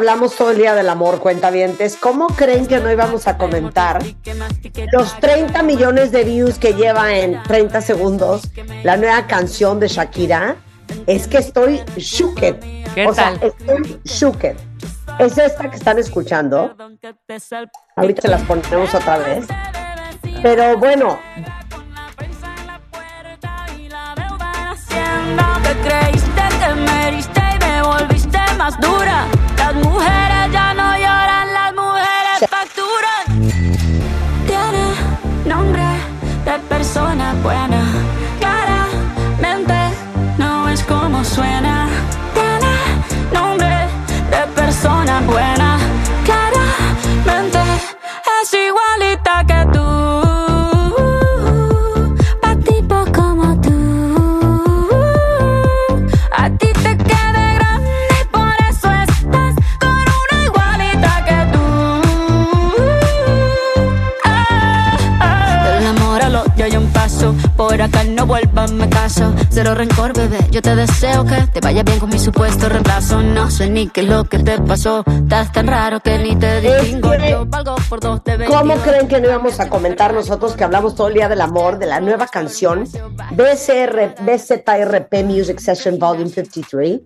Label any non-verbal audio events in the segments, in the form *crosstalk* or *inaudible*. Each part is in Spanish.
Hablamos todo el día del amor, cuentavientes, ¿cómo creen que no íbamos a comentar los 30 millones de views que lleva en 30 segundos la nueva canción de Shakira? Es que estoy shooked. ¿Qué o sea, tal? estoy shooked. Es esta que están escuchando. Ahorita se las ponemos otra vez. Pero bueno, Te creíste que me heriste y me volviste más dura. Las mujeres ya no lloran, las mujeres facturan. Tiene nombre de persona buena. No vuelvas, me caso. Cero rencor, bebé. Yo te deseo que te vaya bien con mi supuesto reemplazo. No sé ni qué es lo que te pasó. Estás tan raro que ni te distingo. que- Yo valgo por dos de ¿Cómo 22. creen que no íbamos a comentar nosotros que hablamos todo el día del amor, de la nueva canción BCR, BZRP Music Session Volume 53?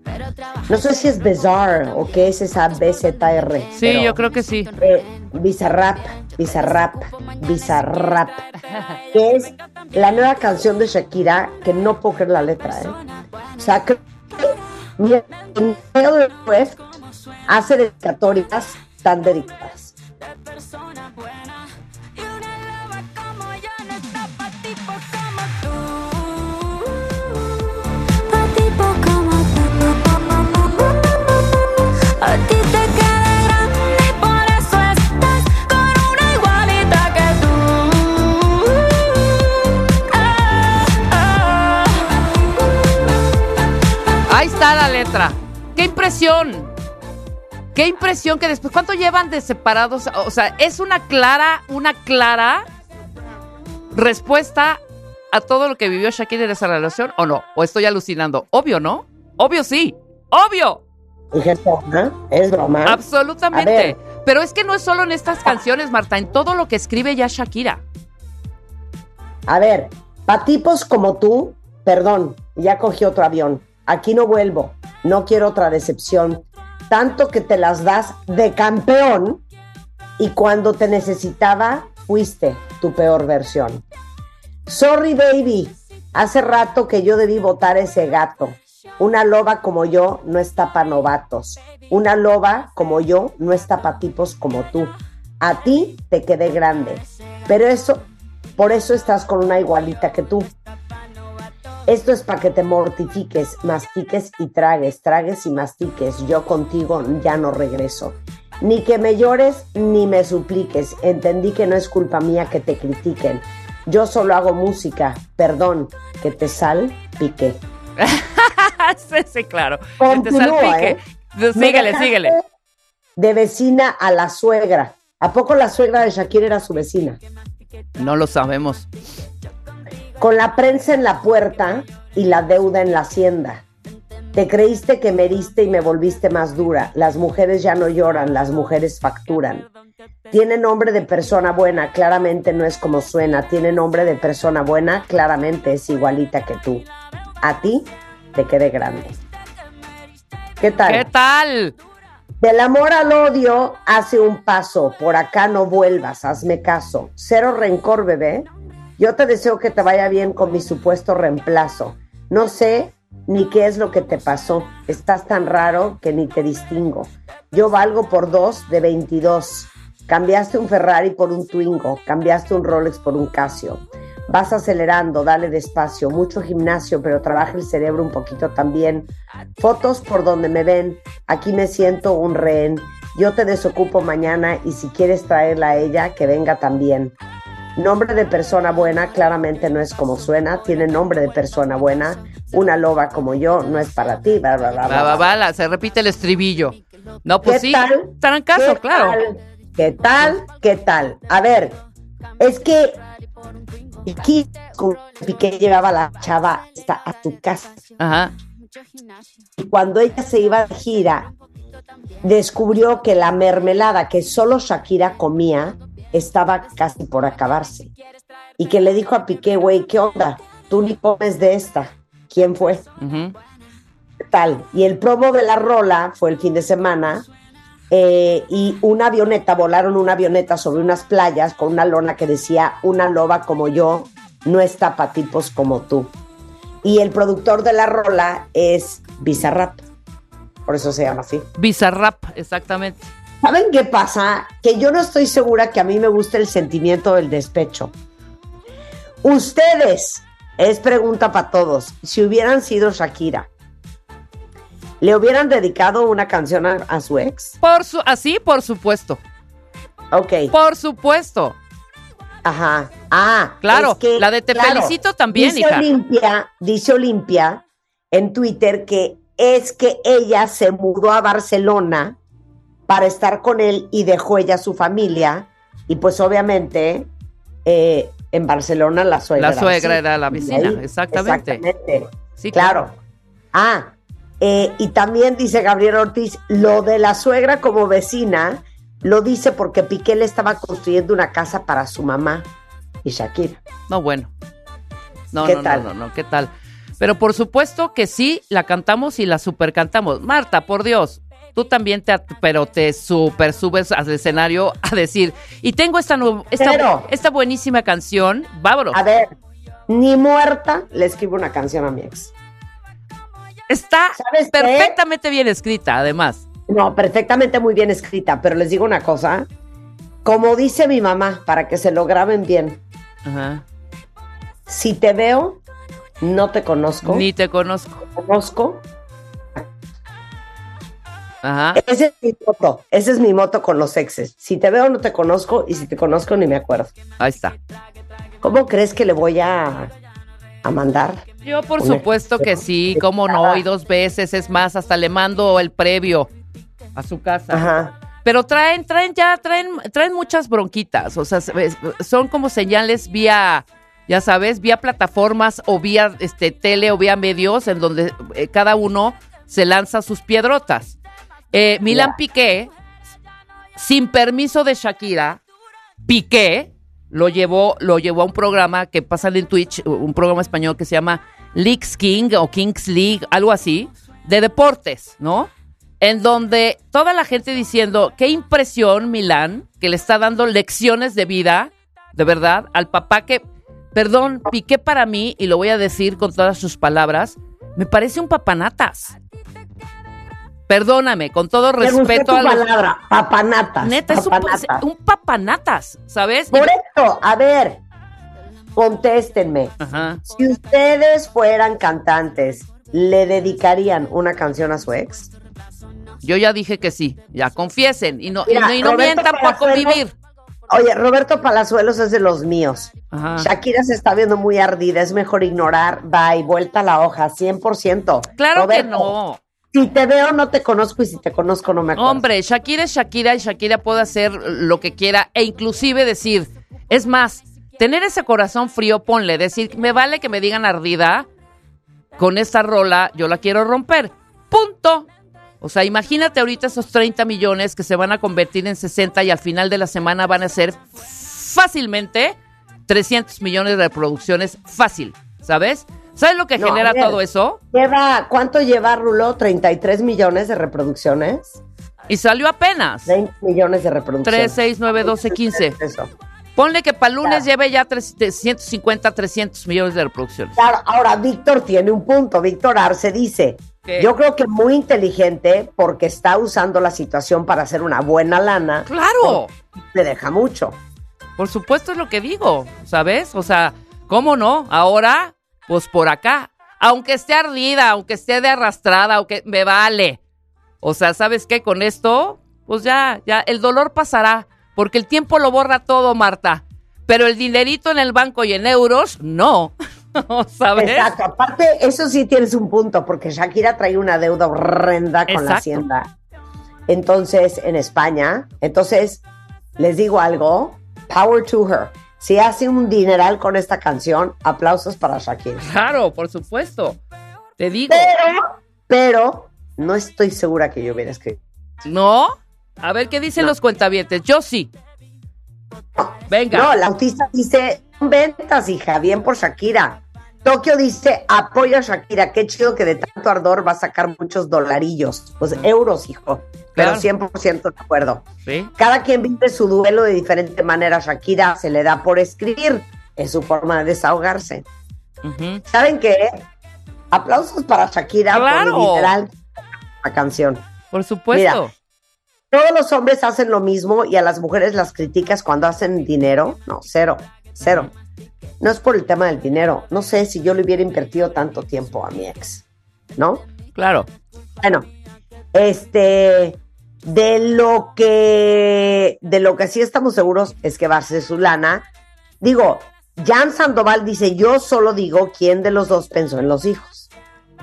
No sé si es Bizarre o qué es esa BZR. Sí, pero, yo creo que sí. eh, Bizarrap, Bizarrap, Bizarrap, que es la nueva canción de Shakira que no puedo creer la letra, ¿eh? O sea, creo que Swift hace dedicatorias tan dedicadas. persona buena Ahí está la letra. ¡Qué impresión! ¡Qué impresión que después! ¿Cuánto llevan de separados? O sea, es una clara, una clara respuesta a todo lo que vivió Shakira en esa relación, ¿o no? ¿O estoy alucinando? Obvio, ¿no? Obvio sí. ¡Obvio! Dije, broma, es broma. Absolutamente. Pero es que no es solo en estas canciones, Marta, en todo lo que escribe ya Shakira. A ver, pa' tipos como tú, perdón, ya cogí otro avión. Aquí no vuelvo, no quiero otra decepción. Tanto que te las das de campeón y cuando te necesitaba, fuiste tu peor versión. Sorry, baby. Hace rato que yo debí votar ese gato. Una loba como yo no está para novatos. Una loba como yo no está para tipos como tú. A ti te quedé grande. Pero eso, Por eso estás con una igualita que tú. Esto es para que te mortifiques, mastiques y tragues, tragues y mastiques. Yo contigo ya no regreso. Ni que me llores ni me supliques. Entendí que no es culpa mía que te critiquen. Yo solo hago música. Perdón, que te sal pique. *laughs* sí, sí, claro. Que te salpique. ¿eh? Síguele, síguele. De vecina a la suegra. ¿A poco la suegra de Shakira era su vecina? No lo sabemos. Con la prensa en la puerta y la deuda en la hacienda. Te creíste que me heriste y me volviste más dura. Las mujeres ya no lloran, las mujeres facturan. Tiene nombre de persona buena, claramente no es como suena. Tiene nombre de persona buena, claramente es igualita que tú. A ti te quedé grande. ¿Qué tal? ¿Qué tal? Del amor al odio hace un paso. Por acá no vuelvas, hazme caso. Cero rencor, bebé. Yo te deseo que te vaya bien con mi supuesto reemplazo. No sé ni qué es lo que te pasó. Estás tan raro que ni te distingo. Yo valgo por dos de 22. Cambiaste un Ferrari por un Twingo. Cambiaste un Rolex por un Casio. Vas acelerando, dale despacio, mucho gimnasio, pero trabaja el cerebro un poquito también. Fotos por donde me ven, aquí me siento un rehén. Yo te desocupo mañana y si quieres traerla a ella, que venga también. Nombre de persona buena, claramente no es como suena, tiene nombre de persona buena. Una loba como yo no es para ti, bla, bla, bla, bla, bla. va, la- se repite el estribillo. No, pues ¿Qué sí. tal? Trancazo, ¿Qué claro. tal? ¿Qué tal? ¿Qué tal? A ver, es que aquí con Piqué llevaba a la chava hasta a tu casa. Ajá. Y cuando ella se iba de gira, descubrió que la mermelada que solo Shakira comía estaba casi por acabarse. Y que le dijo a Piqué, güey, ¿qué onda? Tú ni comes de esta. ¿Quién fue? ujú. ¿Qué tal? Y el promo de la rola fue el fin de semana. eh, y una avioneta, volaron una avioneta sobre unas playas con una lona que decía, una loba como yo no está para tipos como tú. Y el productor de la rola es Bizarrap. Por eso se llama así. Bizarrap, exactamente. ¿Saben qué pasa? Que yo no estoy segura que a mí me guste el sentimiento del despecho. Ustedes, es pregunta para todos, si hubieran sido Shakira, ¿le hubieran dedicado una canción a, a su ex? Por su, así, por supuesto. Ok, Por supuesto. ajá. Ah, Claro, es que, la de Te felicito también, dice hija. Olimpia, dice Olimpia en Twitter que es que ella se mudó a Barcelona para estar con él y dejó ella su familia y pues obviamente eh, en Barcelona la suegra La suegra era la vecina, ahí- exactamente. exactamente. Sí, Claro. Ah, eh, y también dice Gabriel Ortiz, lo de la suegra como vecina, lo dice porque Piqué le estaba construyendo una casa para su mamá y Shakira. No, bueno. No, ¿Qué no, tal? no, no, no, ¿qué tal? Pero por supuesto que sí, la cantamos y la super cantamos. Marta, por Dios, tú también te, pero te super subes al escenario a decir, y tengo esta, esta, Pero- esta buenísima canción, vámonos. A ver, ni muerta le escribo una canción a mi ex. Está perfectamente bien escrita, además. No, perfectamente muy bien escrita, pero les digo una cosa. Como dice mi mamá, para que se lo graben bien, Ajá. si te veo, no te conozco. Ni te conozco. conozco. Ajá. Ese es mi moto, ese es mi moto con los exes. Si te veo, no te conozco, y si te conozco, ni me acuerdo. Ahí está. ¿Cómo crees que le voy a, a mandar? Yo por Una- supuesto que sí, cómo no, y dos veces, es más, hasta le mando el previo a su casa. Ajá. Pero traen, traen ya, traen, traen muchas bronquitas, o sea, son como señales vía, ya sabes, vía plataformas o vía este tele o vía medios en donde eh, cada uno se lanza sus piedrotas. Eh, Milan. Piqué, sin permiso de Shakira, Piqué lo llevó, lo llevó a un programa que pasan en Twitch, un programa español que se llama Leagues King o Kings League, algo así, de deportes, ¿no? En donde toda la gente diciendo, qué impresión Milán, que le está dando lecciones de vida, de verdad, al papá que, perdón, Piqué para mí, y lo voy a decir con todas sus palabras, me parece un papanatas. Perdóname, con todo respeto tu a los... palabra, papanatas. Neta, es un, papanatas. un papanatas, ¿sabes? Por eso, a ver, contéstenme. Ajá. Si ustedes fueran cantantes, ¿le dedicarían una canción a su ex? Yo ya dije que sí. Ya confiesen. Y no, y no, y no Roberto mientan por convivir. Oye, Roberto Palazuelos es de los míos. Ajá. Shakira se está viendo muy ardida, es mejor ignorar, bye, vuelta a la hoja, 100%. Claro Roberto, que no. Si te veo, no te conozco y si te conozco, no me acuerdo. Hombre, Shakira es Shakira y Shakira puede hacer lo que quiera e inclusive decir, es más, tener ese corazón frío, ponle, decir, me vale que me digan ardida, con esta rola yo la quiero romper. Punto. O sea, imagínate ahorita esos 30 millones que se van a convertir en 60 y al final de la semana van a ser fácilmente 300 millones de reproducciones, fácil, ¿sabes? ¿Sabes lo que No, genera ver. todo eso? Lleva, ¿Cuánto lleva Rulo? ¿33 millones de reproducciones? Y salió apenas. 20 millones de reproducciones. 3, 6, 9, 12, 15. Eso. Ponle que para el lunes lleve ya 350, 300 millones de reproducciones. Claro, ahora Víctor tiene un punto. Víctor Arce dice, ¿Qué? yo creo que muy inteligente porque está usando la situación para hacer una buena lana. ¡Claro! Le deja mucho. Por supuesto es lo que digo, ¿sabes? O sea, ¿cómo no? Ahora, pues por acá. Aunque esté ardida, aunque esté de arrastrada, aunque me vale. O sea, ¿sabes qué? Con esto, pues ya, ya, el dolor pasará. Porque el tiempo lo borra todo, Marta. Pero el dinerito en el banco y en euros, no. *laughs* ¿Sabes? Exacto. Aparte, eso sí tienes un punto, porque Shakira trae una deuda horrenda con la. Hacienda. Entonces, en España. Entonces, les digo algo. Power to her. Si hace un dineral con esta canción, aplausos para Shakira. Claro, por supuesto. Te digo. Pero, pero, no estoy segura que yo hubiera escrito. ¿No? A ver qué dicen No. los cuentavientes. Yo sí. Venga. No, la autista dice, ventas, hija, bien por Shakira. Tokio dice, apoyo a Shakira, qué chido que de tanto ardor va a sacar muchos dolarillos. Pues euros, hijo. Pero Claro. 100% de acuerdo. Sí. Cada quien vive su duelo de diferente manera. Shakira se le da por escribir. Es su forma de desahogarse. ¿Saben qué? Aplausos para Shakira Claro. por literal la canción. Por supuesto. Todos los hombres hacen lo mismo y a las mujeres las criticas cuando hacen dinero. No, cero, cero. No es por el tema del dinero. No sé si yo le hubiera invertido tanto tiempo a mi ex, ¿no? Claro. Bueno, este, de lo que, de lo que sí estamos seguros es que va a ser su lana. Digo, Jan Sandoval dice, yo solo digo quién de los dos pensó en los hijos.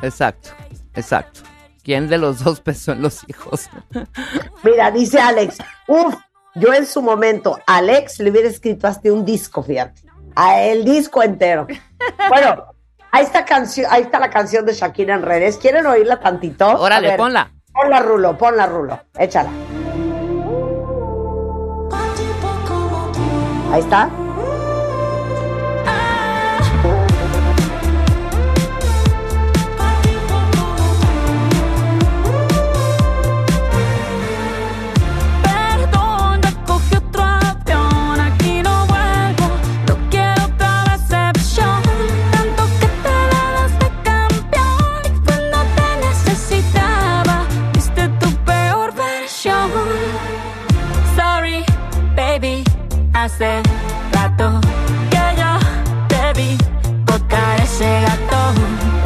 Exacto. Exacto. ¿Quién de los dos pensó en los hijos? *laughs* Mira, dice Alex, uff, yo en su momento, Alex le hubiera escrito hasta un disco, fíjate, a el disco entero. Bueno, ahí está, canción, ahí está la canción de Shakira en redes. ¿Quieren oírla tantito? Órale, ver, ponla. Ponla, Rulo, ponla, Rulo, échala. Ahí está. Hace rato que yo te vi botar ese gato.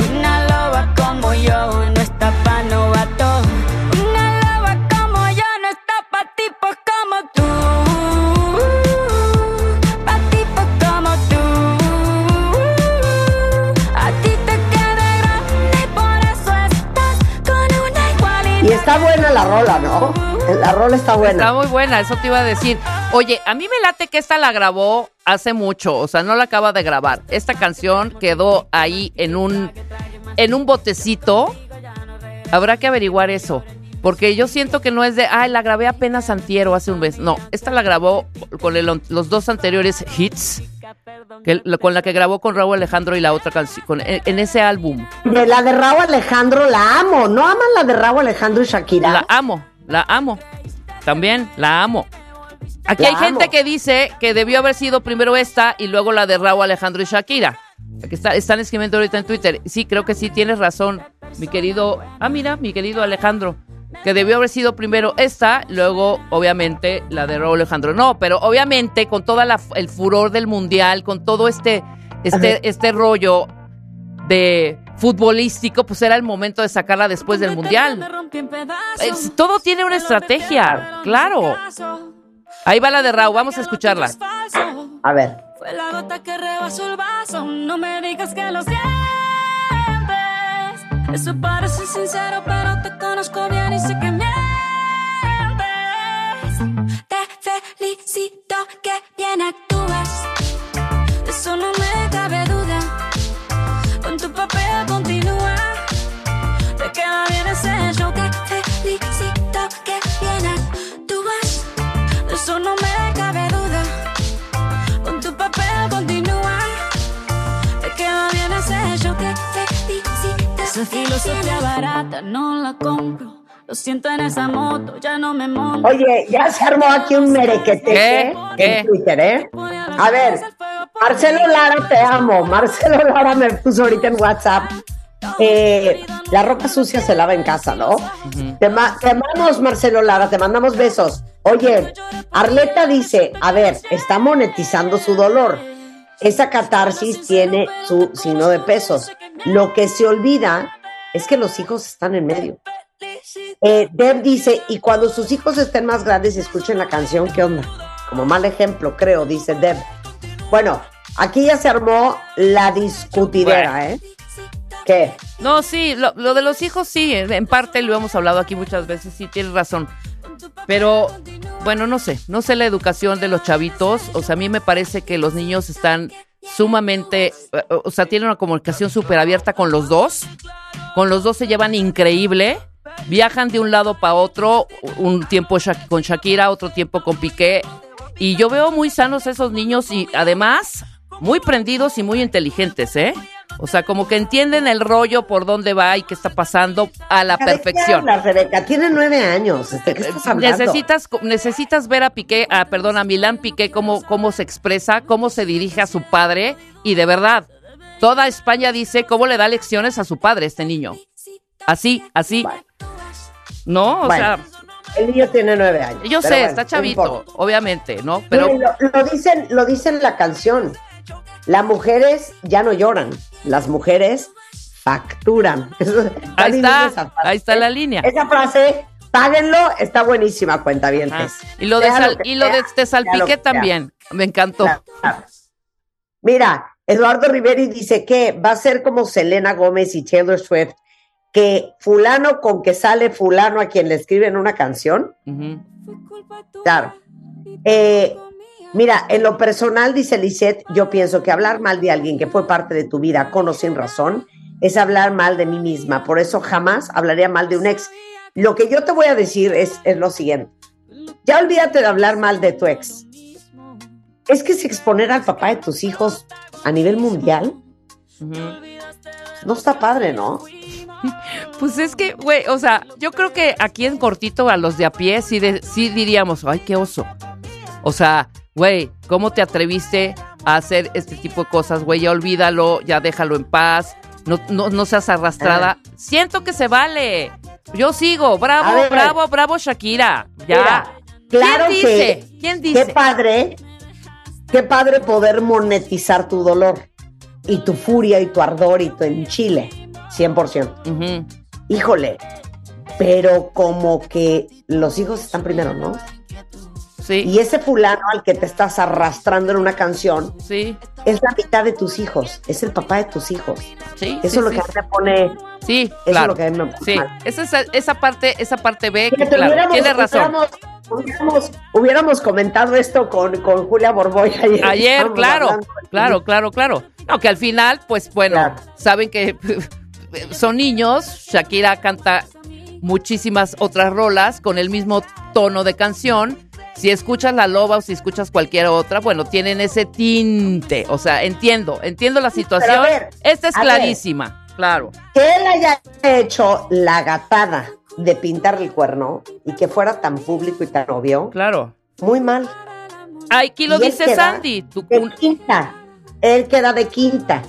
Una loba como yo no está pa' novato. Una loba como yo no está pa' tipos como tú. Pa' tipos como tú. A ti te queda grande y por eso estás con una igualidad. Y está buena la rola, ¿no? La rola está buena. Está muy buena, eso te iba a decir. Oye, a mí me late que esta la grabó hace mucho, o sea, no la acaba de grabar. Esta canción quedó ahí en un en un botecito. Habrá que averiguar eso, porque yo siento que no es de, ay, la grabé apenas antiero hace un mes. No, esta la grabó con el- los dos anteriores hits, que- con la que grabó con Raúl Alejandro y la otra canción, en, en ese álbum. De la de Raúl Alejandro la amo. ¿No aman la de Raúl Alejandro y Shakira? La amo, la amo. También la amo. Aquí La hay gente que dice que debió haber sido primero esta y luego la de Raúl Alejandro y Shakira. Aquí está, están escribiendo ahorita en Twitter. Sí, creo que sí, tienes razón, mi querido. Ah, mira, mi querido Alejandro. que debió haber sido primero esta, luego obviamente la de Raúl Alejandro. No, pero obviamente con todo el furor del mundial, con todo este, este, este rollo de futbolístico, pues era el momento de sacarla después del mundial. Todo tiene una estrategia, claro. Ahí va la de Raúl, vamos a escucharla. A ver. Fue la gota que rebasó el vaso. No me digas que lo sientes. Eso parece sincero, pero te conozco bien y sé que mientes. Te felicito que bien actúas. Esa filosofía barata no la compro. Lo siento en esa moto, ya no me monto. Oye, ya se armó aquí un merequeteque ¿Qué? En Twitter, ¿eh? A ver, Marcelo Lara, te amo. Marcelo Lara me puso ahorita en WhatsApp. eh, la ropa sucia se lava en casa, ¿no? te, ma- te amamos, Marcelo Lara, te mandamos besos. Oye, Arleta dice, a ver, está monetizando su dolor. Esa catarsis tiene su signo de pesos. Lo que se olvida es que los hijos están en medio. Eh, Deb dice, y cuando sus hijos estén más grandes y escuchen la canción, ¿qué onda? Como mal ejemplo, creo, dice Deb. Bueno, aquí ya se armó la discutidera, ¿eh? ¿Qué? No, sí, lo, lo de los hijos sí, en parte lo hemos hablado aquí muchas veces, sí, tienes razón. Pero, bueno, no sé, no sé la educación de los chavitos, o sea, a mí me parece que los niños están sumamente, eh, o sea, tienen una comunicación súper abierta con los dos, con los dos se llevan increíble, viajan de un lado para otro, un tiempo con Shakira, otro tiempo con Piqué, y yo veo muy sanos esos niños y además muy prendidos y muy inteligentes, ¿eh? O sea, como que entienden el rollo por dónde va y qué está pasando a la ¿De qué perfección. hablas, Rebeca? Tiene nueve años. ¿De qué estás hablando? Necesitas, necesitas ver a Piqué, a, perdón, a Milán Piqué cómo, cómo se expresa, cómo se dirige a su padre y de verdad, toda España dice cómo le da lecciones a su padre este niño. Así, así. No, o Bueno, sea, El niño tiene nueve años. yo sé, bueno, está chavito, obviamente, ¿no? Pero lo, lo dicen, lo dicen en la canción. Las mujeres ya no lloran, las mujeres facturan. *laughs* Eso- Ahí está, ahí está la línea. Esa frase, páguenlo, está buenísima, cuenta bien. Ah, y lo de, sal- y lo sea, de Salpiqué que sea. también, me encantó. Mira, Eduardo Riveri dice que va a ser como Selena Gómez y Taylor Swift, que fulano con que sale fulano a quien le escriben una canción. Ujú. Claro. Eh, mira, en lo personal, dice Lisette, yo pienso que hablar mal de alguien que fue parte de tu vida con o sin razón es hablar mal de mí misma. Por eso jamás hablaría mal de un ex. Lo que yo te voy a decir es, lo siguiente. Ya olvídate de hablar mal de tu ex. Es que si exponer al papá de tus hijos a nivel mundial no está padre, ¿no? *laughs* Pues es que, güey, o sea, yo creo que aquí en cortito a los de a pie sí, de- sí diríamos, ay, qué oso. O sea, güey, ¿cómo te atreviste a hacer este tipo de cosas, güey? Ya olvídalo, ya déjalo en paz, no, no, no seas arrastrada. Siento que se vale. Yo sigo, bravo, ver. bravo, bravo, Shakira. Ya. Mira, claro ¿Quién que- dice? ¿Quién dice? Qué padre, qué padre poder monetizar tu dolor y tu furia y tu ardor y tu enchile, 100%. Ujú. Híjole, pero como que los hijos están primero, ¿no? Sí, Y ese fulano al que te estás arrastrando en una canción sí, es la mitad de tus hijos, es el papá de tus hijos. sí. Eso es lo que a mí me pone, eso Sí, es claro. lo que a mí me pone Sí, mal. esa, esa, esa parte, esa parte B, que claro, tiene razón. Hubiéramos, hubiéramos- hubiéramos comentado esto con, con Julia Borboy ayer. Ayer, claro, hablando claro, claro, claro. No, que al final, pues bueno, Claro. saben que *laughs* son niños, Shakira canta muchísimas otras rolas con el mismo tono de canción. Si escuchas La Loba o si escuchas cualquier otra, bueno, tienen ese tinte. O sea, entiendo, entiendo la situación. ver, Esta es ver. clarísima, claro. que él haya hecho la gatada de pintar el cuerno y que fuera tan público y tan obvio, Claro. muy mal. Aquí lo Y dice queda Sandy. De un- quinta. Él queda de quinta.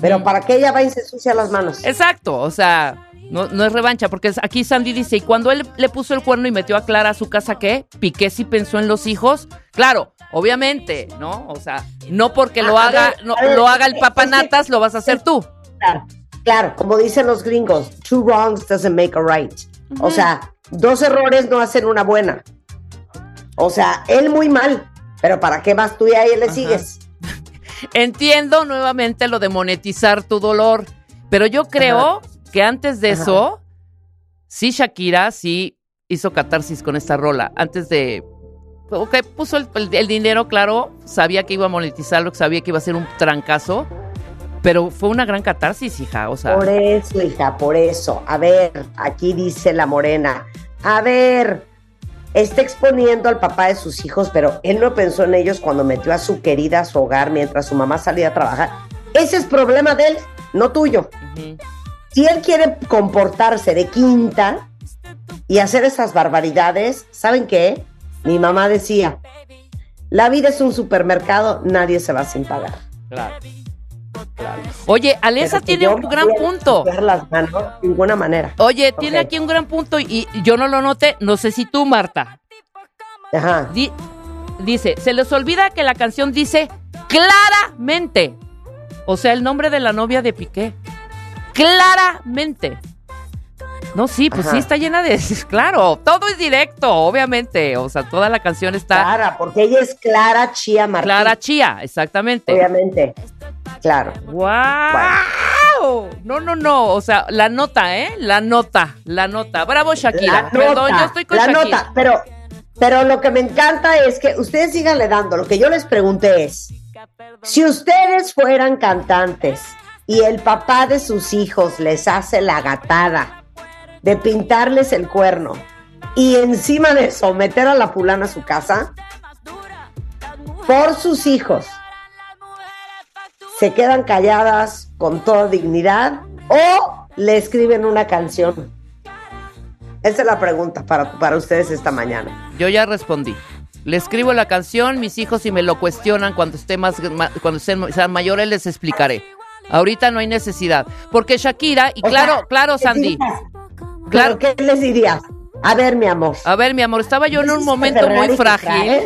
Pero para que ella va y se ensucia las manos. Exacto, o sea, No, no es revancha, porque aquí Sandy dice, y cuando él le puso el cuerno y metió a Clara a su casa, ¿qué? Piqué sí pensó en los hijos. Claro, obviamente, ¿no? O sea, no porque lo A haga, ver, no, ver, lo haga el papanatas, lo vas a hacer tú. Claro, claro, como dicen los gringos, two wrongs doesn't make a right. O sea, dos errores no hacen una buena. O sea, él muy mal, pero ¿para qué vas tú y a él le sigues? *laughs* Entiendo nuevamente lo de monetizar tu dolor, pero yo creo que antes de Ajá. eso, sí Shakira sí hizo catarsis con esta rola. Antes de... Ok, puso el, el- el dinero, claro, sabía que iba a monetizarlo, sabía que iba a ser un trancazo, pero fue una gran catarsis, hija, o sea... Por eso, hija, por eso. A ver, aquí dice la morena. A ver, está exponiendo al papá de sus hijos, pero él no pensó en ellos cuando metió a su querida a su hogar mientras su mamá salía a trabajar. Ese es problema de él, no tuyo. Ujú. Si él quiere comportarse de quinta y hacer esas barbaridades, ¿saben qué? Mi mamá decía, la vida es un supermercado, nadie se va sin pagar. Claro. Oye, Alesa tiene un gran punto. las manos, de ninguna manera. Oye, tiene aquí un gran punto y, y yo no lo noté, no sé si tú, Marta. Ajá. Di- dice, se les olvida que la canción dice claramente, o sea, el nombre de la novia de Piqué. Claramente. No, sí, pues Ajá. sí está llena de... *laughs* Claro, todo es directo, obviamente. O sea, toda la canción está Clara, porque ella es Clara Chía Martí. Clara Chía, exactamente. Obviamente. Claro. ¡Wow! No, no, no. O sea, la nota, ¿eh? La nota, la nota. Bravo, Shakira. La Perdón, nota, yo estoy con la Shakira. nota, pero, pero lo que me encanta es que ustedes síganle dando. Lo que yo les pregunté es, si ustedes fueran cantantes y el papá de sus hijos les hace la gatada de pintarles el cuerno y encima de eso meter a la fulana a su casa, por sus hijos, se quedan calladas con toda dignidad o le escriben una canción. Esa es la pregunta para, para ustedes esta mañana. Yo ya respondí. Le escribo la canción, mis hijos si me lo cuestionan cuando esté más cuando sean mayores les explicaré. Ahorita no hay necesidad, porque Shakira y O claro, sea, claro ¿qué Sandy. Claro. ¿Pero ¿Qué les dirías? A ver, mi amor. A ver, mi amor, estaba yo en ¿ese un momento muy frágil.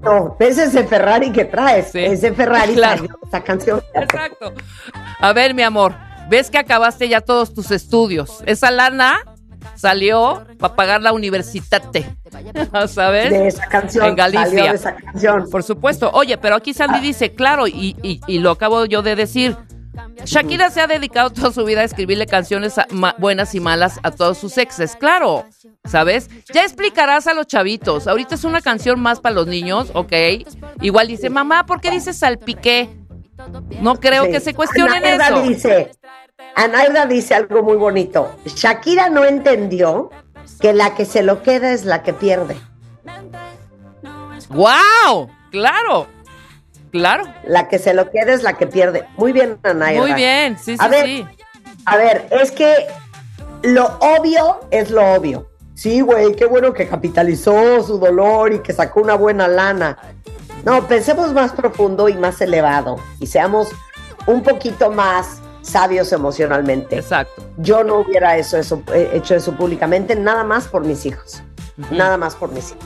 No, ese es el Ferrari que traes. Sí. Ese Ferrari Claro. salió esa canción. Exacto. A ver, mi amor, ves que acabaste ya todos tus estudios. Esa lana salió para pagar la universitate. *laughs* ¿Sabes? De esa canción. En Galicia. Salió de esa canción. Por supuesto. Oye, pero aquí Sandy dice, claro, y, y- y lo acabo yo de decir. Shakira se ha dedicado toda su vida a escribirle canciones buenas y malas a todos sus exes, claro, ¿sabes? Ya explicarás a los chavitos. Ahorita es una canción más para los niños, ¿ok? Igual dice, mamá, ¿por qué dices salpiqué? No creo Sí. que se cuestionen Anaida eso. dice, Anaida dice algo muy bonito. Shakira no entendió que la que se lo queda es la que pierde. ¡Wow! Claro, claro. La que se lo queda es la que pierde. Muy bien, Anaida. Muy bien, sí, sí, A ver, sí. A ver, es que lo obvio es lo obvio. Sí, güey, qué bueno que capitalizó su dolor y que sacó una buena lana. No, pensemos más profundo y más elevado y seamos un poquito más sabios emocionalmente. Exacto. Yo no hubiera eso, eso, eh, hecho eso públicamente, nada más por mis hijos. Nada más por mis hijos.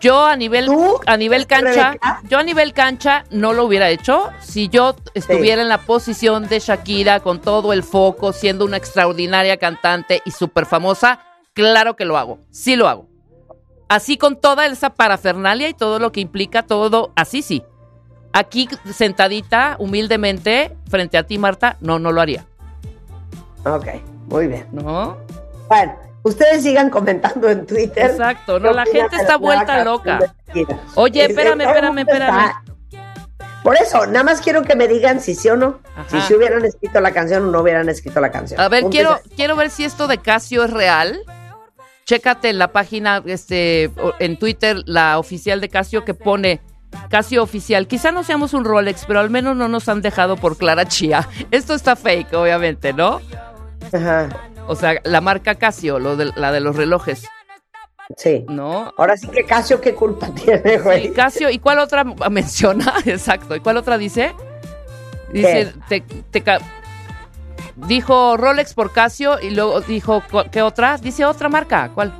Yo a nivel ¿Tú, a nivel cancha, Rebeca? yo a nivel cancha no lo hubiera hecho si yo estuviera en la posición de Shakira con todo el foco, siendo una extraordinaria cantante y súper famosa, claro que lo hago, sí lo hago. Así con toda esa parafernalia y todo lo que implica todo, así sí. Aquí sentadita, humildemente, frente a ti, Marta, no, no lo haría. Ok, muy bien. ¿No? Bueno, ustedes sigan comentando en Twitter. Exacto, no, ¿Qué la gente está vuelta loca. Oye, Es- espérame, espérame, espérame. Por eso, nada más quiero que me digan si sí o no. Ajá. Si se hubieran escrito la canción o no hubieran escrito la canción. A ver, Punto quiero, quiero ver si esto de Casio es real. Chécate en la página, este, en Twitter, la oficial de Casio que pone Casio oficial. Quizá no seamos un Rolex, pero al menos no nos han dejado por Clara Chía. Esto está fake, obviamente, ¿no? Ajá, O sea, la marca Casio, lo de, la de los relojes, sí. ¿no? Ahora sí que Casio, ¿qué culpa *laughs* tiene, güey? Sí, Casio, ¿y cuál otra *laughs* menciona? *laughs* Exacto, ¿y cuál otra dice? Dice, te, te Dijo Rolex por Casio y luego dijo, ¿qué otra? Dice otra marca. ¿Cuál?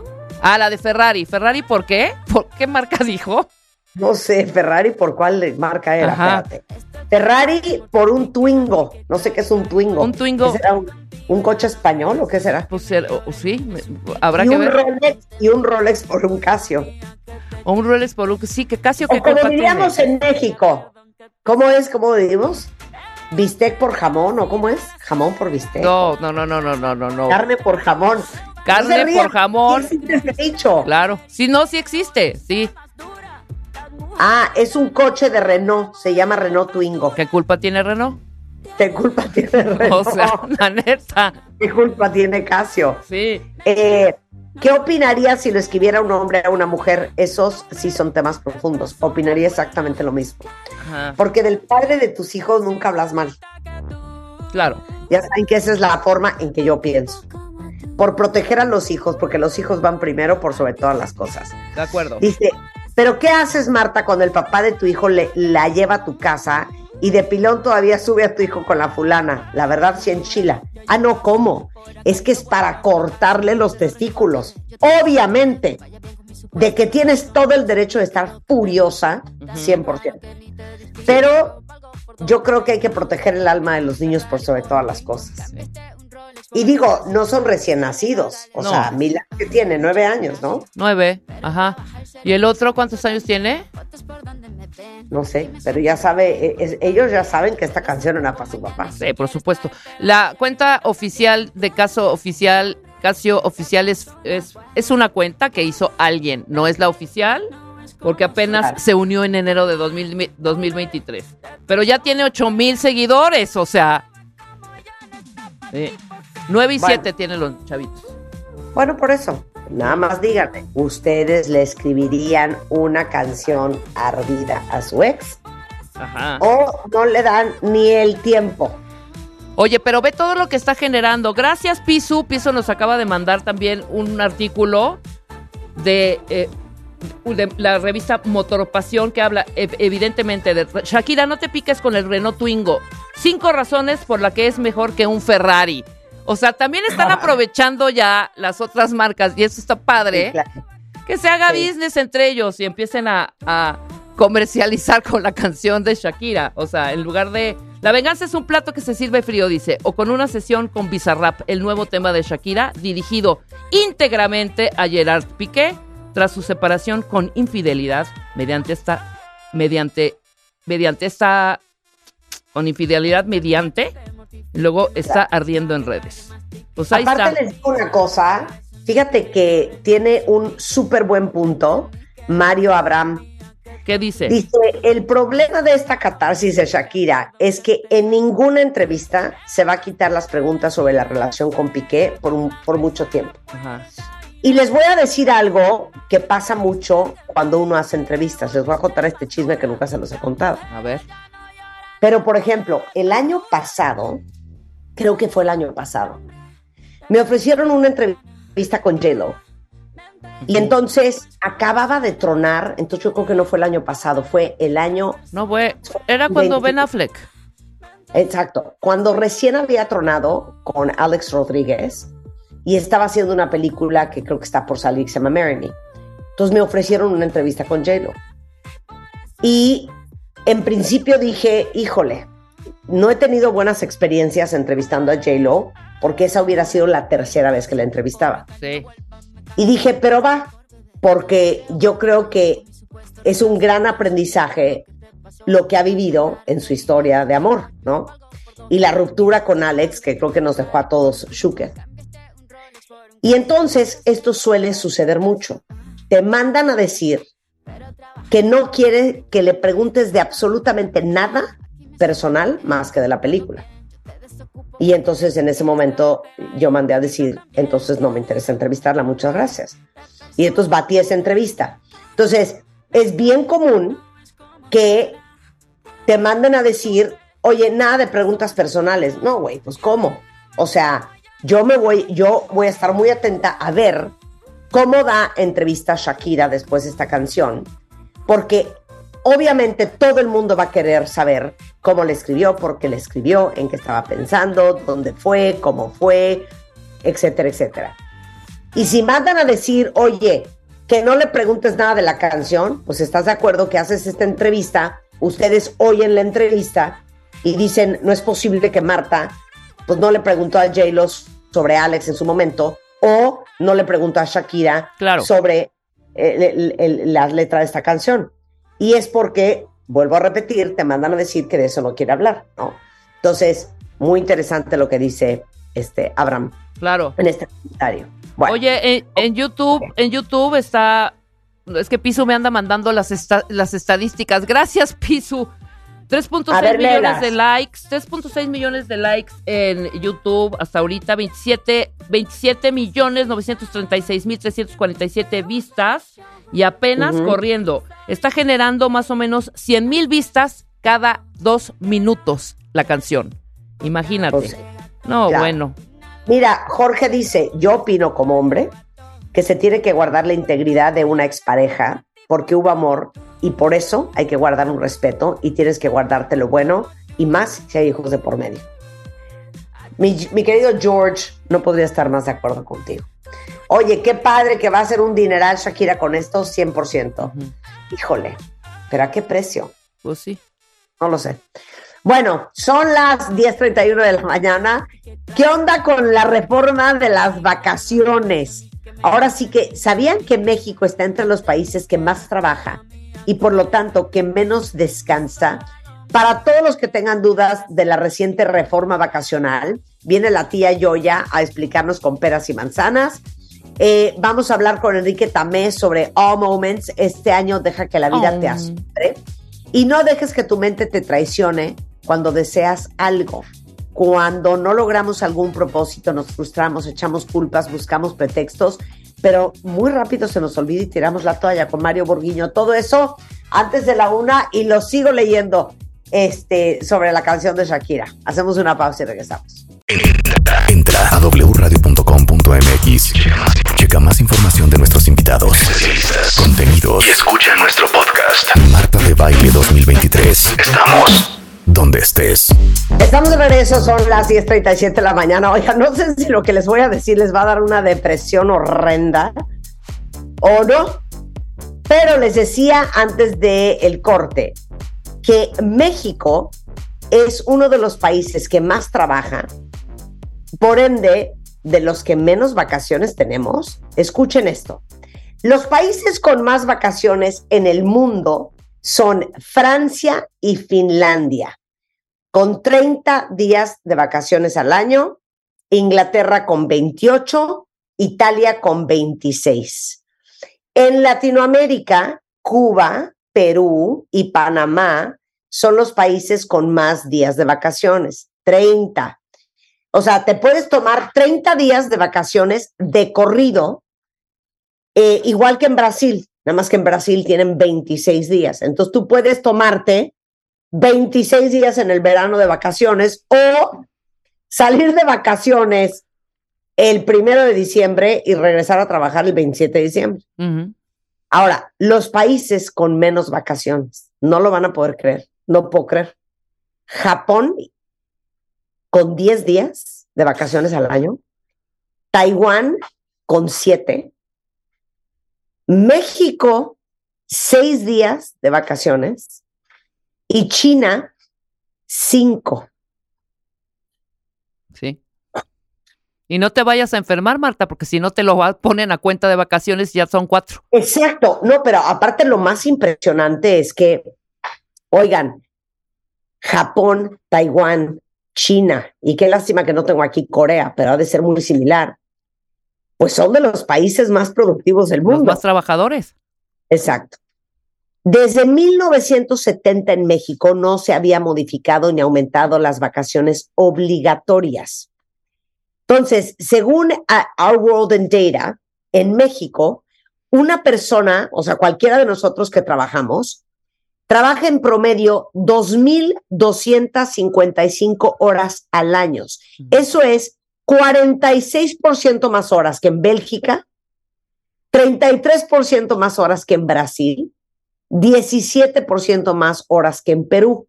Ah, la de Ferrari. ¿Ferrari por qué? ¿Por qué marca dijo? No sé, Ferrari por cuál marca era, Ajá. espérate. Ferrari por un Twingo. No sé qué es un Twingo. Un Twingo. ¿Qué será? ¿Un, un coche español o qué será? Pues o- o sí, habrá y que un ver. Rolex y un Rolex por un Casio. O un Rolex por un... Sí, que Casio, ¿qué O como culpa diríamos en México. ¿Cómo es? ¿Cómo decimos? ¿Bistec por jamón o cómo es? ¿Jamón por bistec? No, no, no, no, no, no, no, no. Carne por jamón. Carne No por jamón. sí ese dicho. Claro. Sí, no, sí existe. Sí. Ah, es un coche de Renault. Se llama Renault Twingo. ¿Qué culpa tiene Renault? ¿Qué culpa tiene *laughs* O Renault? sea, la neta. ¿Qué culpa tiene Casio? Sí. Eh, ¿Qué opinaría si lo escribiera un hombre a una mujer? Esos sí son temas profundos. Opinaría exactamente lo mismo. Ajá. Porque del padre de tus hijos nunca hablas mal. Claro. Ya saben que esa es la forma en que yo pienso. Por proteger a los hijos, porque los hijos van primero por sobre todas las cosas. De acuerdo. Dice, pero ¿qué haces, Marta, cuando el papá de tu hijo le, la lleva a tu casa y de pilón todavía sube a tu hijo con la fulana? La verdad, sí enchila. Ah, no, ¿cómo? Es que es para cortarle los testículos. Obviamente, de que tienes todo el derecho de estar furiosa, 100%. Pero yo creo que hay que proteger el alma de los niños por sobre todas las cosas. Y digo, no son recién nacidos. O No. sea, Mila, que tiene nueve años, ¿no? Nueve. Ajá. ¿Y el otro cuántos años tiene? No sé, pero ya sabe, eh, es- ellos ya saben que esta canción era para su papá. Sí, por supuesto. La cuenta oficial de caso oficial, Casio Oficial es, es, es una cuenta que hizo alguien, no es la oficial, porque apenas Claro. se unió en enero de 2000 2023. Pero ya tiene 8 mil seguidores, o sea. sí. 9 y Bueno. 7 tienen los chavitos. Bueno, por eso, nada más díganme, ¿ustedes le escribirían una canción ardida a su ex? Ajá. ¿O no le dan ni el tiempo? Oye, pero ve todo lo que está generando. Gracias, Pisu. Pisu nos acaba de mandar también un artículo de, eh, de la revista Motoropasión que habla ev- evidentemente de Shakira, no te piques con el Renault Twingo. Cinco razones por las que es mejor que un Ferrari. O sea, también están aprovechando ya las otras marcas y eso está padre. Sí, claro. Que se haga Sí. business entre ellos y empiecen a, a comercializar *laughs* con la canción de Shakira. O sea, en lugar de... La venganza es un plato que se sirve frío, dice. O con una sesión con Bizarrap, el nuevo tema de Shakira, dirigido íntegramente a Gerard Piqué tras su separación con infidelidad mediante esta... Mediante... Mediante esta... Con infidelidad mediante... Luego está ardiendo en redes. Pues ahí Aparte está. les digo una cosa, fíjate que tiene un súper buen punto Mario Abraham. ¿Qué dice? Dice, el problema de esta catarsis de Shakira es que en ninguna entrevista se va a quitar las preguntas sobre la relación con Piqué por, un- por mucho tiempo. Ajá. Y les voy a decir algo que pasa mucho cuando uno hace entrevistas. Les voy a contar este chisme que nunca se los he contado. A ver. Pero, por ejemplo, el año pasado, creo que fue el año pasado, me ofrecieron una entrevista con J-Lo. Y entonces acababa de tronar, entonces yo creo que no fue el año pasado, fue el año No, fue. Era cuando 20. Ben Affleck. Exacto. Cuando recién había tronado con Alex Rodríguez y estaba haciendo una película que creo que está por salir, que se llama Marry Me. Entonces me ofrecieron una entrevista con J-Lo. Y en principio dije, híjole, no he tenido buenas experiencias entrevistando a J-Lo porque esa hubiera sido la tercera vez que la entrevistaba. Sí. Y dije, pero va, porque yo creo que es un gran aprendizaje lo que ha vivido en su historia de amor, ¿no? Y la ruptura con Alex, que creo que nos dejó a todos shooked. Y entonces esto suele suceder mucho. Te mandan a decir que no quiere que le preguntes de absolutamente nada personal más que de la película. Y entonces en ese momento yo mandé a decir, entonces no me interesa entrevistarla, muchas gracias. Y entonces batí esa entrevista. Entonces, es bien común que te manden a decir, oye, nada de preguntas personales. No, güey, pues ¿cómo? O sea, yo me voy, yo voy a estar muy atenta a ver cómo da entrevista Shakira después de esta canción, porque Obviamente todo el mundo va a querer saber cómo le escribió, por qué le escribió, en qué estaba pensando, dónde fue, cómo fue, etcétera, etcétera. Y si mandan a decir, oye, que no le preguntes nada de la canción, pues estás de acuerdo que haces esta entrevista, ustedes oyen la entrevista y dicen, no es posible que Marta, pues no le preguntó a J-Lo sobre Alex en su momento, o no le preguntó a Shakira Claro. sobre el- el- el- la letra de esta canción. Y es porque, vuelvo a repetir, te mandan a decir que de eso no quiere hablar, ¿no? Entonces, muy interesante lo que dice este Abraham Claro. en este comentario. Bueno, Oye, en, en YouTube, en YouTube está. Es que Pisu me anda mandando las, esta- las estadísticas. Gracias, Pisu. A 3.6 ver, millones de likes, 3.6 millones de likes en YouTube hasta ahorita, 27, 27 millones 936 mil 347 vistas y apenas corriendo. Está generando más o menos 100 mil vistas cada dos minutos la canción. Imagínate. Pues, no, claro. bueno. Mira, Jorge dice, yo opino como hombre que se tiene que guardar la integridad de una expareja porque hubo amor y por eso hay que guardar un respeto y tienes que guardarte lo bueno y más si hay hijos de por medio. Mi, mi querido George, no podría estar más de acuerdo contigo. Oye, qué padre que va a ser un dineral Shakira con esto, 100%. Ujú. Híjole, pero ¿a qué precio? Pues sí. No lo sé. Bueno, son las 10.31 de la mañana. ¿Qué onda con la reforma de las vacaciones? Ahora sí que, ¿sabían que México está entre los países que más trabaja y por lo tanto que menos descansa? Para todos los que tengan dudas de la reciente reforma vacacional, viene la tía Yoya a explicarnos con peras y manzanas. Eh, vamos a hablar con Enrique Tamés sobre All Moments. Este año deja que la vida Oh. te asombre. Y no dejes que tu mente te traicione cuando deseas algo. Cuando no logramos algún propósito, nos frustramos, echamos culpas, buscamos pretextos, pero muy rápido se nos olvida y tiramos la toalla con Mario Borguiño. Todo eso antes de la una y lo sigo leyendo este, sobre la canción de Shakira. Hacemos una pausa y regresamos. Entra a wradio.com.mx. Checa más información de nuestros invitados, contenidos y escucha nuestro podcast. Marta de Baile 2023. Estamos donde estés. Estamos de regreso, son las 10.37 de la mañana. Oiga, no sé si lo que les voy a decir les va a dar una depresión horrenda o no, pero les decía antes del el corte que México es uno de los países que más trabaja, por ende, de los que menos vacaciones tenemos. Escuchen esto. Los países con más vacaciones en el mundo son Francia y Finlandia con 30 días de vacaciones al año, Inglaterra con 28, Italia con 26. En Latinoamérica, Cuba, Perú y Panamá son los países con más días de vacaciones, 30. O sea, te puedes tomar 30 días de vacaciones de corrido, eh, igual que en Brasil, nada más que en Brasil tienen 26 días. Entonces tú puedes tomarte 26 días en el verano de vacaciones o salir de vacaciones el primero de diciembre y regresar a trabajar el 27 de diciembre. Ahora, los países con menos vacaciones, no lo van a poder creer, no puedo creer. Japón con 10 días de vacaciones al año, Taiwán con 7, México 6 días de vacaciones y China 5. Sí. Y no te vayas a enfermar, Marta, porque si no te lo ponen a cuenta de vacaciones, ya son cuatro. Exacto, no, pero aparte lo más impresionante es que, oigan, Japón, Taiwán, China, y qué lástima que no tengo aquí Corea, pero ha de ser muy similar, pues son de los países más productivos del Los mundo. más trabajadores. Exacto. Desde 1970 en México no se había modificado ni aumentado las vacaciones obligatorias. Entonces, según Our World in Data, en México, una persona, o sea, cualquiera de nosotros que trabajamos, trabaja en promedio 2.255 horas al año. Eso es 46% más horas que en Bélgica, 33% más horas que en Brasil 17% más horas que en Perú.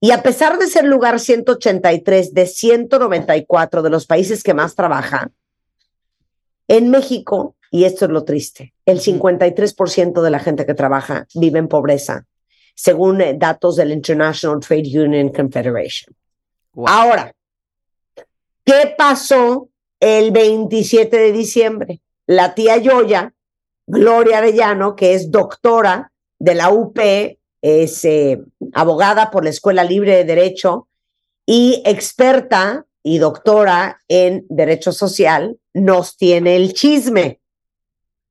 Y a pesar de ser lugar 183 de 194 de los países que más trabajan, en México, y esto es lo triste, el 53% de la gente que trabaja vive en pobreza, según eh, datos del International Trade Union Confederation. Wow. Ahora, ¿qué pasó el 27 de diciembre? La tía Yoya, Gloria Arellano, que es doctora de la UP, es eh, abogada por la Escuela Libre de Derecho y experta y doctora en Derecho Social, nos tiene el chisme.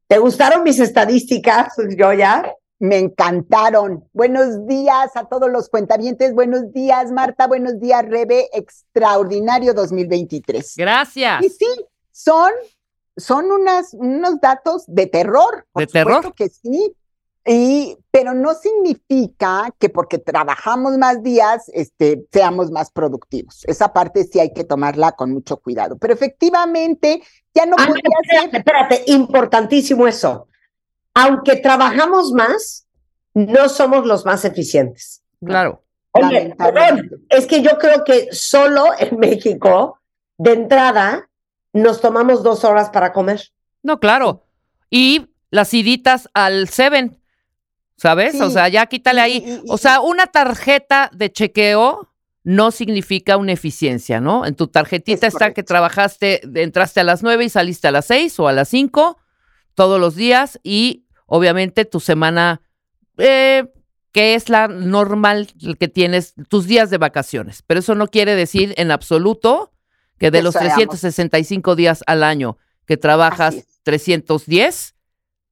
¿Te gustaron mis estadísticas, Yoya? Me encantaron. Buenos días a todos los cuentavientes. Buenos días, Marta. Buenos días, Rebe. Extraordinario 2023. Gracias. Y sí, son, son unas, unos datos de terror. por ¿De terror? que sí. Y, pero no significa que porque trabajamos más días, este, seamos más productivos. Esa parte sí hay que tomarla con mucho cuidado. Pero efectivamente, ya no Ah, espérate, ser. espérate, importantísimo eso. Aunque trabajamos más, no somos los más eficientes. Claro. Oye, perdón, es que yo creo que solo en *laughs* México, de entrada, nos tomamos dos horas para comer. No, claro. Y las iditas al Seven, ¿sabes? Sí. O sea, ya quítale ahí. O sea, una tarjeta de chequeo no significa una eficiencia, ¿no? En tu tarjetita Es está que trabajaste, entraste a las nueve y saliste a las seis o a las cinco todos los días y obviamente tu semana, eh, que es la normal que tienes, tus días de vacaciones. Pero eso no quiere decir en absoluto que de Que los seamos- 365 días al año que trabajas Así es. 310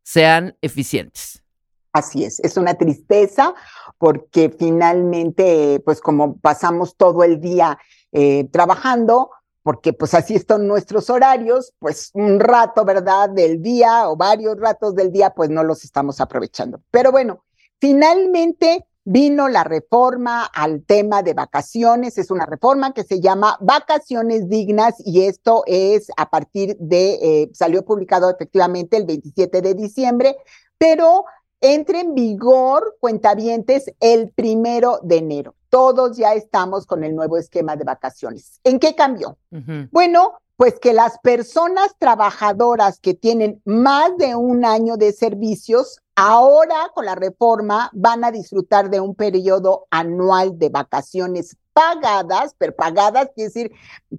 sean eficientes. Así es, es una tristeza porque finalmente, pues como pasamos todo el día eh, trabajando, porque pues así están nuestros horarios, pues un rato, ¿verdad? Del día o varios ratos del día, pues no los estamos aprovechando. Pero bueno, finalmente vino la reforma al tema de vacaciones, es una reforma que se llama Vacaciones Dignas y esto es a partir de, eh, salió publicado efectivamente el 27 de diciembre, pero entra en vigor, cuentavientes, el primero de enero. Todos ya estamos con el nuevo esquema de vacaciones. ¿En qué cambió? Bueno, pues que las personas trabajadoras que tienen más de un año de servicios, ahora con la reforma van a disfrutar de un periodo anual de vacaciones pagadas, pero pagadas quiere decir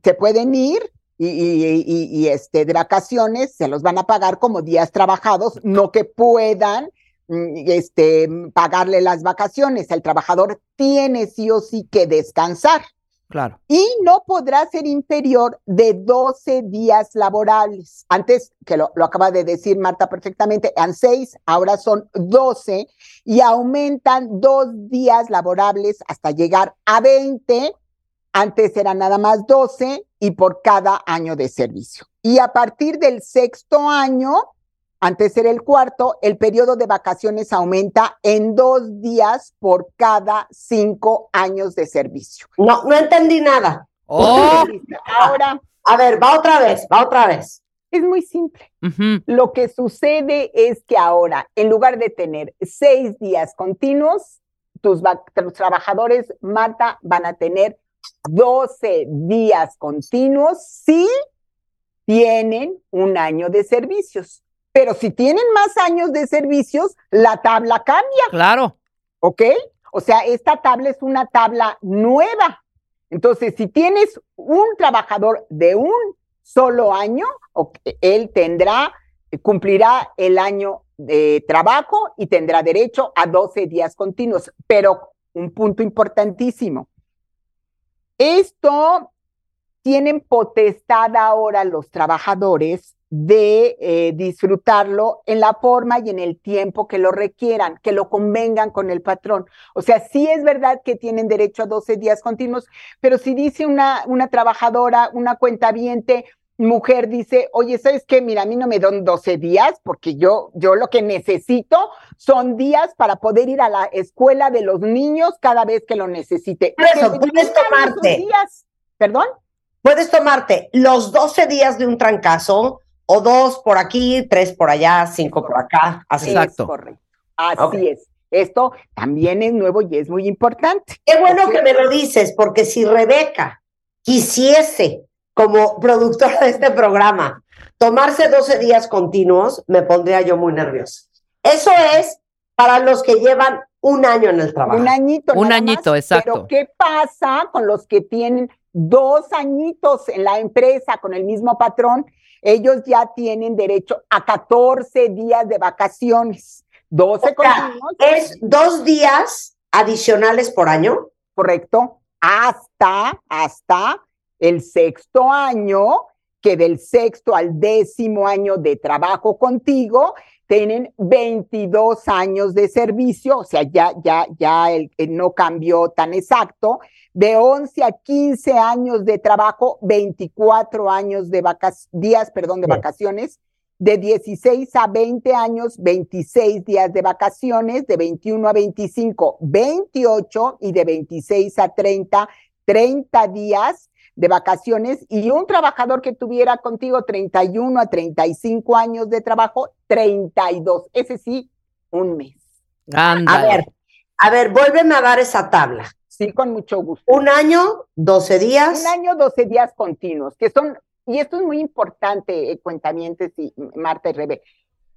que pueden ir y, y- y- y, este, de vacaciones, se los van a pagar como días trabajados, no que puedan este, pagarle las vacaciones. El trabajador tiene sí o sí que descansar Claro. y no podrá ser inferior de 12 días laborables. Antes, que lo, lo acaba de decir Marta perfectamente, eran 6, ahora son 12 y aumentan dos días laborables hasta llegar a 20. Antes eran nada más 12 y por cada año de servicio. Y a partir del sexto año, antes era el cuarto, el periodo de vacaciones aumenta en dos días por cada cinco años de servicio. No, no entendí nada. ¡Oh! Ahora A ver, va otra vez, va otra vez. es muy simple. Lo que sucede es que ahora, en lugar de tener seis días continuos, tus trabajadores, Marta, van a tener 12 días continuos si tienen un año de servicios. Pero si tienen más años de servicios, la tabla cambia. Claro. ¿ok? O sea, esta tabla es una tabla nueva. Entonces, si tienes un trabajador de un solo año, él tendrá, cumplirá el año de trabajo y tendrá derecho a 12 días continuos. Pero un punto importantísimo. Esto tienen potestad ahora los trabajadores de eh, disfrutarlo en la forma y en el tiempo que lo requieran, que lo convengan con el patrón. O sea, sí es verdad que tienen derecho a 12 días continuos, pero si dice una, una trabajadora, una cuentaviente, mujer dice, oye, ¿sabes qué? Mira, a mí no me dan 12 días porque yo, yo lo que necesito son días para poder ir a la escuela de los niños cada vez que lo necesite. Por eso, puedes tomarte. días. ¿Perdón? Puedes tomarte los 12 días de un trancazo o dos por aquí, tres por allá, cinco por acá, así. Exacto. Es correcto. Así es. Esto también es nuevo y es muy importante. Qué bueno que me lo dices, porque si Rebeca quisiese, como productora de este programa, tomarse 12 días continuos, me pondría yo muy nerviosa. Eso es para los que llevan un año en el trabajo. Un añito. Un nada añito, más. exacto. Pero ¿qué pasa con los que tienen dos añitos en la empresa con el mismo patrón? Ellos ya tienen derecho a 14 días de vacaciones. 12 O sea, continuos, Es dos días adicionales por año. correcto, hasta, hasta el sexto año, que del sexto al décimo año de trabajo contigo, tienen 22 años de servicio, o sea, ya, ya, ya el, el no cambió tan exacto. De 11 a 15 años de trabajo, 24 años de días, perdón, de vacaciones. De 16 a 20 años, 26 días de vacaciones. De 21 a 25, 28. Y de 26 a 30, 30 días de vacaciones. Y un trabajador que tuviera contigo 31 a 35 años de trabajo, 32. Ese sí, un mes. A ver, a ver, vuélveme a dar esa tabla. Sí, con mucho gusto. Un año, 12 días. Un año, 12 días continuos, que son, y esto es muy importante, eh, cuentamientos y Marta y Rebe,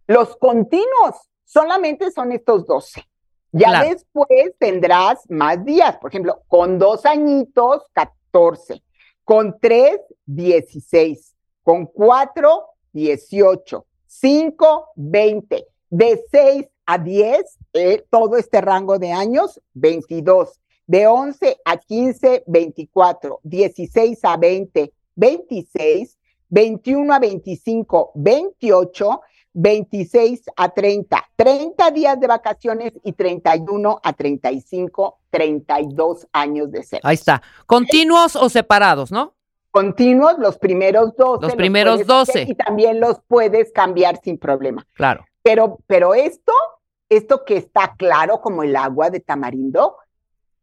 los continuos solamente son estos 12. Ya Claro. después tendrás más días, por ejemplo, con dos añitos, 14, con tres, 16, con cuatro, 18, cinco, 20, de 6 a 10, eh, todo este rango de años, 22, de 11 a 15, 24, 16 a 20, 26, 21 a 25, 28, 26 a 30, 30 días de vacaciones y 31 a 35, 32 años de ser. Ahí está. ¿Continuos o separados, no? Continuos los primeros 12. Los primeros puedes 12. hacer Y también los puedes cambiar sin problema. Claro. Pero, pero esto, esto que está claro como el agua de tamarindo,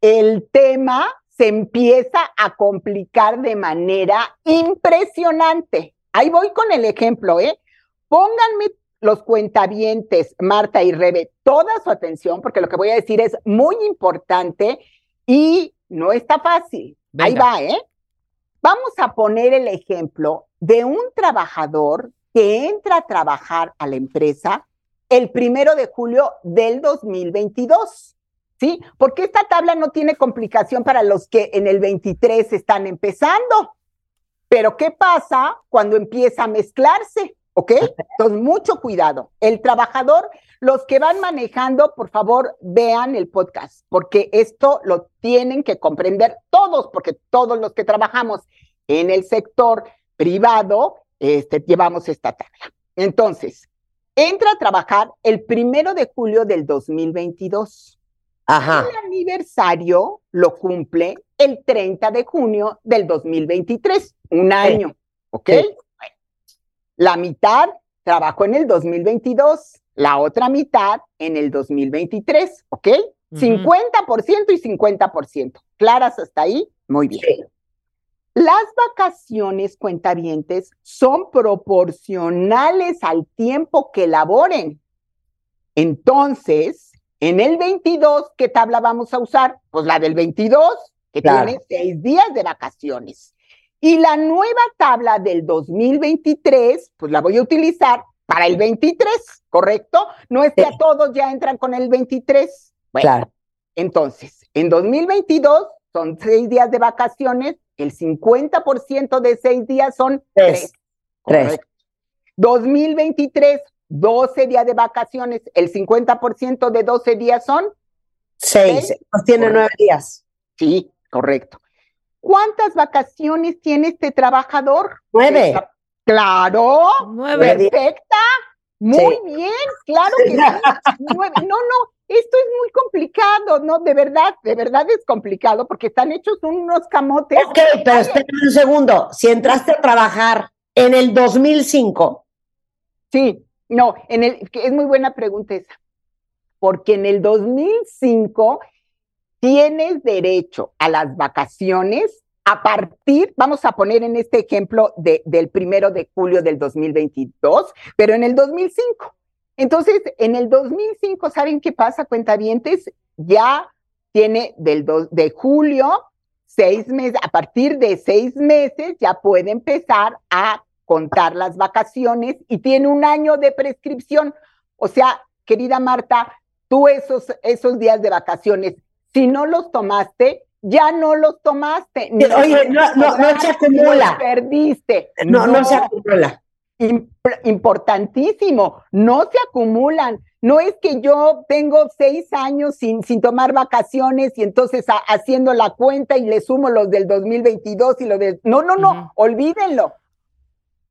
el tema se empieza a complicar de manera impresionante. Ahí voy con el ejemplo, ¿eh? Pónganme los cuentavientes, Marta y Rebe, toda su atención, porque lo que voy a decir es muy importante y no está fácil. Ahí va, ¿eh? Vamos a poner el ejemplo de un trabajador que entra a trabajar a la empresa el primero de julio del 2022. ¿Sí? Porque esta tabla no tiene complicación para los que en el 23 están empezando. Pero ¿qué pasa cuando empieza a mezclarse? ¿Ok? Entonces, mucho cuidado. El trabajador, los que van manejando, por favor, vean el podcast, porque esto lo tienen que comprender todos, porque todos los que trabajamos en el sector privado, este, llevamos esta tabla. Entonces, entra a trabajar el primero de julio del 2022. Ajá. El aniversario lo cumple el 30 de junio del 2023, un año, ¿ok? Sí. La mitad trabajó en el 2022, la otra mitad en el 2023, ¿ok? Ujú. 50% y 50%. ¿Claras hasta ahí? Muy bien. Sí. Las vacaciones cuentavientes son proporcionales al tiempo que laboren. Entonces, en el 22, ¿qué tabla vamos a usar? Pues la del 22, que Claro. tiene seis días de vacaciones. Y la nueva tabla del 2023, pues la voy a utilizar para el 23, ¿correcto? No es que Sí. a todos ya entran con el 23. Bueno, Claro. entonces, en 2022 son seis días de vacaciones, el 50% de seis días son Tres. tres. Tres. Correcto. 2023, 12 días de vacaciones, el 50% de 12 días son, Seis. Pues tiene nueve días. sí, correcto. ¿Cuántas vacaciones tiene este trabajador? Nueve. Claro, Nueve. perfecta, muy Sí. bien, claro que sí. Nueve. No, no, esto es muy complicado, no, de verdad, de verdad es complicado porque están hechos unos camotes. Ok, pero espérame un segundo. Si entraste a trabajar en el 2005, Sí, no, en el, que es muy buena pregunta esa, porque en el 2005 tienes derecho a las vacaciones a partir, vamos a poner en este ejemplo de, del primero de julio del 2022, pero en el 2005. Entonces, en el 2005, ¿saben qué pasa, cuentavientes? Ya tiene del de julio, seis meses, a partir de seis meses ya puede empezar a contar las vacaciones y tiene un año de prescripción. O sea, querida Marta, tú esos, esos días de vacaciones, si no los tomaste, ya no los tomaste. ni Oye, no, no, no se acumula. los Perdiste. No, no se acumula. Im- importantísimo, no se acumulan. No es que yo tengo seis años sin, sin tomar vacaciones y entonces a- haciendo la cuenta y le sumo los del 2022 y lo del... No, no, no, olvídenlo.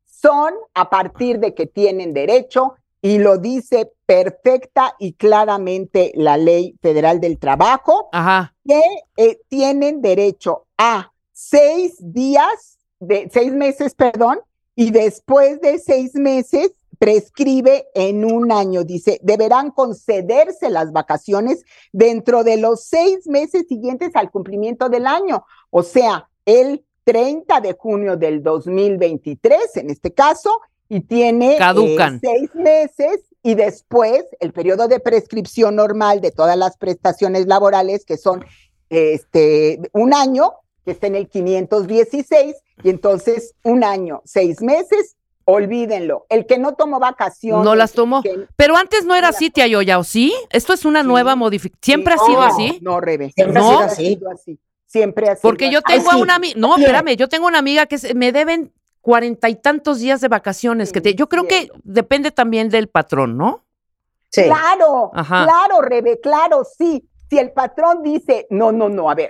Son a partir de que tienen derecho y lo dice perfecta y claramente la ley federal del trabajo Ajá. que eh, tienen derecho a seis días, de seis meses, perdón, y después de seis meses prescribe en un año. Dice, deberán concederse las vacaciones dentro de los seis meses siguientes al cumplimiento del año. O sea, el 30 de junio del 2023, en este caso, y tiene eh, seis meses y después el periodo de prescripción normal de todas las prestaciones laborales, que son este, un año, que está en el 516, y entonces un año, seis meses, olvídenlo. El que no tomó vacaciones. No las tomó. que- Pero antes no era así, tía Yoya, ¿o sí? Esto es una Sí. nueva modificación. ¿Siempre ha sido no, así? No, Rebe. Siempre ha No, sido así. sido así. Siempre ha sido Porque yo tengo sí. una amiga, no, espérame, yo tengo una amiga que se- me deben cuarenta y tantos días de vacaciones. que te- yo creo que depende también del patrón, ¿no? Sí. Claro, Ajá. claro, Rebe, claro, sí. Si el patrón dice, no, no, no, a ver,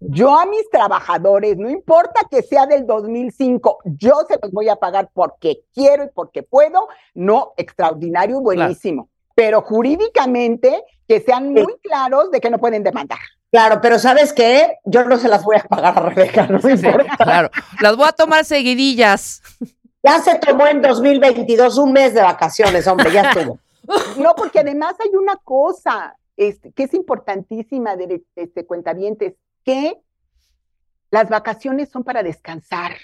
yo a mis trabajadores, no importa que sea del 2005, yo se los voy a pagar porque quiero y porque puedo, no, extraordinario, buenísimo. Pero jurídicamente, que sean muy claros de que no pueden demandar. Claro, pero ¿sabes qué? Yo no se las voy a pagar a Rebeca, no me Sí, importa. claro. Las voy a tomar seguidillas. Ya se tomó en 2022 un mes de vacaciones, hombre, ya estuvo. *laughs* No, porque además hay una cosa este, que es importantísima de este cuentavientes, que las vacaciones son para descansar.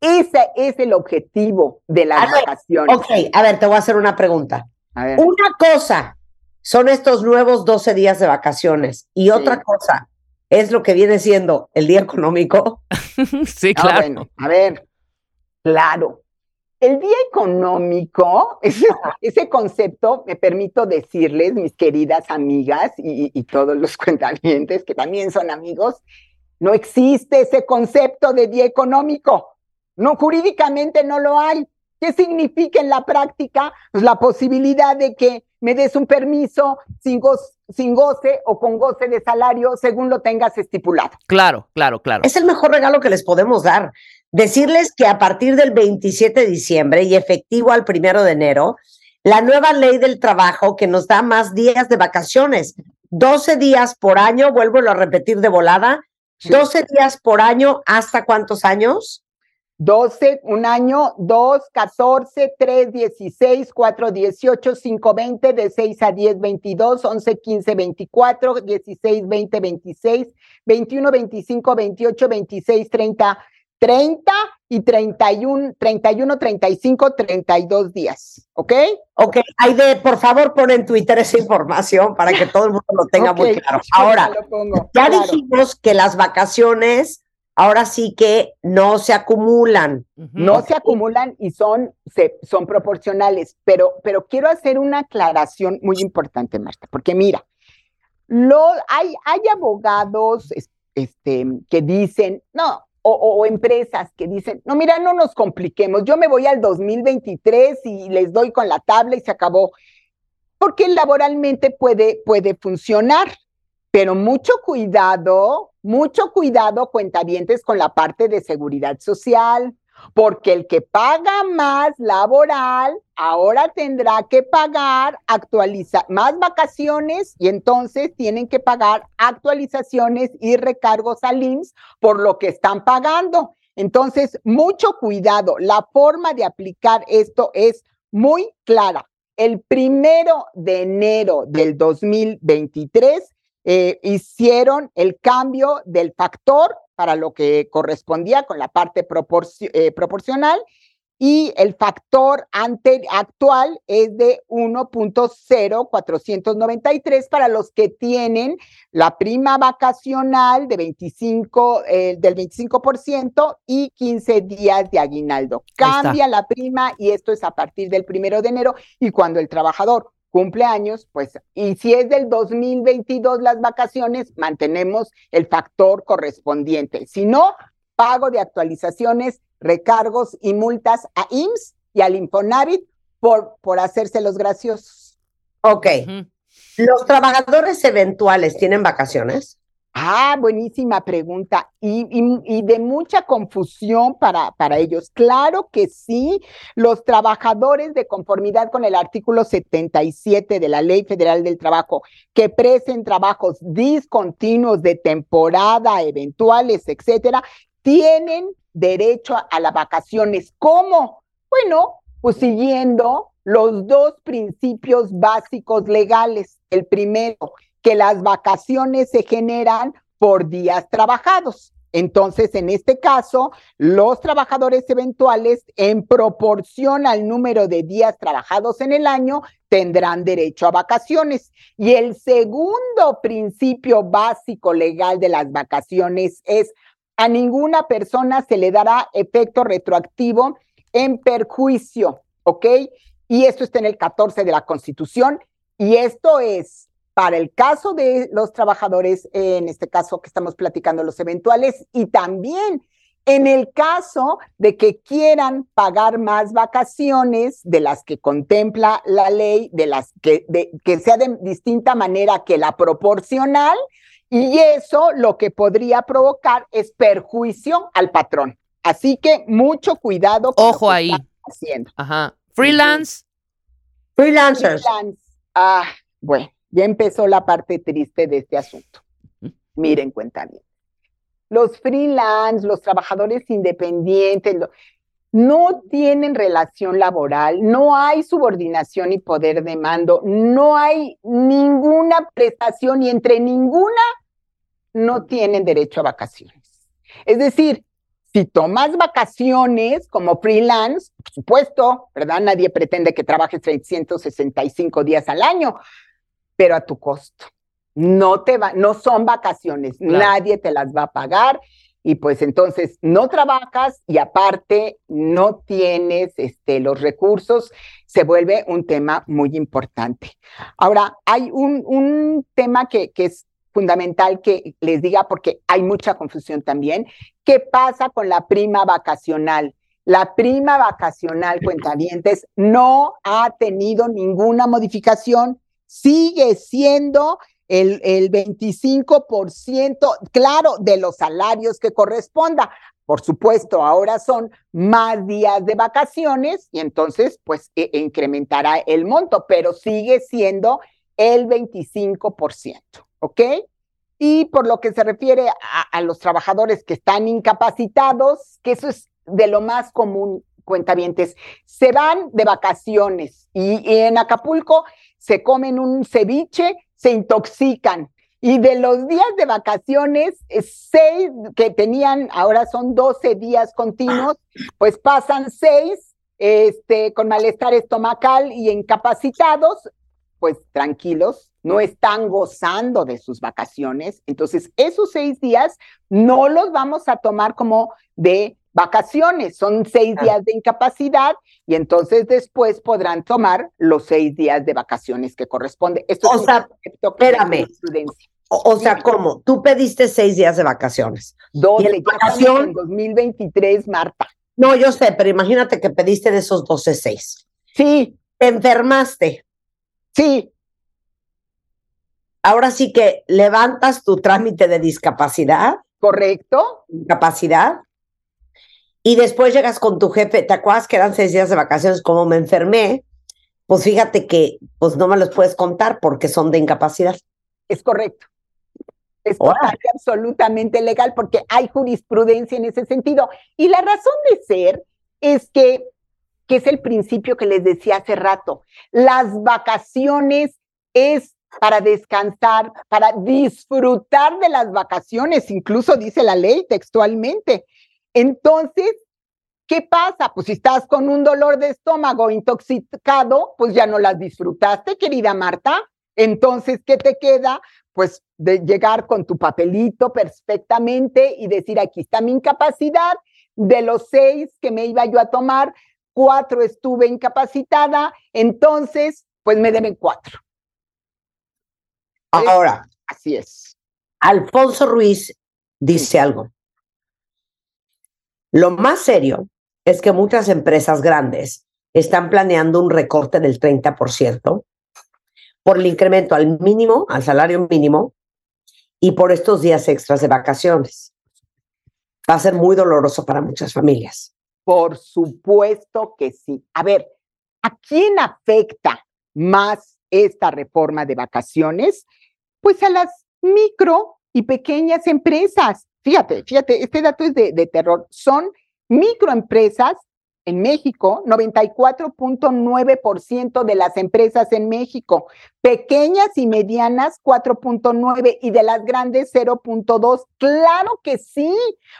Ese es el objetivo de las A ver, vacaciones. Ok, a ver, te voy a hacer una pregunta. A ver, Una cosa son estos nuevos 12 días de vacaciones y otra cosa es lo que viene siendo el día económico. *laughs* sí, ah, claro. bueno, a ver, claro. El día económico, *laughs* ese, ese concepto, me permito decirles, mis queridas amigas y, y todos los *laughs* cuentavientes que también son amigos, no existe ese concepto de día económico. No, jurídicamente no lo hay. ¿Qué significa en la práctica? Pues la posibilidad de que me des un permiso sin, sin goce o con goce de salario según lo tengas estipulado. Claro, claro, claro. Es el mejor regalo que les podemos dar. Decirles que a partir del 27 de diciembre y efectivo al primero de enero, la nueva ley del trabajo que nos da más días de vacaciones, 12 días por año, vuelvo a repetir de volada, Sí. 12 días por año, ¿hasta cuántos años? 12, un año, 2, 14, 3, 16, 4, 18, 5, 20, de 6 a 10, 22, 11, 15, 24, 16, 20, 26, 21, 25, 28, 26, 30, 30 y 31, 31, 35, 32 días, ¿ok? Ok, Aide, por favor, pon en Twitter esa información para que todo el mundo lo tenga muy *laughs* Ok, claro. Ahora, pongo, ya claro. dijimos que las vacaciones ahora sí que no se acumulan. No se acumulan y son, se, son proporcionales, pero, pero quiero hacer una aclaración muy importante, Marta, porque mira, lo, hay, hay abogados es- este, que dicen, no, o, o- o empresas que dicen, no, mira, no nos compliquemos, yo me voy al 2023 y les doy con la tabla y se acabó, porque laboralmente puede, puede funcionar. Pero mucho cuidado, mucho cuidado, cuentavientes, con la parte de seguridad social, porque el que paga más laboral ahora tendrá que pagar actualiza más vacaciones y entonces tienen que pagar actualizaciones y recargos al IMSS por lo que están pagando. Entonces, mucho cuidado. La forma de aplicar esto es muy clara. El primero de enero del 2023 eh, hicieron el cambio del factor para lo que correspondía con la parte proporci- eh, proporcional y el factor ante, actual es de 1.0493 para los que tienen la prima vacacional de 25, eh, del 25% y 15 días de aguinaldo. Cambia la prima y esto es a partir del primero de enero y cuando el trabajador cumple años, pues, y si es del 2022 las vacaciones, mantenemos el factor correspondiente. Si no, pago de actualizaciones, recargos y multas a IMSS y al Infonavit por, por hacerse los graciosos. Ok. ¿Los trabajadores eventuales tienen vacaciones? Ah, buenísima pregunta. Y, de mucha confusión para, para ellos. Claro que sí, los trabajadores de conformidad con el artículo 77 de la Ley Federal del Trabajo que presten trabajos discontinuos de temporada, eventuales, etcétera, tienen derecho a, a las vacaciones. ¿Cómo? Bueno, pues siguiendo los dos principios básicos legales. El primero, que las vacaciones se generan por días trabajados. Entonces, en este caso, los trabajadores eventuales, en proporción al número de días trabajados en el año, tendrán derecho a vacaciones. Y el segundo principio básico legal de las vacaciones es a ninguna persona se le dará efecto retroactivo en perjuicio, ¿ok? Y esto está en el 14 de la Constitución. Y esto es para el caso de los trabajadores, en este caso que estamos platicando, los eventuales, y también en el caso de que quieran pagar más vacaciones de las que contempla la ley, de las que, de, que sea de distinta manera que la proporcional, y eso lo que podría provocar es perjuicio al patrón. Así que mucho cuidado. con lo Ojo que ahí. están Haciendo. Ajá. Freelance. Freelancers. Freelance. Ah, bueno, ya empezó la parte triste de este asunto. Miren, cuenta bien. Los freelance, los trabajadores independientes, lo- no tienen relación laboral, no hay subordinación y poder de mando, no hay ninguna prestación y entre ninguna no tienen derecho a vacaciones. Es decir, si tomas vacaciones como freelance, por supuesto, ¿verdad? Nadie pretende que trabajes 365 días al año, pero a tu costo. No te va, no son vacaciones, Claro. nadie te las va a pagar y pues entonces no trabajas y aparte no tienes este, los recursos, se vuelve un tema muy importante. Ahora, hay un, un tema que, que es fundamental que les diga porque hay mucha confusión también. ¿Qué pasa con la prima vacacional? La prima vacacional, cuentavientes, no ha tenido ninguna modificación, sigue siendo el, el 25%, claro, de los salarios que corresponda. Por supuesto, ahora son más días de vacaciones y entonces, pues, e- e incrementará el monto, pero sigue siendo el 25%, ¿ok? Y por lo que se refiere a, los trabajadores que están incapacitados, que eso es de lo más común, cuentavientes, se van de vacaciones y en Acapulco se comen un ceviche, se intoxican. Y de los días de vacaciones, eh, seis que tenían, ahora son 12 días continuos, pues pasan seis este, con malestar estomacal y incapacitados, pues tranquilos, no están gozando de sus vacaciones. Entonces, esos seis días no los vamos a tomar como de vacaciones, son seis días de incapacidad y entonces después podrán tomar los seis días de vacaciones que corresponde. Esto O es sea, espérame. O, o sea, ¿cómo? Tú pediste seis días de vacaciones. 12, ¿Y en ya estamos vacación? en 2023, Marta. No, yo sé, pero imagínate que pediste de esos 12, seis. Sí, Te enfermaste. sí, Ahora sí que levantas tu trámite de discapacidad, correcto. incapacidad, y después llegas con tu jefe. ¿Te acuerdas que eran seis días de vacaciones? Como me enfermé, pues fíjate que pues no me los puedes contar porque son de incapacidad. Es correcto. Es absolutamente legal porque hay jurisprudencia en ese sentido. Y la razón de ser es que, que es el principio que les decía hace rato, las vacaciones es para descansar, para disfrutar de las vacaciones, incluso dice la ley textualmente. Entonces, ¿qué pasa? Pues si estás con un dolor de estómago intoxicado, pues ya no las disfrutaste, querida Marta. Entonces, ¿qué te queda? Pues de llegar con tu papelito perfectamente y decir, aquí está mi incapacidad. De los seis que me iba yo a tomar, cuatro estuve incapacitada, entonces, pues me deben cuatro. Ahora, Así es. Alfonso Ruiz dice algo. Lo más serio es que muchas empresas grandes están planeando un recorte del 30% por el incremento al mínimo, al salario mínimo y por estos días extras de vacaciones. Va a ser muy doloroso para muchas familias. Por supuesto que sí. A ver, ¿a quién afecta más esta reforma de vacaciones? Pues a las micro y pequeñas empresas. Fíjate, fíjate, este dato es de, terror. Son microempresas en México, 94.9% de las empresas en México, pequeñas y medianas 4.9 y de las grandes 0.2. Claro que sí,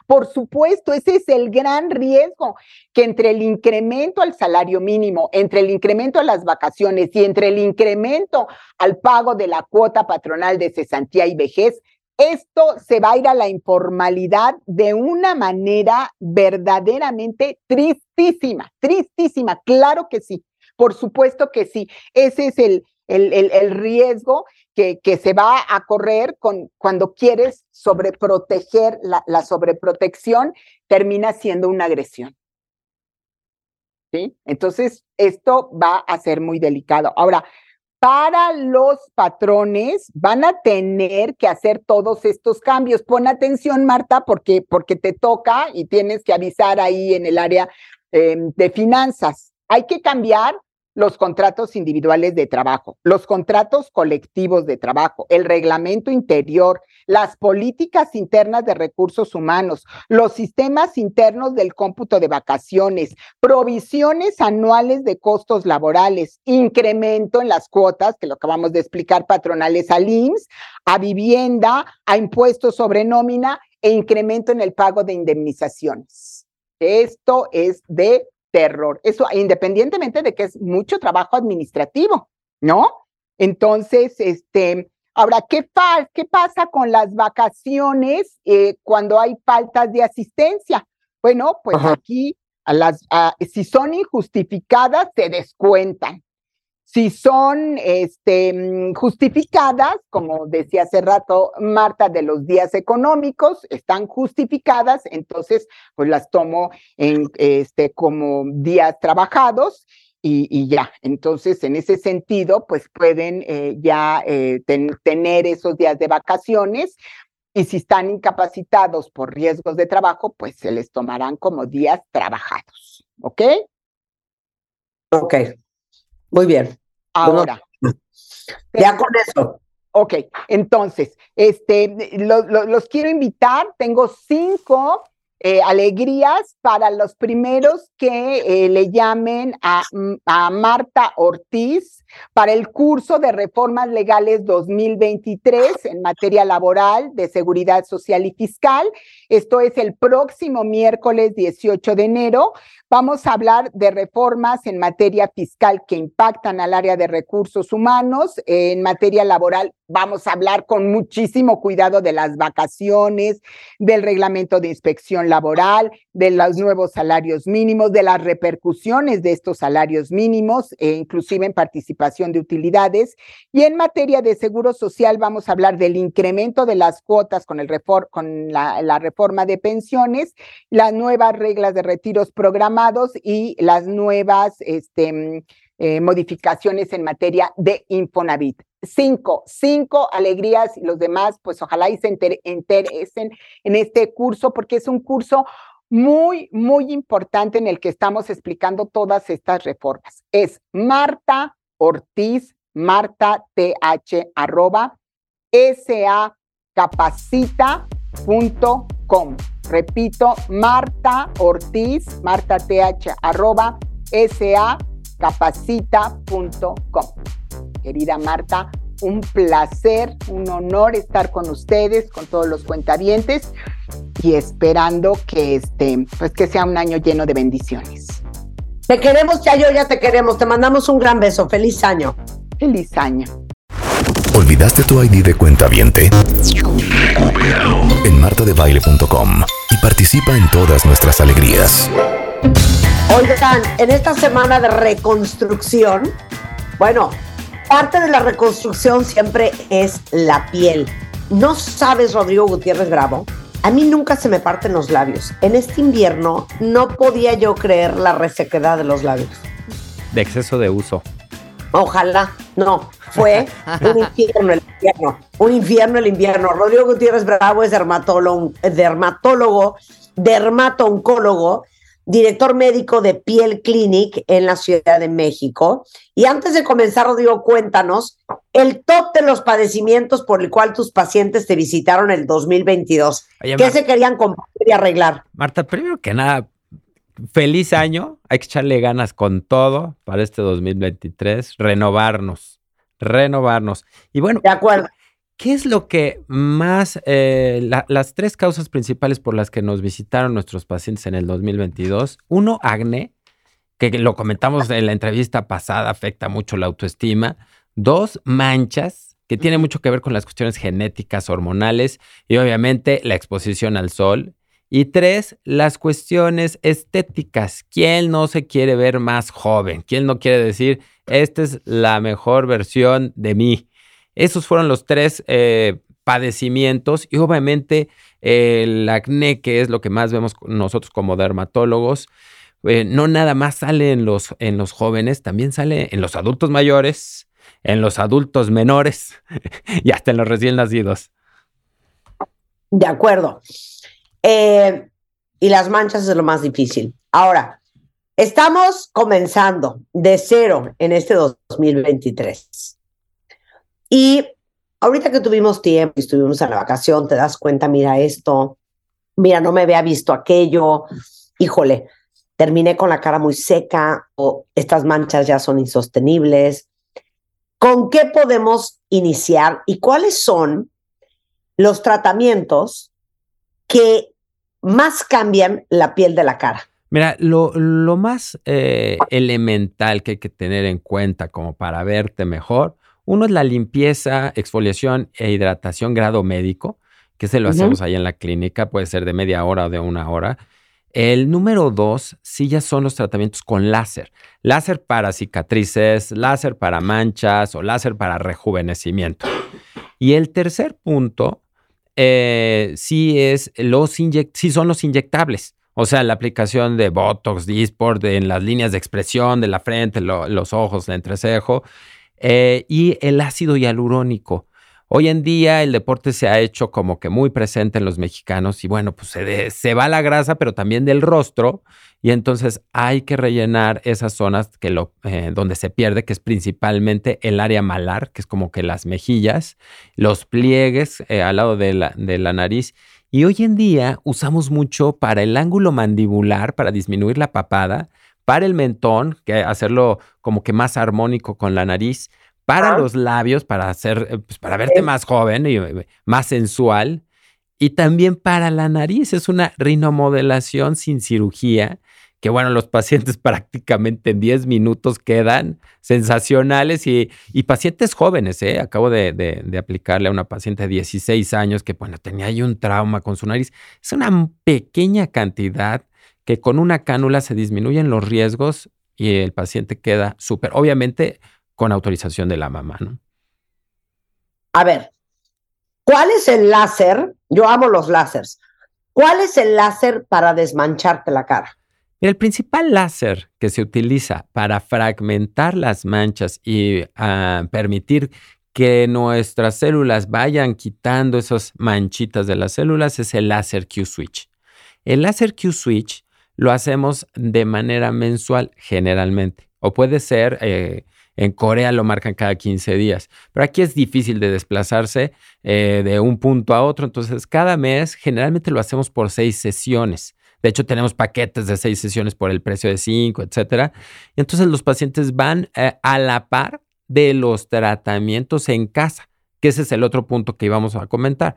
por supuesto, ese es el gran riesgo que entre el incremento al salario mínimo, entre el incremento a las vacaciones y entre el incremento al pago de la cuota patronal de cesantía y vejez, esto se va a ir a la informalidad de una manera verdaderamente tristísima, tristísima, claro que sí, por supuesto que sí. Ese es el, el, el, riesgo que, que, se va a correr con, cuando quieres sobreproteger, la, la sobreprotección termina siendo una agresión. ¿Sí? Entonces, esto va a ser muy delicado. Ahora, para los patrones van a tener que hacer todos estos cambios. Pon atención, Marta, porque, porque te toca y tienes que avisar ahí en el área eh, de finanzas. Hay que cambiar los contratos individuales de trabajo, los contratos colectivos de trabajo, el reglamento interior, las políticas internas de recursos humanos, los sistemas internos del cómputo de vacaciones, provisiones anuales de costos laborales, incremento en las cuotas, que lo acabamos de explicar, patronales al IMSS, a vivienda, a impuestos sobre nómina e incremento en el pago de indemnizaciones. Esto es de terror. Eso independientemente de que es mucho trabajo administrativo, ¿no? Entonces, este, ahora, ¿qué, fa qué pasa con las vacaciones eh, cuando hay faltas de asistencia? Bueno, pues Ajá. aquí, a las, a, si son injustificadas, se descuentan. Si son este, justificadas, como decía hace rato Marta, de los días económicos, están justificadas, entonces pues las tomo en, este, como días trabajados y, ya. Entonces, en ese sentido, pues pueden eh, ya eh, ten, tener esos días de vacaciones. Y si están incapacitados por riesgos de trabajo, pues se les tomarán como días trabajados. ¿Ok? Ok. Muy bien. Ahora. Ya con eso. Ok, entonces, este, lo, lo, los quiero invitar. Tengo cinco eh, alegrías para los primeros que eh, le llamen a, a, Marta Ortiz para el curso de reformas legales 2023 en materia laboral, de seguridad social y fiscal. Esto es el próximo miércoles 18 de enero. Vamos a hablar de reformas en materia fiscal que impactan al área de recursos humanos. En materia laboral vamos a hablar con muchísimo cuidado de las vacaciones, del reglamento de inspección laboral, de los nuevos salarios mínimos, de las repercusiones de estos salarios mínimos, e inclusive en participación de utilidades. Y en materia de seguro social vamos a hablar del incremento de las cuotas con, el refor con la, reforma de pensiones, las nuevas reglas de retiros programados y las nuevas este, eh, modificaciones en materia de Infonavit. Cinco, cinco alegrías y los demás, pues ojalá y se interesen en este curso porque es un curso muy, muy importante en el que estamos explicando todas estas reformas. Es Marta Ortiz, Marta TH, arroba, sacapacita.com. Repito, Marta Ortiz, Marta TH, arroba, sacapacita.com. Querida Marta, un placer, un honor estar con ustedes, con todos los cuentavientes. y esperando que este, pues que sea un año lleno de bendiciones. Te queremos, Chayo, ya te queremos. Te mandamos un gran beso. Feliz año. Feliz año. ¿Olvidaste tu ID de cuenta viente? En martadebaile.com y participa en todas nuestras alegrías. Oigan, en esta semana de reconstrucción, bueno, parte de la reconstrucción siempre es la piel. No sabes, Rodrigo Gutiérrez Bravo, a mí nunca se me parten los labios. En este invierno no podía yo creer la resequedad de los labios. De exceso de uso. Ojalá, no, fue *laughs* un infierno el invierno, un infierno el invierno. Rodrigo Gutiérrez Bravo es dermatólogo, dermatólogo, dermato-oncólogo, director médico de Piel Clinic en la Ciudad de México. Y antes de comenzar, Rodrigo, cuéntanos el top de los padecimientos por el cual tus pacientes te visitaron el 2022. Oye, ¿Qué Mar- se querían compartir y arreglar? Marta, primero que nada, feliz año. Hay que echarle ganas con todo para este 2023. Renovarnos, renovarnos. Y bueno, De acuerdo. ¿Qué es lo que más, eh, la- las tres causas principales por las que nos visitaron nuestros pacientes en el 2022? Uno, acné, que lo comentamos en la entrevista pasada, afecta mucho la autoestima. Dos, manchas, que tiene mucho que ver con las cuestiones genéticas, hormonales y obviamente la exposición al sol. Y tres, las cuestiones estéticas. ¿Quién no se quiere ver más joven? ¿Quién no quiere decir, esta es la mejor versión de mí? Esos fueron los tres eh, padecimientos y obviamente eh, el acné, que es lo que más vemos nosotros como dermatólogos, eh, no nada más sale en los, en los jóvenes, también sale en los adultos mayores, en los adultos menores *laughs* y hasta en los recién nacidos. De acuerdo. Y las manchas es lo más difícil. Ahora, estamos comenzando de cero en este 2023. Y ahorita que tuvimos tiempo y estuvimos en la vacación, te das cuenta, mira esto, mira, no me había visto aquello, híjole, terminé con la cara muy seca o estas manchas ya son insostenibles. ¿Con qué podemos iniciar y cuáles son los tratamientos que más cambian la piel de la cara? Mira, lo, lo más eh, elemental que hay que tener en cuenta como para verte mejor, uno es la limpieza, exfoliación e hidratación grado médico, que se lo hacemos ahí en la clínica, puede ser de media hora o de una hora. El número dos, sí ya son los tratamientos con láser. Láser para cicatrices, láser para manchas o láser para rejuvenecimiento. Y el tercer punto, eh, sí, es los sí son los inyectables. O sea, la aplicación de Botox, Dysport en las líneas de expresión de la frente, lo- los ojos, el entrecejo. Eh, y el ácido hialurónico. Hoy en día el deporte se ha hecho como que muy presente en los mexicanos y bueno, pues se, se va la grasa, pero también del rostro y entonces hay que rellenar esas zonas que lo, eh, donde se pierde, que es principalmente el área malar, que es como que las mejillas, los pliegues eh, al lado de la, de la nariz. Y hoy en día usamos mucho para el ángulo mandibular, para disminuir la papada, para el mentón, que hacerlo como que más armónico con la nariz, para Ah. los labios, para hacer, eh, pues, para verte más joven y eh, más sensual. Y también para la nariz, es una rinomodelación sin cirugía, que bueno, los pacientes *laughs* prácticamente en 10 minutos quedan sensacionales y, y pacientes jóvenes, ¿eh? Acabo de, de- de aplicarle a una paciente de 16 años que, bueno, tenía ahí un trauma con su nariz. Es una pequeña cantidad que con una cánula se disminuyen los riesgos y el paciente queda súper, obviamente con autorización de la mamá, ¿no? A ver, ¿cuál es el láser? Yo amo los láseres. ¿Cuál es el láser para desmancharte la cara? El principal láser que se utiliza para fragmentar las manchas y ah, permitir que nuestras células vayan quitando esas manchitas de las células es el láser Q-Switch. El láser Q-Switch lo hacemos de manera mensual generalmente, o puede ser, eh, en Corea lo marcan cada 15 días, pero aquí es difícil de desplazarse eh, de un punto a otro, entonces cada mes generalmente lo hacemos por seis sesiones. De hecho, tenemos paquetes de seis sesiones por el precio de cinco, etcétera. Entonces los pacientes van eh, a la par de los tratamientos en casa, que ese es el otro punto que íbamos a comentar.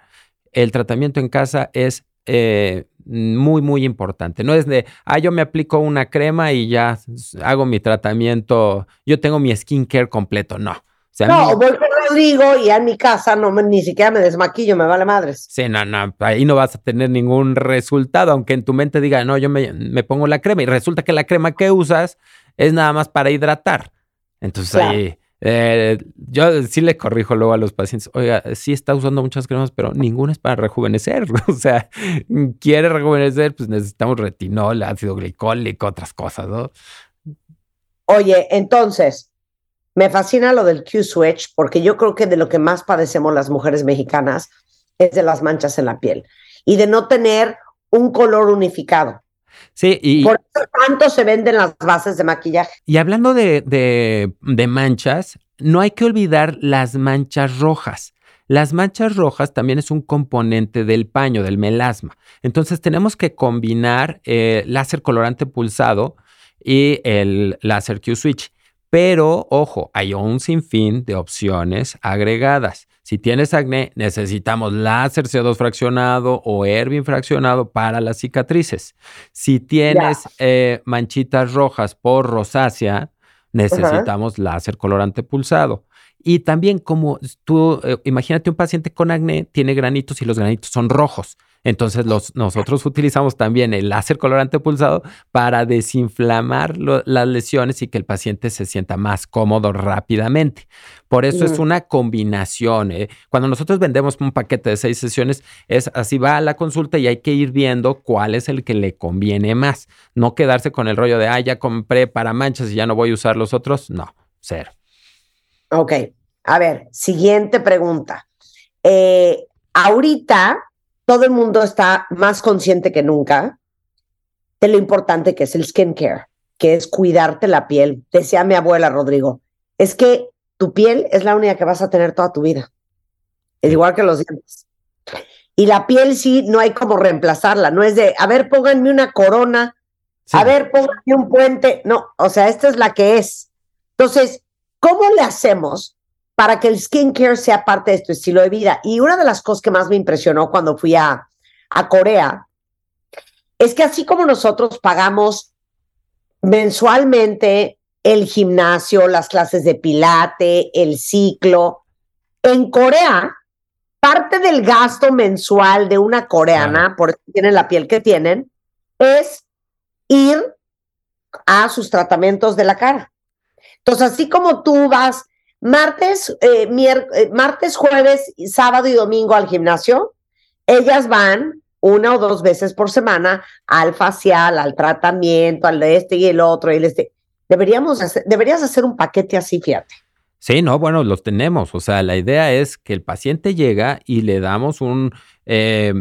El tratamiento en casa es eh, muy, muy importante. No es de, ah, yo me aplico una crema y ya hago mi tratamiento, yo tengo mi skincare completo. No. O sea, a No, mí- voy con Rodrigo y en mi casa no ni siquiera me desmaquillo, me vale madres. Sí, no, no, ahí no vas a tener ningún resultado, aunque en tu mente diga, no, yo me, me pongo la crema y resulta que la crema que usas es nada más para hidratar. Entonces Claro. ahí, eh, yo sí le corrijo luego a los pacientes, oiga, sí está usando muchas cremas, pero ninguna es para rejuvenecer. *laughs* O sea, quiere rejuvenecer, pues necesitamos retinol, ácido glicólico, otras cosas, ¿no? Oye, entonces, me fascina lo del Q-Switch porque yo creo que de lo que más padecemos las mujeres mexicanas es de las manchas en la piel y de no tener un color unificado. Sí, y, Por eso tanto se venden las bases de maquillaje. Y hablando de, de- de manchas, no hay que olvidar las manchas rojas. Las manchas rojas también es un componente del paño, del melasma. Entonces tenemos que combinar eh, láser colorante pulsado y el láser Q-Switch. Pero, ojo, hay un sinfín de opciones agregadas. Si tienes acné, necesitamos láser CO2 fraccionado o Ervin fraccionado para las cicatrices. Si tienes eh, manchitas rojas por rosácea, necesitamos láser colorante pulsado. Y también como tú, eh, imagínate un paciente con acné, tiene granitos y los granitos son rojos. Entonces los, nosotros utilizamos también el láser colorante pulsado para desinflamar lo- las lesiones y que el paciente se sienta más cómodo rápidamente. Por eso es Ujú. una combinación. ¿eh? Cuando nosotros vendemos un paquete de seis sesiones, es así va a la consulta y hay que ir viendo cuál es el que le conviene más. No quedarse con el rollo de, ah, ya compré para manchas y ya no voy a usar los otros. No, cero. Ok, a ver, siguiente pregunta. Eh, ahorita todo el mundo está más consciente que nunca de lo importante que es el skincare, que es cuidarte la piel. Decía mi abuela Rodrigo, es que tu piel es la única que vas a tener toda tu vida, es igual que los dientes. Y la piel sí, no hay como reemplazarla, no es de, a ver, pónganme una corona, Sí. a ver, pónganme un puente. No, o sea, esta es la que es. Entonces, ¿cómo le hacemos para que el skincare sea parte de tu estilo de vida? Y una de las cosas que más me impresionó cuando fui a, a Corea es que así como nosotros pagamos mensualmente el gimnasio, las clases de pilate, el ciclo, en Corea, parte del gasto mensual de una coreana, por eso tienen la piel que tienen, es ir a sus tratamientos de la cara. Entonces, así como tú vas martes, eh, eh, martes, jueves, sábado y domingo al gimnasio, ellas van una o dos veces por semana al facial, al tratamiento, al de este y el otro y el este. Deberíamos hacer, deberías hacer un paquete así, fíjate. Sí, no, bueno, los tenemos. O sea, la idea es que el paciente llega y le damos un, eh,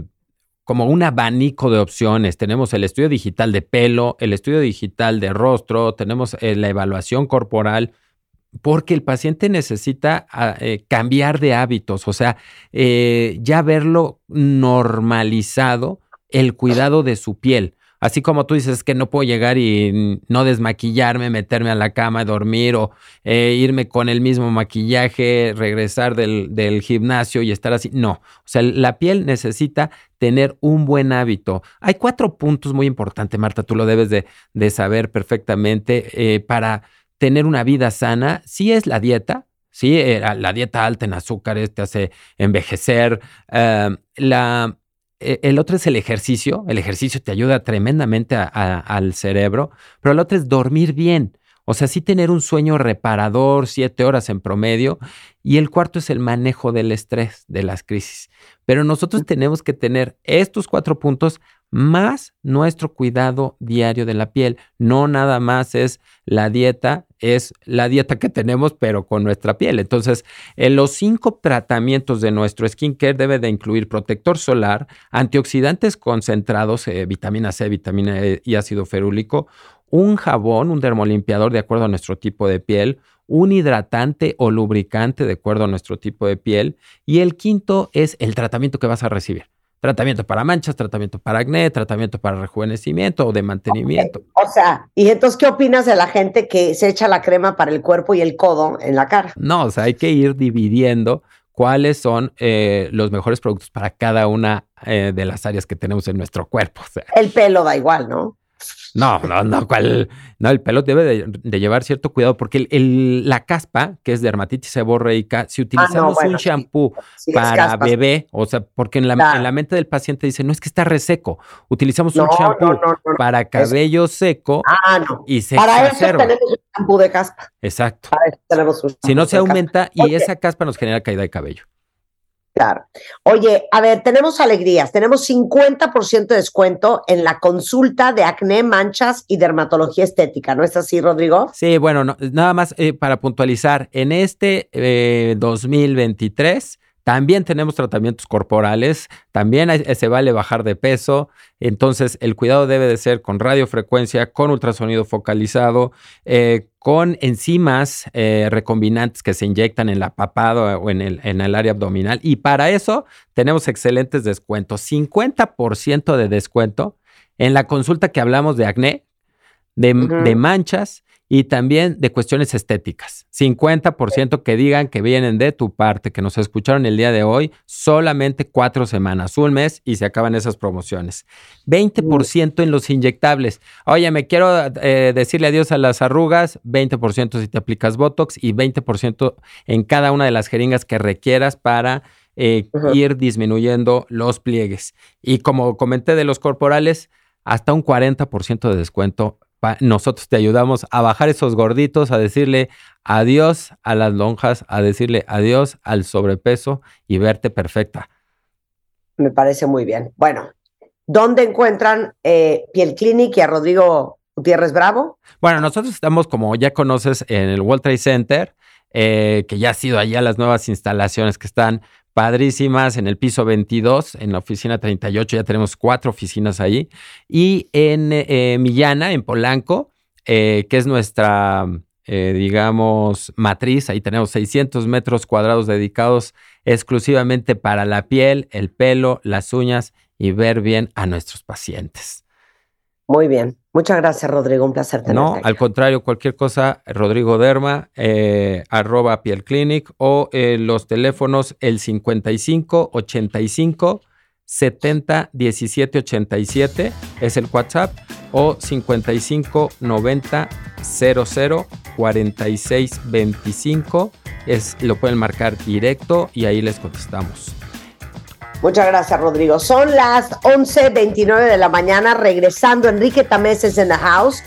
como un abanico de opciones. Tenemos el estudio digital de pelo, el estudio digital de rostro, tenemos eh, la evaluación corporal, porque el paciente necesita ah, eh, cambiar de hábitos, o sea, eh, ya verlo normalizado el cuidado de su piel. Así como tú dices que no puedo llegar y no desmaquillarme, meterme a la cama, dormir o eh, irme con el mismo maquillaje, regresar del, del gimnasio y estar así. No, o sea, la piel necesita tener un buen hábito. Hay cuatro puntos muy importantes, Marta, tú lo debes de, de saber perfectamente para tener una vida sana. Sí es la dieta, sí, eh, la dieta alta en azúcares te hace envejecer. eh, la, eh, el otro es el ejercicio. El ejercicio te ayuda tremendamente a- a- al cerebro, pero el otro es dormir bien. O sea, sí tener un sueño reparador, siete horas en promedio. Y el cuarto es el manejo del estrés, de las crisis. Pero nosotros tenemos que tener estos cuatro puntos más nuestro cuidado diario de la piel. No nada más es la dieta, es la dieta que tenemos, pero con nuestra piel. Entonces, en los cinco tratamientos de nuestro skincare debe de incluir protector solar, antioxidantes concentrados, eh, vitamina C, vitamina E y ácido ferúlico, un jabón, un dermolimpiador de acuerdo a nuestro tipo de piel, un hidratante o lubricante de acuerdo a nuestro tipo de piel y el quinto es el tratamiento que vas a recibir. Tratamiento para manchas, tratamiento para acné, tratamiento para rejuvenecimiento o de mantenimiento. O sea, ¿y entonces qué opinas de la gente que se echa la crema para el cuerpo y el codo en la cara? No, o sea, hay que ir dividiendo cuáles son eh, los mejores productos para cada una eh, de las áreas que tenemos en nuestro cuerpo. O sea, El pelo da igual, ¿no? No, no, no, ¿cuál? No, el pelo debe de, de llevar cierto cuidado porque el- el- la caspa, que es dermatitis seborreica, si utilizamos bueno, un shampoo Sí, para bebé, o sea, porque en la, Claro. en la mente del paciente dice, no es que está reseco, utilizamos No, un shampoo no, para cabello seco Ah, y se Para eso tenemos un shampoo de caspa. Exacto. Para eso tenemos un Si no se caspa. aumenta y esa caspa nos genera caída de cabello. Oye, a ver, tenemos alegrías. Tenemos 50% de descuento en la consulta de acné, manchas y dermatología estética. ¿No es así, Rodrigo? Sí, bueno, no- nada más eh, para puntualizar, en este eh, 2023 también tenemos tratamientos corporales, también hay- se vale bajar de peso, entonces el cuidado debe de ser con radiofrecuencia, con ultrasonido focalizado, eh, con enzimas eh, recombinantes que se inyectan en la papada o en el, en el área abdominal. Y para eso tenemos excelentes descuentos, 50% de descuento en la consulta que hablamos de acné, de manchas y también de cuestiones estéticas. 50% que digan que vienen de tu parte, que nos escucharon el día de hoy, solamente cuatro semanas, un mes y se acaban esas promociones. 20% en los inyectables. Oye, me quiero eh, decirle adiós a las arrugas, 20% si te aplicas Botox y 20% en cada una de las jeringas que requieras para eh, ir disminuyendo los pliegues. Y como comenté de los corporales, hasta un 40% de descuento. Nosotros te ayudamos a bajar esos gorditos, a decirle adiós a las lonjas, a decirle adiós al sobrepeso y verte perfecta. Me parece muy bien. Bueno, ¿dónde encuentran eh, Piel Clinic y a Rodrigo Gutiérrez Bravo? Bueno, nosotros estamos, como ya conoces, en el World Trade Center, eh, que ya ha sido allá las nuevas instalaciones que están padrísimas en el piso 22, en la oficina 38, ya tenemos cuatro oficinas ahí, y en eh, Millana, en Polanco, eh, que es nuestra, eh, digamos, matriz, ahí tenemos 600 metros cuadrados dedicados exclusivamente para la piel, el pelo, las uñas y ver bien a nuestros pacientes. Muy bien. Muchas gracias, Rodrigo. Un placer tenerte. No, al contrario, cualquier cosa, Rodrigo Derma, eh, arroba Piel Clinic o eh, los teléfonos el 55 85 70 17 87 es el WhatsApp o 55 90 00 46 25 es, lo pueden marcar directo y ahí les contestamos. Muchas gracias, Rodrigo. Son las 11.29 de la mañana, regresando Enrique Tameses en the house.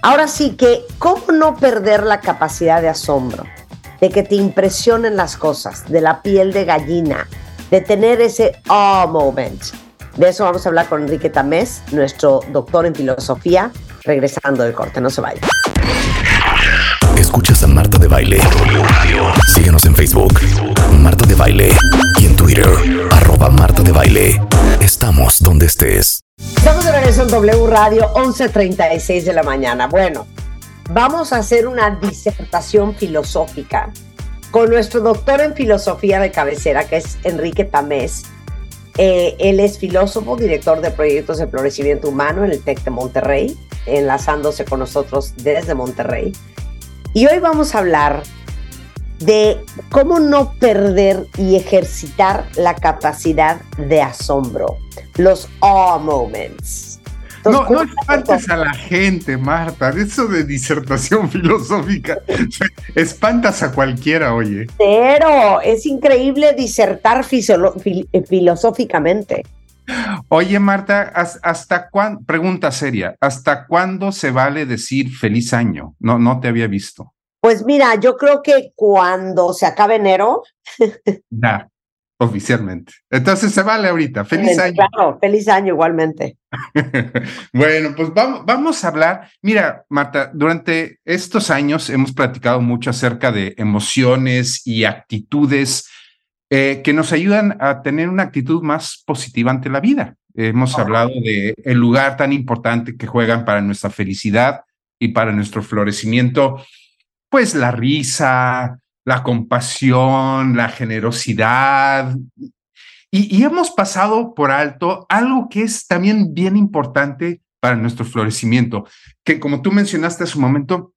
Ahora sí que, ¿cómo no perder la capacidad de asombro? De que te impresionen las cosas, de la piel de gallina, de tener ese oh moment. De eso vamos a hablar con Enrique Tamés, nuestro doctor en filosofía, regresando del corte. No se vaya. Escuchas a Marta de Baile. Síguenos en Facebook, Marta de Baile. Y en Twitter, arroba Marta de Baile. Estamos donde estés. Estamos de regreso en W Radio, 11.36 de la mañana. Bueno, vamos a hacer una disertación filosófica con nuestro doctor en filosofía de cabecera, que es Enrique Tamés. Eh, él es filósofo, director de proyectos de florecimiento humano en el TEC de Monterrey, enlazándose con nosotros desde Monterrey. Y hoy vamos a hablar de cómo no perder y ejercitar la capacidad de asombro, los awe moments. Entonces, No, no espantes a la gente, Marta. Eso de disertación *laughs* filosófica, espantas a cualquiera, oye. Cero, es increíble disertar fil- eh, filosóficamente. Oye, Marta, ¿has- ¿hasta cuándo? Pregunta seria. ¿Hasta cuándo se vale decir feliz año? No, no te había visto. Pues mira, yo creo que cuando se acabe enero, Ya, oficialmente. Entonces se vale ahorita. *laughs* Feliz año. claro, feliz año igualmente. *laughs* bueno, pues vamos, vamos a hablar. Mira, Marta, durante estos años hemos platicado mucho acerca de emociones y actitudes eh, que nos ayudan a tener una actitud más positiva ante la vida. Hemos hablado de el lugar tan importante que juegan para nuestra felicidad y para nuestro florecimiento, pues la risa, la compasión, la generosidad, y, hemos pasado por alto algo que es también bien importante para nuestro florecimiento, que como tú mencionaste hace un momento,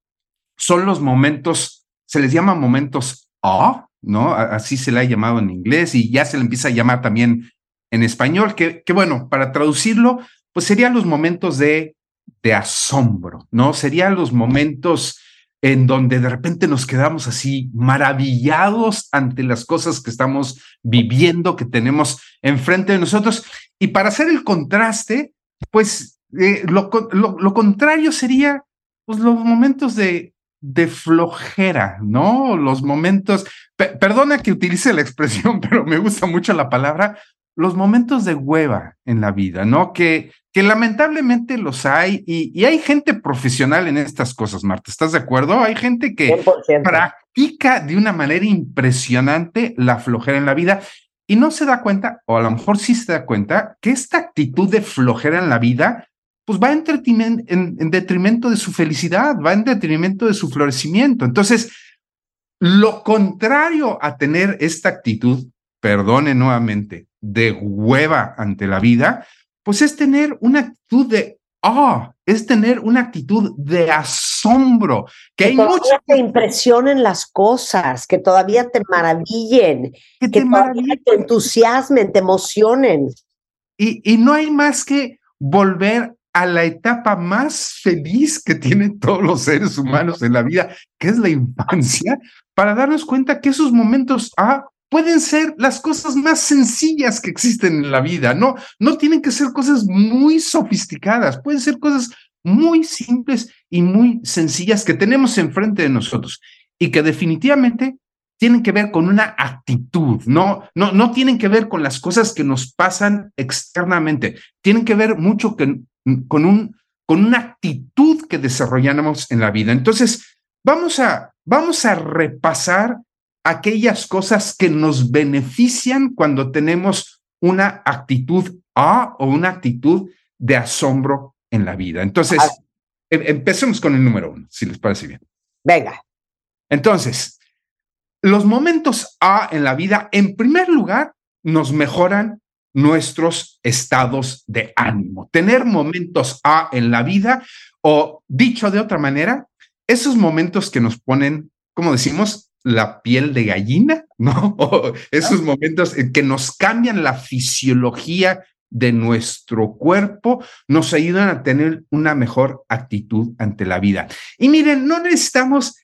son los momentos, se les llama momentos ah, ¿no? A- Así se le ha llamado en inglés y ya se le empieza a llamar también en español, que, que bueno, para traducirlo, pues serían los momentos de, de asombro, ¿no? Serían los momentos en donde de repente nos quedamos así maravillados ante las cosas que estamos viviendo, que tenemos enfrente de nosotros. Y para hacer el contraste, pues eh, lo, lo- contrario sería pues, los momentos de, de flojera, ¿no? Los momentos, pe- perdona que utilice la *laughs* expresión, pero me gusta mucho la palabra, los momentos de hueva en la vida, ¿no? Que, que lamentablemente los hay y, y hay gente profesional en estas cosas, Marta, ¿estás de acuerdo? Hay gente que 100%. practica de una manera impresionante la flojera en la vida y no se da cuenta, o a lo mejor sí se da cuenta, que esta actitud de flojera en la vida, pues va en, detrimen- en- en detrimento de su felicidad, va en detrimento de su florecimiento. Entonces, lo contrario a tener esta actitud, perdone nuevamente, de hueva ante la vida, pues es tener una actitud de ah, es tener una actitud de asombro, que Que hay todavía muchas te impresionen las cosas, que todavía te maravillen, que que te todavía maravillan. te entusiasmen, te emocionen. Y, y no hay más que volver a la etapa más feliz que tienen todos los seres humanos en la vida, que es la infancia, para darnos cuenta que esos momentos ah, pueden ser las cosas más sencillas que existen en la vida. No, no tienen que ser cosas muy sofisticadas, pueden ser cosas muy simples y muy sencillas que tenemos enfrente de nosotros y que definitivamente tienen que ver con una actitud, no, no, no tienen que ver con las cosas que nos pasan externamente, tienen que ver mucho que- con, un, una actitud que desarrollamos en la vida. Entonces, vamos a, vamos a repasar aquellas cosas que nos benefician cuando tenemos una actitud A o una actitud de asombro en la vida. Entonces, Ah. em- empecemos con el número uno, si les parece bien. Venga, Entonces, los momentos A en la vida, en primer lugar, nos mejoran nuestros estados de ánimo. Tener momentos A en la vida, o dicho de otra manera, esos momentos que nos ponen, como decimos, la piel de gallina, *laughs* ¿no? O esos momentos en que nos cambian la fisiología de nuestro cuerpo, nos ayudan a tener una mejor actitud ante la vida. Y miren, no necesitamos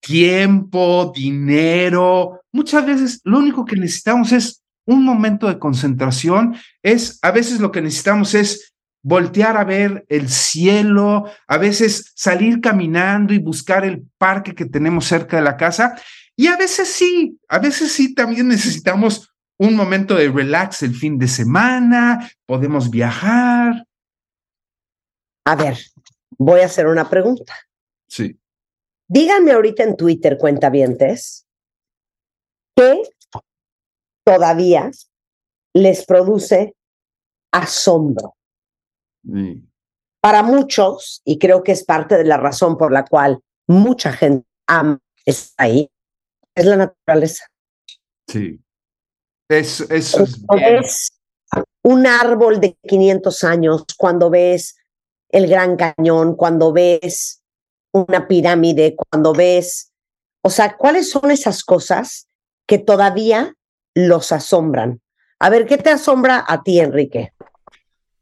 tiempo, dinero. Muchas veces lo único que necesitamos es un momento de concentración. Es a veces lo que necesitamos es voltear a ver el cielo, a veces salir caminando y buscar el parque que tenemos cerca de la casa. Y a veces sí, a veces sí también necesitamos un momento de relax el fin de semana, podemos viajar. a ver, voy a hacer una pregunta. Sí. Díganme ahorita en Twitter, cuentavientes, ¿qué todavía les produce asombro? Para muchos, y creo que es parte de la razón por la cual mucha gente ama estar ahí, es la naturaleza. Sí. Eso, eso es Cuando bien. ves un árbol de 500 años, cuando ves el Gran Cañón, cuando ves una pirámide, cuando ves, o sea, ¿cuáles son esas cosas que todavía los asombran? A ver, ¿qué te asombra a ti, Enrique?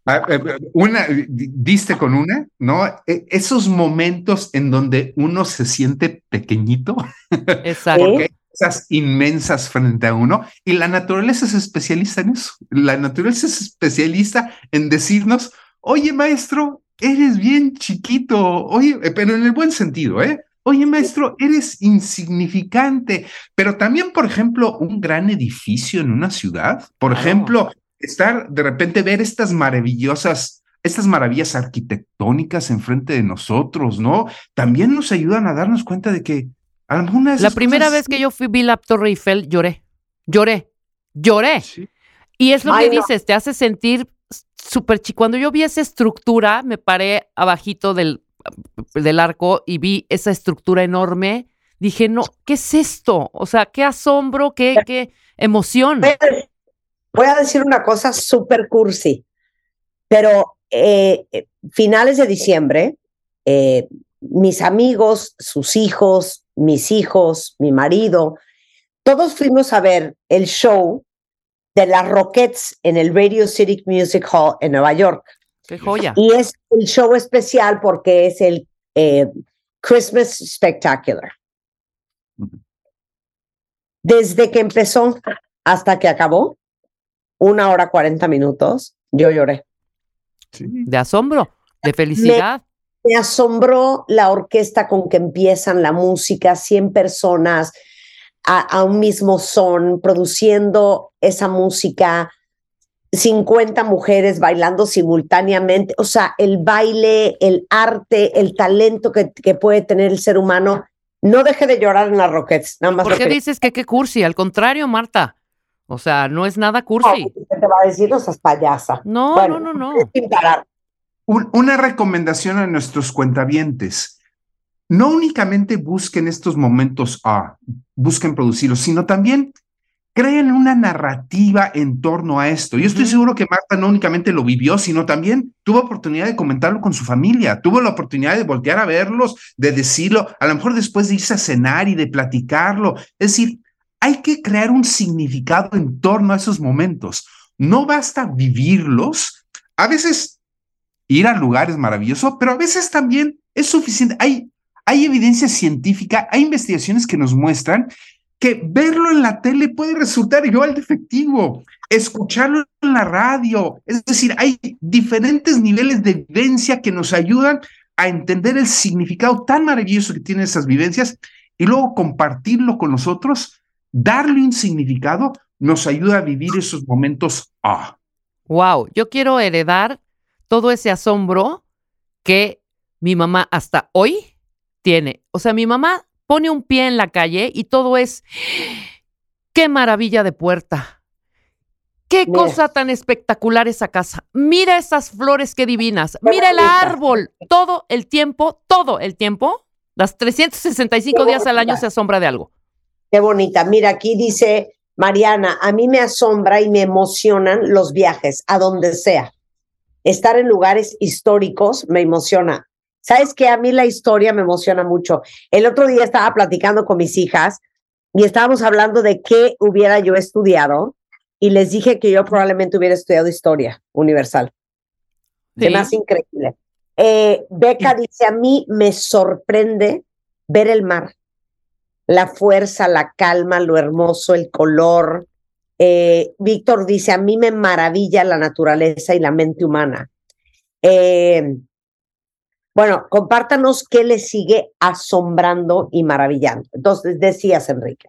Ah, eh, eh, Una, di- diste con una, ¿no? E- Esos momentos en donde uno se siente pequeñito, *laughs* Exacto. Porque hay cosas inmensas frente a uno, y la naturaleza es especialista en eso. La naturaleza es especialista en decirnos, oye, maestro, eres bien chiquito, oye, eh, pero en el buen sentido, ¿eh? Oye, maestro, eres insignificante, pero también, por ejemplo, un gran edificio en una ciudad, por ejemplo, estar de repente ver estas maravillosas, estas maravillas arquitectónicas enfrente de nosotros, ¿no? También nos ayudan a darnos cuenta de que algunas La primera vez que yo fui vi la Torre Eiffel, lloré. Lloré. Lloré. Y es lo Ay, que no. dices, te hace sentir súper chico. Cuando yo vi esa estructura, me paré abajito del, del arco y vi esa estructura enorme. Dije, no, ¿qué es esto? O sea, qué asombro, qué, qué emoción. A- Voy a decir una cosa súper cursi, pero eh, eh, finales de diciembre, eh, mis amigos, sus hijos, mis hijos, mi marido, todos fuimos a ver el show de las Rockets en el Radio City Music Hall en Nueva York. Qué joya. Y es el show especial porque es el eh, Christmas Spectacular. Desde que empezó hasta que acabó, una hora cuarenta minutos, yo lloré. De asombro, de felicidad. Me asombró la orquesta con que empiezan la música, 100 personas a, a un mismo son, produciendo esa música, 50 mujeres bailando simultáneamente, o sea, el baile, el arte, el talento que, que puede tener el ser humano. No deje de llorar en las Rockets, nada más. ¿Por qué que- dices que qué cursi? Al contrario, Marta. O sea, no es nada cursi. ¿Qué te va a decir? No seas payasa. No, Bueno, no, no, no. sin parar. Un- una recomendación a nuestros cuentavientes. No únicamente busquen estos momentos, ah, busquen producirlos, sino también creen una narrativa en torno a esto. Yo estoy seguro que Marta no únicamente lo vivió, sino también tuvo oportunidad de comentarlo con su familia, tuvo la oportunidad de voltear a verlos, de decirlo, a lo mejor después de irse a cenar y de platicarlo. Es decir, hay que crear un significado en torno a esos momentos. No basta vivirlos. A veces ir a lugares maravillosos, pero a veces también es suficiente. Hay, hay evidencia científica, hay investigaciones que nos muestran que verlo en la tele puede resultar igual de efectivo, escucharlo en la radio, es decir, hay diferentes niveles de vivencia que nos ayudan a entender el significado tan maravilloso que tienen esas vivencias y luego compartirlo con nosotros, darle un significado, nos ayuda a vivir esos momentos. Ah, Wow, yo quiero heredar todo ese asombro que mi mamá hasta hoy tiene. O sea, mi mamá pone un pie en la calle y todo es, qué maravilla de puerta. Qué Mira. cosa tan espectacular esa casa. Mira esas flores qué divinas. Mira el árbol. Todo el tiempo, todo el tiempo, las 365 Qué días al año se asombra de algo. Qué bonita. Mira, aquí dice Mariana, a mí me asombra y me emocionan los viajes, a donde sea. Estar en lugares históricos me emociona. ¿Sabes qué? A mí la historia me emociona mucho. El otro día estaba platicando con mis hijas y estábamos hablando de qué hubiera yo estudiado y les dije que yo probablemente hubiera estudiado historia universal. Sí. hace increíble. Eh, Beca dice, a mí me sorprende ver el mar, la fuerza, la calma, lo hermoso, el color. Eh, Víctor dice, a mí me maravilla la naturaleza y la mente humana. Eh, bueno, compártanos qué le sigue asombrando y maravillando. Entonces, decías, Enrique.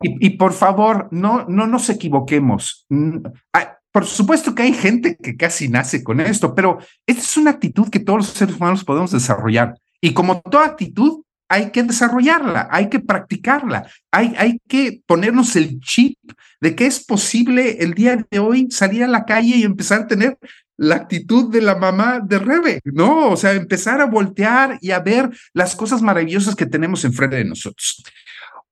Y, y por favor, no, no nos equivoquemos. Mm, ah, Por supuesto que hay gente que casi nace con esto, pero esta es una actitud que todos los seres humanos podemos desarrollar. Y como toda actitud, hay que desarrollarla, hay que practicarla, hay, hay que ponernos el chip de que es posible el día de hoy salir a la calle y empezar a tener la actitud de la mamá de Rebe, ¿no? O sea, empezar a voltear y a ver las cosas maravillosas que tenemos enfrente de nosotros.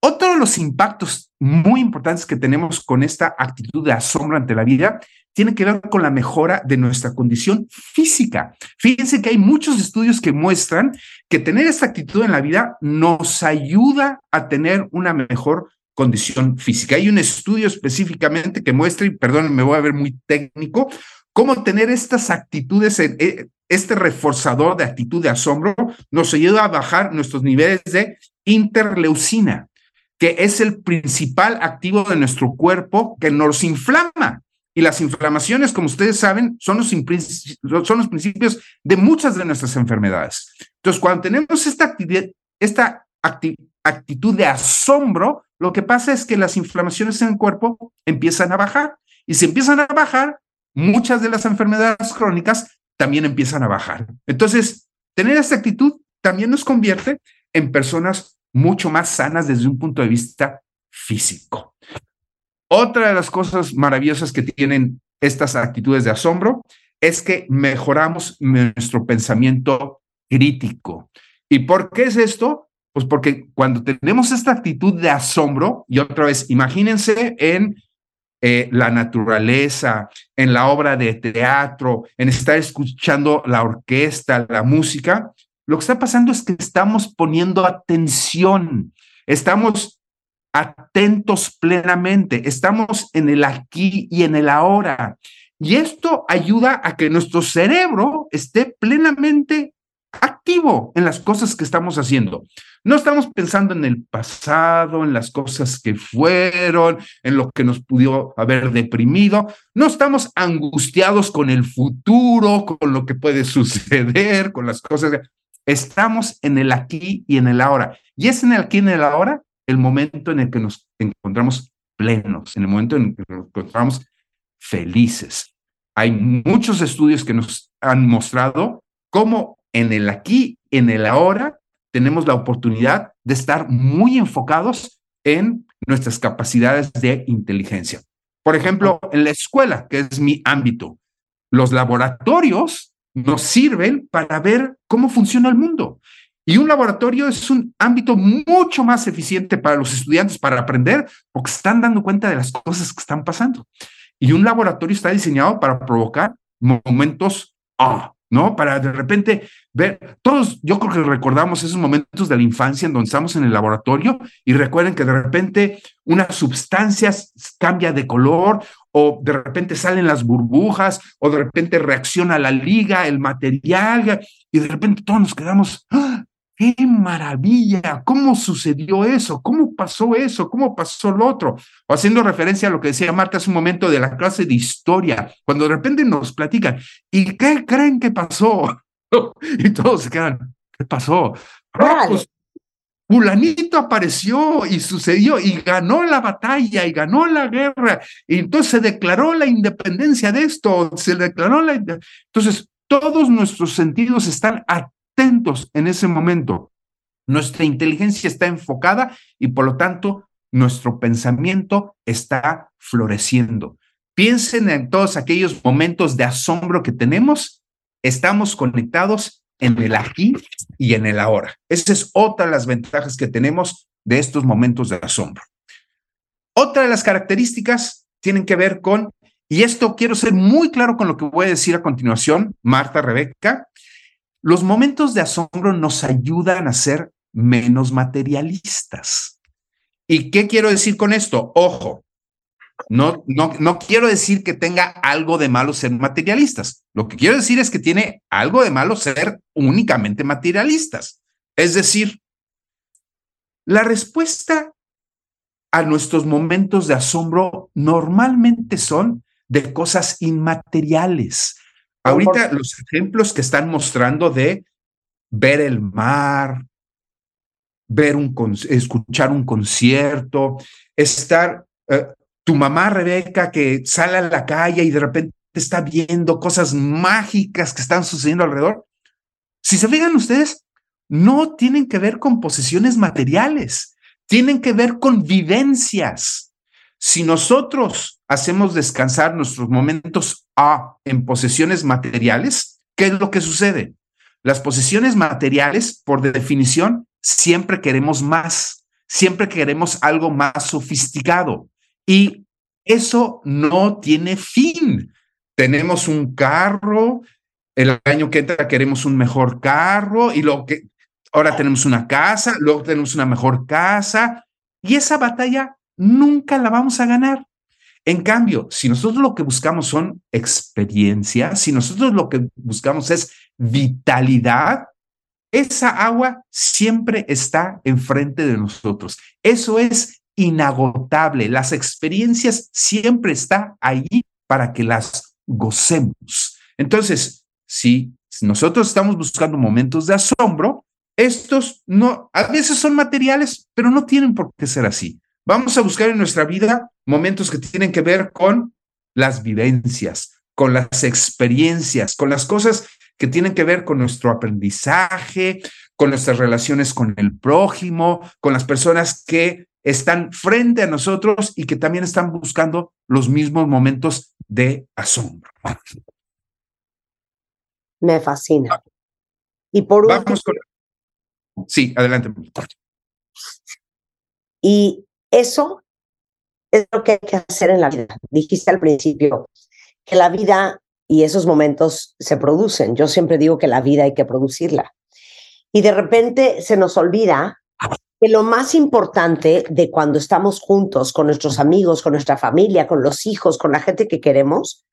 Otro de los impactos muy importantes que tenemos con esta actitud de asombro ante la vida tiene que ver con la mejora de nuestra condición física. Fíjense que hay muchos estudios que muestran que tener esta actitud en la vida nos ayuda a tener una mejor condición física. Hay un estudio específicamente que muestra, y perdón, me voy a ver muy técnico, cómo tener estas actitudes, en, eh, este reforzador de actitud de asombro nos ayuda a bajar nuestros niveles de interleucina que es el principal activo de nuestro cuerpo que nos inflama. Y las inflamaciones, como ustedes saben, son los, son los principios de muchas de nuestras enfermedades. Entonces, cuando tenemos esta, esta acti actitud de asombro, lo que pasa es que las inflamaciones en el cuerpo empiezan a bajar. Y si empiezan a bajar, muchas de las enfermedades crónicas también empiezan a bajar. Entonces, tener esta actitud también nos convierte en personas mucho más sanas desde un punto de vista físico. Otra de las cosas maravillosas que tienen estas actitudes de asombro es que mejoramos nuestro pensamiento crítico. ¿Y por qué es esto? Pues porque cuando tenemos esta actitud de asombro, y otra vez, imagínense en eh, la naturaleza, en la obra de teatro, en estar escuchando la orquesta, la música, lo que está pasando es que estamos poniendo atención, estamos atentos plenamente, estamos en el aquí y en el ahora. Y esto ayuda a que nuestro cerebro esté plenamente activo en las cosas que estamos haciendo. No estamos pensando en el pasado, en las cosas que fueron, en lo que nos pudo haber deprimido. No estamos angustiados con el futuro, con lo que puede suceder, con las cosas. Estamos en el aquí y en el ahora. Y es en el aquí y en el ahora el momento en el que nos encontramos plenos, en el momento en el que nos encontramos felices. Hay muchos estudios que nos han mostrado cómo en el aquí, en el ahora, tenemos la oportunidad de estar muy enfocados en nuestras capacidades de inteligencia. Por ejemplo, en la escuela, que es mi ámbito, los laboratorios nos sirven para ver cómo funciona el mundo. Y un laboratorio es un ámbito mucho más eficiente para los estudiantes para aprender porque están dando cuenta de las cosas que están pasando. Y un laboratorio está diseñado para provocar momentos ah, ¿no? Para de repente ver, todos, yo creo que recordamos esos momentos de la infancia en donde estamos en el laboratorio y recuerden que de repente una sustancia cambia de color o de repente salen las burbujas o de repente reacciona la liga, el material y de repente todos nos quedamos, ¡Ah! ¡Qué maravilla! ¿Cómo sucedió eso? ¿Cómo pasó eso? ¿Cómo pasó lo otro? O haciendo referencia a lo que decía Marta hace un momento de la clase de historia, cuando de repente nos platican, ¿y qué creen que pasó? *laughs* y todos se quedan, ¿qué pasó? Pues, Fulanito apareció y sucedió y ganó la batalla y ganó la guerra. Y entonces se declaró la independencia de esto, se declaró la. Entonces, todos nuestros sentidos están atentos en ese momento. Nuestra inteligencia está enfocada y por lo tanto nuestro pensamiento está floreciendo. Piensen en todos aquellos momentos de asombro que tenemos. Estamos conectados en el aquí y en el ahora. Esa es otra de las ventajas que tenemos de estos momentos de asombro. Otra de las características tienen que ver con, y esto quiero ser muy claro con lo que voy a decir a continuación, Marta, Rebeca, los momentos de asombro nos ayudan a ser menos materialistas. ¿Y qué quiero decir con esto? Ojo, no, no, no quiero decir que tenga algo de malo ser materialistas. Lo que quiero decir es que tiene algo de malo ser únicamente materialistas. Es decir, la respuesta a nuestros momentos de asombro normalmente son de cosas inmateriales, Ahorita los ejemplos que están mostrando de ver el mar, ver un escuchar un concierto, estar eh, tu mamá Rebeca que sale a la calle y de repente está viendo cosas mágicas que están sucediendo alrededor. Si se fijan ustedes, no tienen que ver con posesiones materiales, tienen que ver con vivencias. Si nosotros hacemos descansar nuestros momentos A en posesiones materiales, ¿qué es lo que sucede? Las posesiones materiales, por definición, siempre queremos más, siempre queremos algo más sofisticado y eso no tiene fin. Tenemos un carro, el año que entra queremos un mejor carro y lo que ahora tenemos una casa, luego tenemos una mejor casa y esa batalla nunca la vamos a ganar. En cambio, si nosotros lo que buscamos son experiencias, si nosotros lo que buscamos es vitalidad, esa agua siempre está enfrente de nosotros. Eso es inagotable. Las experiencias siempre están ahí para que las gocemos. Entonces, si nosotros estamos buscando momentos de asombro, estos no, a veces son materiales, pero no tienen por qué ser así. Vamos a buscar en nuestra vida momentos que tienen que ver con las vivencias, con las experiencias, con las cosas que tienen que ver con nuestro aprendizaje, con nuestras relaciones con el prójimo, con las personas que están frente a nosotros y que también están buscando los mismos momentos de asombro. Me fascina. Y por último, Sí, adelante. Y eso es lo que hay que hacer en la vida. Dijiste al principio que la vida y esos momentos se producen. Yo siempre digo que la vida hay que producirla. Y de repente se nos olvida que lo más importante de cuando estamos juntos con nuestros amigos, con nuestra familia, con los hijos, con la gente que queremos,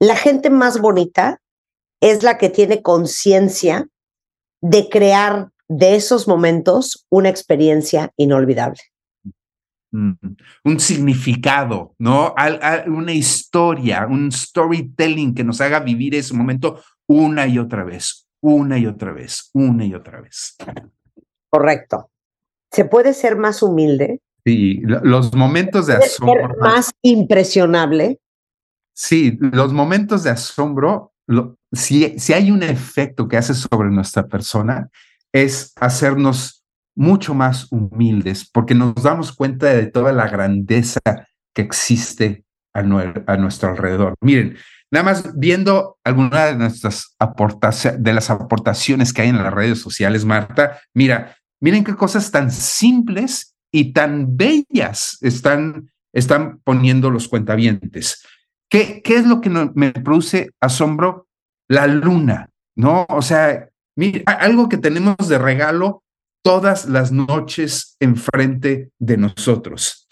la gente más bonita es la que tiene conciencia de crear de esos momentos una experiencia inolvidable. Mm, un significado, ¿no? Al- al- una historia, un storytelling que nos haga vivir ese momento una y otra vez, una y otra vez, una y otra vez. Correcto. ¿Se puede ser más humilde? Sí, lo- los momentos de ¿Puede ser asombro. más impresionable? Sí, los momentos de asombro, lo- si, si hay un efecto que hace sobre nuestra persona, es hacernos mucho más humildes, porque nos damos cuenta de toda la grandeza que existe a, nue- a nuestro alrededor. Miren, nada más viendo algunas de nuestras aportaciones, de las aportaciones que hay en las redes sociales, Marta, mira, miren qué cosas tan simples y tan bellas están, están poniendo los cuentavientes. ¿Qué, qué es lo que me produce asombro? La luna, ¿no? O sea, mira, algo que tenemos de regalo todas las noches enfrente de nosotros.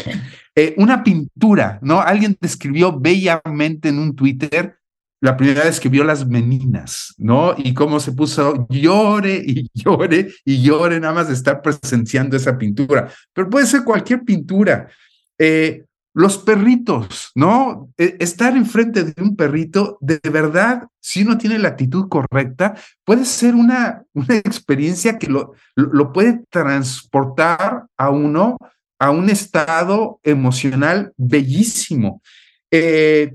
Eh, una pintura, ¿no? Alguien describió bellamente en un Twitter la primera vez que vio las meninas, ¿no? Y cómo se puso llore y llore y llore nada más de estar presenciando esa pintura. Pero puede ser cualquier pintura. Eh, los perritos, ¿no? Eh, estar enfrente de un perrito, de verdad, si uno tiene la actitud correcta, puede ser una, *laughs* una experiencia que lo, lo, puede transportar a uno a un estado emocional bellísimo. Eh,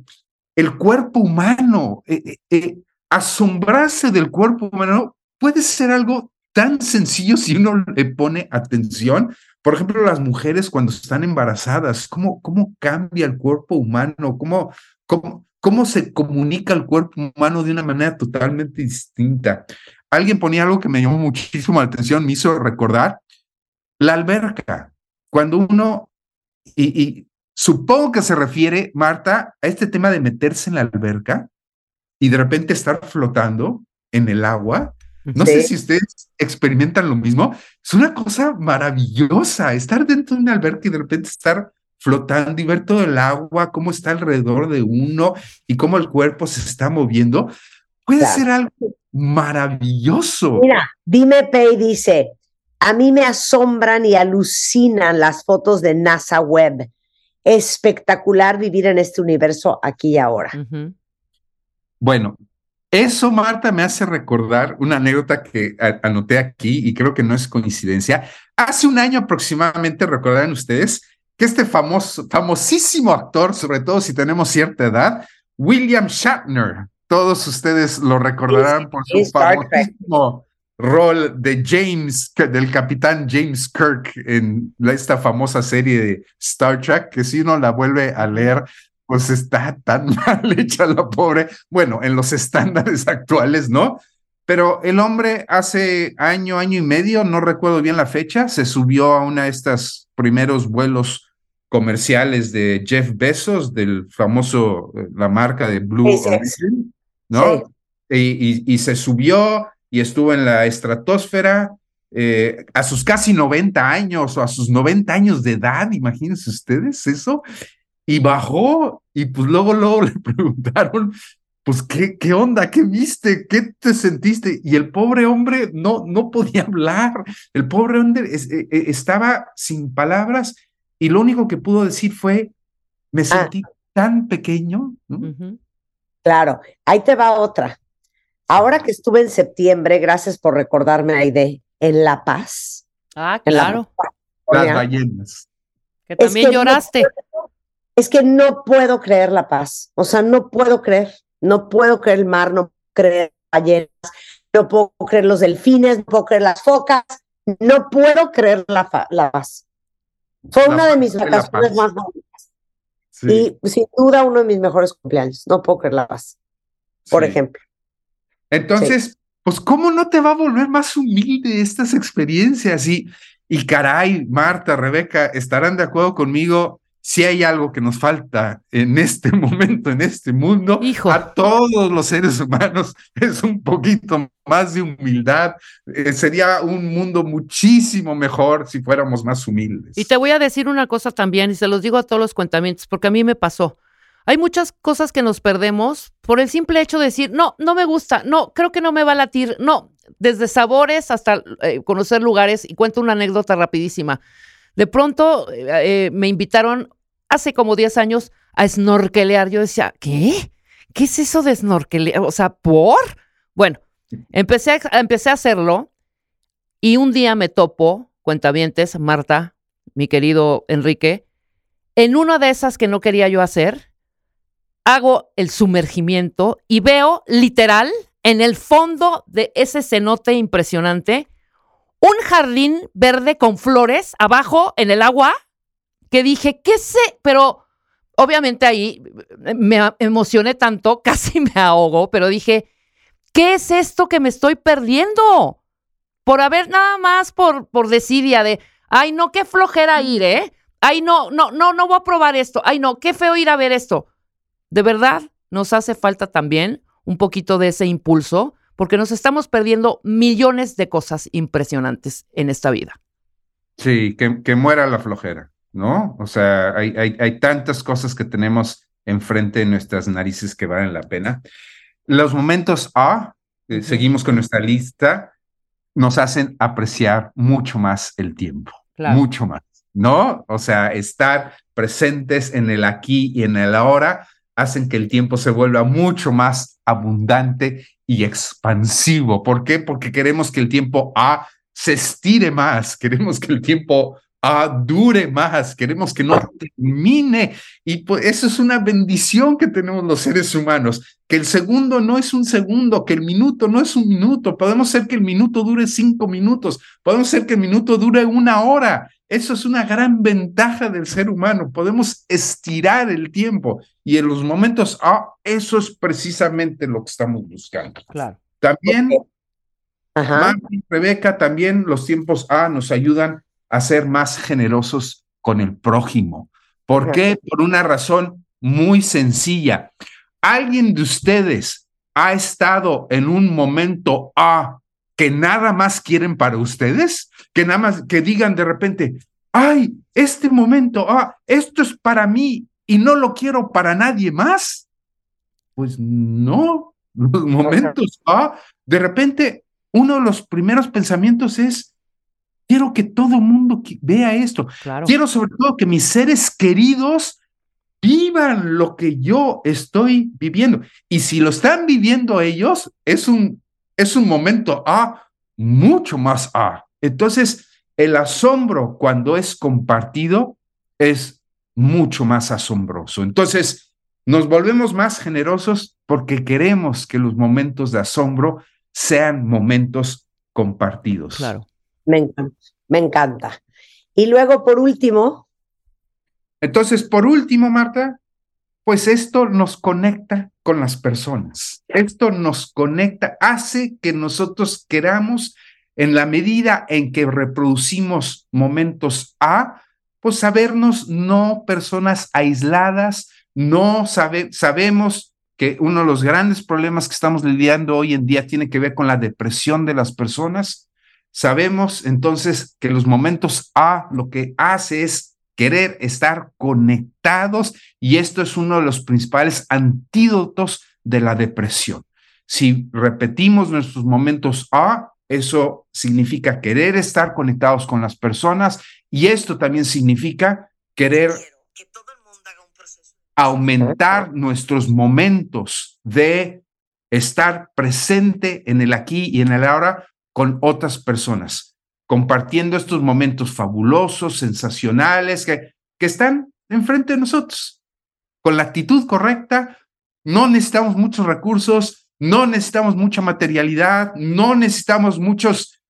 el cuerpo humano, eh, eh, asombrarse del cuerpo humano puede ser algo tan sencillo si uno le pone atención. Por ejemplo, las mujeres cuando están embarazadas, ¿cómo, cómo cambia el cuerpo humano? ¿Cómo, cómo, ¿Cómo se comunica el cuerpo humano de una manera totalmente distinta? Alguien ponía algo que me llamó muchísimo la atención, me hizo recordar la alberca. Cuando uno, y, y supongo que se refiere, Marta, a este tema de meterse en la alberca y de repente estar flotando en el agua. No Sí. sé si ustedes experimentan lo mismo. Es una cosa maravillosa estar dentro de una alberca y de repente estar flotando y ver todo el agua, cómo está alrededor de uno y cómo el cuerpo se está moviendo. Puede Claro. ser algo maravilloso. Mira, Dime Pay dice, a mí me asombran y alucinan las fotos de NASA Web. Espectacular vivir en este universo aquí y ahora. Bueno, eso, Marta, me hace recordar una anécdota que anoté aquí y creo que no es coincidencia. Hace un año aproximadamente, recordarán ustedes, que este famoso, famosísimo actor, sobre todo si tenemos cierta edad, William Shatner, todos ustedes lo recordarán por su famosísimo rol de James, del capitán James Kirk en esta famosa serie de Star Trek, que si uno la vuelve a leer, pues está tan *laughs* mal hecha la pobre, bueno, en los estándares actuales, ¿no? Pero el hombre hace año, año y medio, no recuerdo bien la fecha, se subió a una de estos primeros vuelos comerciales de Jeff Bezos, del famoso, eh, la marca de Blue. Origin, ¿no? Y, y- y se subió y estuvo en la estratosfera eh, a sus casi 90 años o a sus 90 años de edad, imagínense ustedes eso, y bajó y pues luego, luego *laughs* le preguntaron, pues, ¿qué, qué onda? ¿Qué viste? ¿Qué te sentiste? Y el pobre hombre no, no podía *laughs* hablar, el pobre hombre es- eh, eh, estaba sin palabras y lo único que pudo decir fue, me Ah. sentí tan pequeño. Claro, ahí te va otra. Ahora que estuve en septiembre, gracias por recordarme, Aide, en La Paz. Ah, la- claro. las ballenas. Que Es también lloraste. Es que no puedo creer La Paz. O sea, no puedo creer. No puedo creer el mar, no puedo creer las ballenas, no puedo creer los delfines, no puedo creer las focas. No puedo creer La, Paz. Fue La una de Paz mis de vacaciones más bonitas. Sí, Y sin duda uno de mis mejores cumpleaños. No puedo creer La Paz, por sí. ejemplo. Entonces, pues, ¿cómo no te va a volver más humilde estas experiencias? Y, y caray, Marta, Rebeca, estarán de acuerdo conmigo. Si hay algo que nos falta en este *laughs* momento, en este mundo, Hijo. a todos los seres humanos, es un poquito más de humildad. Eh, sería un mundo muchísimo mejor si fuéramos más humildes. Y te voy a decir una cosa también, y se los digo a todos los cuentamientos, porque a mí me pasó. Hay muchas cosas que nos perdemos por el simple hecho de decir, no, no me gusta, no, creo que no me va a latir, no, desde sabores hasta eh, conocer lugares. Y cuento una anécdota rapidísima. De pronto eh, me invitaron hace como 10 años a snorkelear. Yo decía, ¿qué? ¿Qué es eso de snorkelear? O sea, ¿por? Bueno, empecé a, empecé a hacerlo y un día me topo, cuentavientes, Marta, mi querido Enrique, en una de esas que no quería yo hacer, hago el sumergimiento y veo literal en el fondo de ese cenote impresionante un jardín verde con flores abajo en el agua que dije, ¿qué sé? Pero obviamente ahí me emocioné tanto, *laughs* casi me ahogo, pero dije, ¿qué es esto que me estoy perdiendo? Por haber nada más por, por desidia de, ay, no, qué flojera ir, ¿eh? Ay, no, no, no, no voy a probar esto. Ay, no, qué feo ir a ver esto. De verdad, nos hace falta también un poquito de ese impulso, porque nos estamos perdiendo millones de cosas impresionantes en esta vida. Sí, que, que muera la flojera, ¿no? O sea, hay, hay, hay tantas cosas que tenemos enfrente de nuestras narices que valen la pena. Los momentos A, eh, seguimos con nuestra lista, nos hacen apreciar mucho más el tiempo, Claro. mucho más, ¿no? O sea, estar presentes en el aquí y en el ahora hacen que el tiempo se vuelva mucho más abundante y expansivo. ¿Por qué? Porque queremos que el tiempo A se estire más, *laughs* queremos que el tiempo A dure más, queremos que no termine. Y pues eso es una bendición que tenemos los seres humanos, que el segundo no es un segundo, que el minuto no es un minuto. Podemos hacer que el minuto dure cinco minutos, podemos hacer que el minuto dure una hora. Eso es una gran ventaja del ser humano. Podemos estirar el tiempo y en los momentos A, eso es precisamente lo que estamos buscando. Claro. También, Ajá. Rebeca, también los tiempos A nos ayudan a ser más generosos con el prójimo. ¿Por qué? Por una razón muy sencilla. ¿Alguien de ustedes ha estado en un momento A que nada más quieren para ustedes? Que nada más que digan de repente, ay, este momento A, esto es para mí y no lo quiero para nadie más. Pues no, los momentos A, de repente uno de los primeros pensamientos es, quiero que todo el mundo vea esto. Claro. Quiero sobre todo que mis seres queridos vivan lo que yo estoy viviendo. Y si lo están viviendo ellos, es un, es un momento A, mucho más A. Entonces, el asombro cuando es compartido es mucho más asombroso. Entonces, nos volvemos más generosos porque queremos que los momentos de asombro sean momentos compartidos. Claro. Me encanta, me encanta. Y luego, por último, Entonces, por último, Marta, pues esto nos conecta con las personas. Esto nos conecta, hace que nosotros queramos, en la medida en que reproducimos momentos A, pues sabernos no personas aisladas, no sabe, sabemos que uno de los grandes problemas que estamos lidiando hoy en día tiene que ver con la depresión de las personas. Sabemos entonces que los momentos A lo que hace es querer estar conectados y esto es uno de los principales antídotos de la depresión. Si repetimos nuestros momentos A, eso significa querer estar conectados con las personas y esto también significa querer aumentar nuestros momentos de estar presente en el aquí y en el ahora con otras personas, compartiendo estos momentos fabulosos, sensacionales, que, que están enfrente de nosotros. Con la actitud correcta, no necesitamos muchos recursos, no necesitamos mucha materialidad, no necesitamos muchas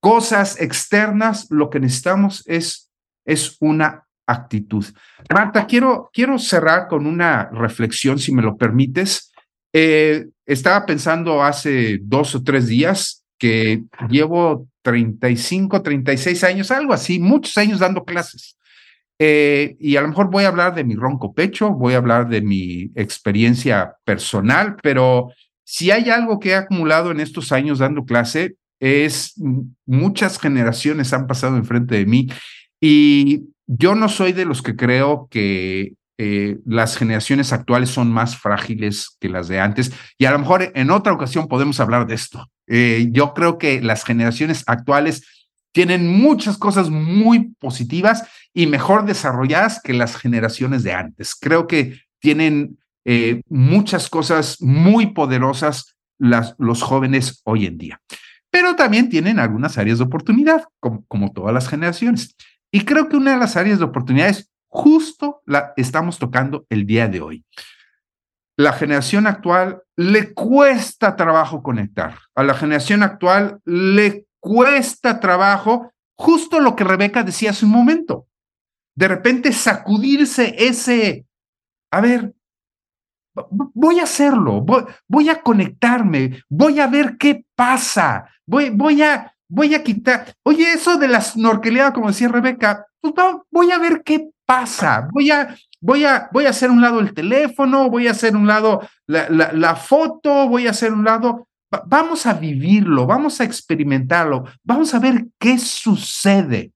cosas externas, lo que necesitamos es, es una actitud. Marta, quiero, quiero cerrar con una reflexión, si me lo permites. Eh, estaba pensando hace dos o tres días que llevo 35, 36 años, algo así, muchos años dando clases. eh, y a lo mejor voy a hablar de mi ronco pecho, voy a hablar de mi experiencia personal, pero si hay algo que he acumulado en estos años dando clase, es muchas generaciones han pasado enfrente de mí y yo no soy de los que creo que eh, las generaciones actuales son más frágiles que las de antes y a lo mejor en otra ocasión podemos hablar de esto. Eh, yo creo que las generaciones actuales tienen muchas cosas muy positivas y mejor desarrolladas que las generaciones de antes. Creo que tienen eh, muchas cosas muy poderosas las, los jóvenes hoy en día, pero también tienen algunas áreas de oportunidad, como, como todas las generaciones. Y creo que una de las áreas de oportunidades justo la estamos tocando el día de hoy. La generación actual le cuesta trabajo conectar. A la generación actual le cuesta trabajo justo lo que Rebeca decía hace un momento. De repente sacudirse ese, a ver, voy a hacerlo, voy, a conectarme, voy a ver qué pasa, voy, voy a, voy a quitar, oye, eso de la snorkeleada, como decía Rebeca, pues voy a ver qué pasa, voy a, voy a, voy a hacer un lado el teléfono, voy a hacer un lado la, foto, voy a hacer un lado, vamos a vivirlo, vamos a experimentarlo, vamos a ver qué sucede.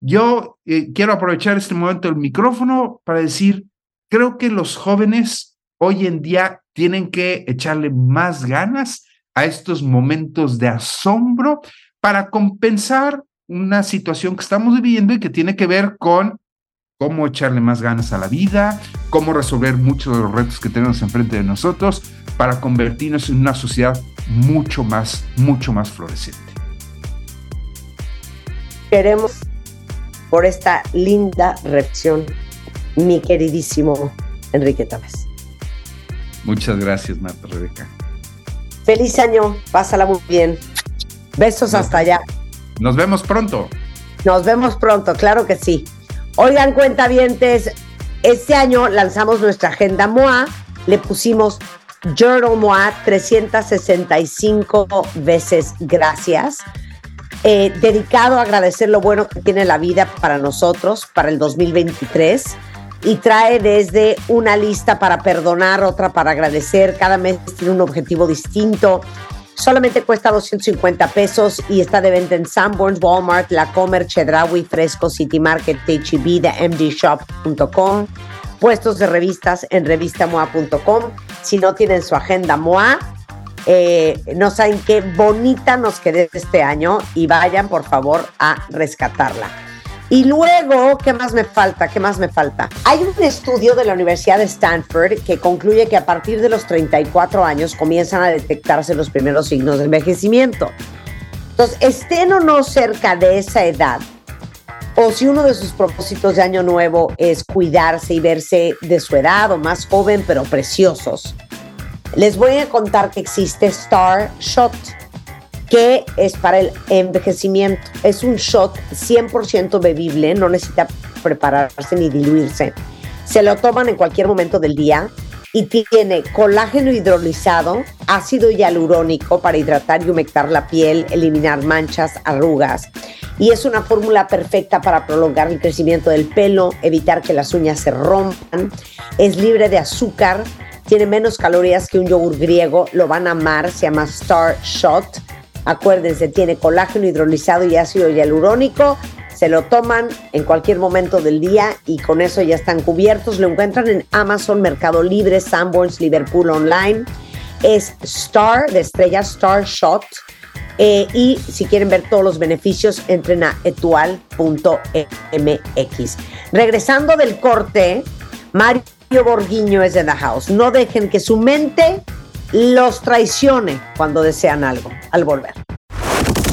Yo eh, quiero aprovechar este momento del micrófono para decir, creo que los jóvenes hoy en día tienen que echarle más ganas a estos momentos de asombro para compensar una situación que estamos viviendo y que tiene que ver con cómo echarle más ganas a la vida, cómo resolver muchos de los retos que tenemos enfrente de nosotros para convertirnos en una sociedad mucho más, mucho más floreciente. Queremos por esta linda reflexión, mi queridísimo Enrique Távez. Muchas gracias, Marta Rebeca. Feliz año, pásala muy bien. Besos hasta allá. Nos vemos pronto. Nos vemos pronto, claro que sí. Oigan, cuentavientes, este año lanzamos nuestra agenda MOA, le pusimos Journal MOA 365 veces gracias, eh, dedicado a agradecer lo bueno que tiene la vida para nosotros para el 2023 y trae desde una lista para perdonar, otra para agradecer, cada mes tiene un objetivo distinto. Solamente cuesta 250 pesos y está de venta en Sanborns, Walmart, La Comer, Chedraui, Fresco, City Market, HEB, de mdshop.com, puestos de revistas en revistamoa.com. Si no tienen su agenda MOA, eh, no saben qué bonita nos quedó este año y vayan por favor a rescatarla. Y luego, ¿qué más me falta? ¿Qué más me falta? Hay un estudio de la Universidad de Stanford que concluye que a partir de los 34 años comienzan a detectarse los primeros signos de envejecimiento. Entonces, estén o no cerca de esa edad, o si uno de sus propósitos de año nuevo es cuidarse y verse de su edad o más joven, pero preciosos, les voy a contar que existe Star Shot que es para el envejecimiento. Es un shot 100% bebible, no necesita prepararse ni diluirse. Se lo toman en cualquier momento del día y tiene colágeno hidrolizado, ácido hialurónico para hidratar y humectar la piel, eliminar manchas, arrugas. Y es una fórmula perfecta para prolongar el crecimiento del pelo, evitar que las uñas se rompan. Es libre de azúcar, tiene menos calorías que un yogur griego, lo van a amar, se llama Star Shot Acuérdense, tiene colágeno hidrolizado y ácido hialurónico. Se lo toman en cualquier momento del día y con eso ya están cubiertos. Lo encuentran en Amazon, Mercado Libre, Sanborns, Liverpool Online. Es Star, de estrella Star Shot. Eh, y si quieren ver todos los beneficios, entren a etual.mx. Regresando del corte, Mario Borguiño es de The House. No dejen que su mente los traicione cuando desean algo al volver.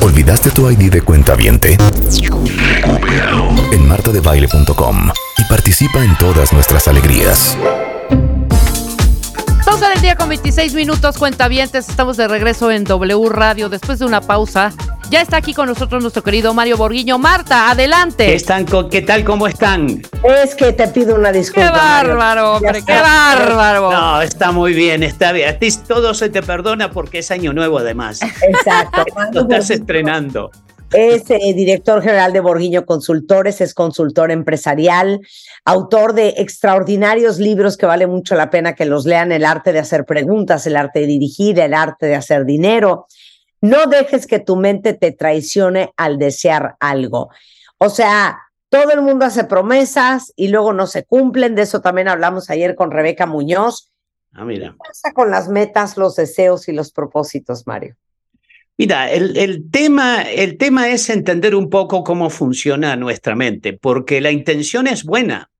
¿Olvidaste tu ID de cuenta viente? En martadebaile.com y participa en todas nuestras alegrías. 12 del día con 26 minutos, cuentavientes. Estamos de regreso en W Radio después de una pausa. Ya está aquí con nosotros nuestro querido Mario Borguiño. Marta, adelante. ¿Qué, están, co- ¿Qué tal? ¿Cómo están? Es que te pido una disculpa. ¡Qué bárbaro, hombre! ¡Qué bárbaro! No, está muy bien, está bien. A ti todo se te perdona porque es año nuevo además. Exacto. Lo estás estrenando. Es eh, director general de Borguiño Consultores, es consultor empresarial, autor de extraordinarios libros que vale mucho la pena que los lean, El arte de hacer preguntas, El arte de dirigir, El arte de hacer dinero. No dejes que tu mente te traicione al desear algo. O sea, todo el mundo hace promesas y luego no se cumplen. De eso también hablamos ayer con Rebeca Muñoz. Ah, mira. ¿Qué pasa con las metas, los deseos y los propósitos, Mario? Mira, el, tema, el tema es entender un poco cómo funciona nuestra mente, porque la intención es buena.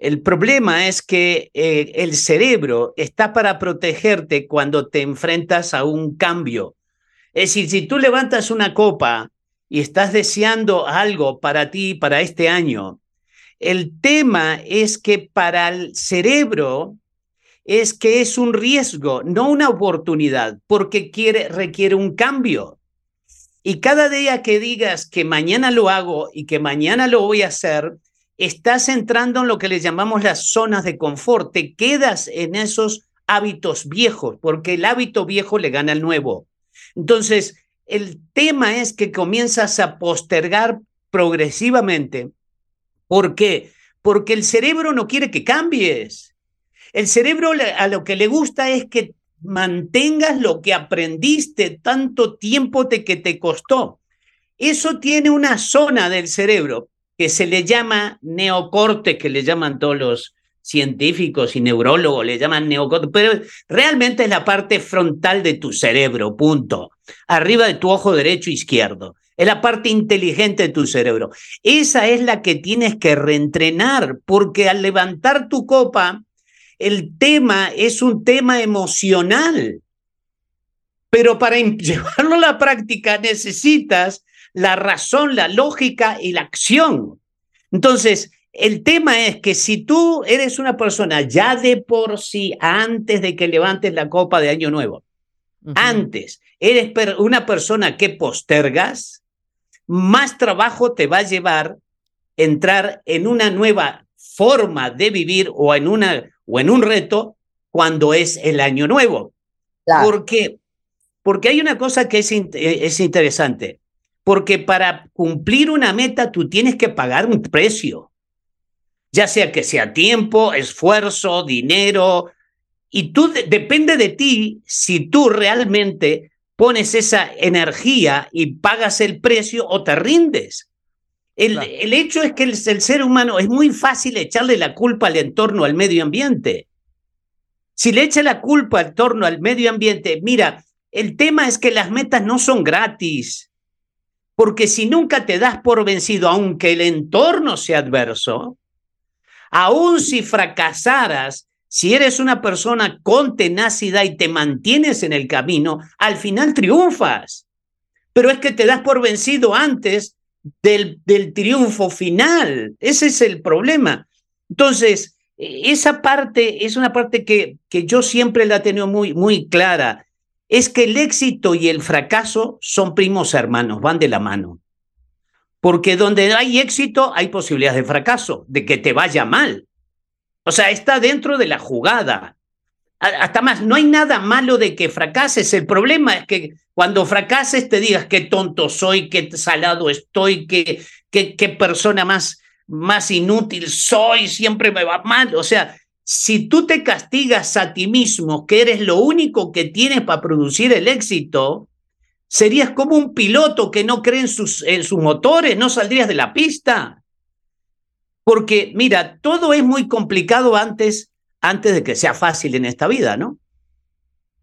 El problema es que eh, el cerebro está para protegerte cuando te enfrentas a un cambio. Es decir, si tú levantas una copa y estás deseando algo para ti, para este año, el tema es que para el cerebro es que es un riesgo, no una oportunidad, porque quiere, requiere un cambio. Y cada día que digas que mañana lo hago y que mañana lo voy a hacer, estás entrando en lo que le llamamos las zonas de confort, te quedas en esos hábitos viejos, porque el hábito viejo le gana al nuevo. Entonces, el tema es que comienzas a postergar progresivamente. ¿Por qué? Porque el cerebro no quiere que cambies. El cerebro a lo que le gusta es que mantengas lo que aprendiste tanto tiempo que te costó. Eso tiene una zona del cerebro que se le llama neocorte, que le llaman todos los científicos y neurólogos, le llaman neocorte, pero realmente es la parte frontal de tu cerebro, punto. Arriba de tu ojo derecho e izquierdo. Es la parte inteligente de tu cerebro. Esa es la que tienes que reentrenar, porque al levantar tu copa, el tema es un tema emocional. Pero para *laughs* llevarlo a la práctica necesitas la razón, la lógica y la acción. Entonces, el tema es que si tú eres una persona ya de por sí, antes de que levantes la copa de Año Nuevo, uh -huh. antes eres una persona que postergas, más trabajo te va a llevar entrar en una nueva forma de vivir o en una o en un reto cuando es el año nuevo. Claro. ¿Por qué? Porque hay una cosa que es, es interesante. Porque para cumplir una meta tú tienes que pagar un precio. Ya sea que sea tiempo, esfuerzo, dinero. Y tú depende de ti si tú realmente pones esa energía y pagas el precio o te rindes. El, claro. el, hecho es que el, el, ser humano es muy fácil echarle la culpa al entorno, al medio ambiente. Si le echa la culpa al entorno, al medio ambiente, mira, el tema es que las metas no son gratis. Porque si nunca te das por vencido, aunque el entorno sea adverso, aun si fracasaras, si eres una persona con tenacidad y te mantienes en el camino, al final triunfas. Pero es que te das por vencido antes del, del triunfo final. Ese es el problema. Entonces, esa parte es una parte que, que yo siempre la he tenido muy, muy clara. Es que el éxito y el fracaso son primos hermanos, van de la mano. Porque donde hay éxito hay posibilidades de fracaso, de que te vaya mal. O sea, está dentro de la jugada. Hasta más, no hay nada malo de que fracases. El problema es que cuando fracases te digas qué tonto soy, qué salado estoy, qué, qué, qué persona más, más inútil soy, siempre me va mal. O sea, si tú te castigas a ti mismo, que eres lo único que tienes para producir el éxito, serías como un piloto que no cree en sus, en sus motores, no saldrías de la pista. Porque, mira, todo es muy complicado antes antes de que sea fácil en esta vida, ¿no?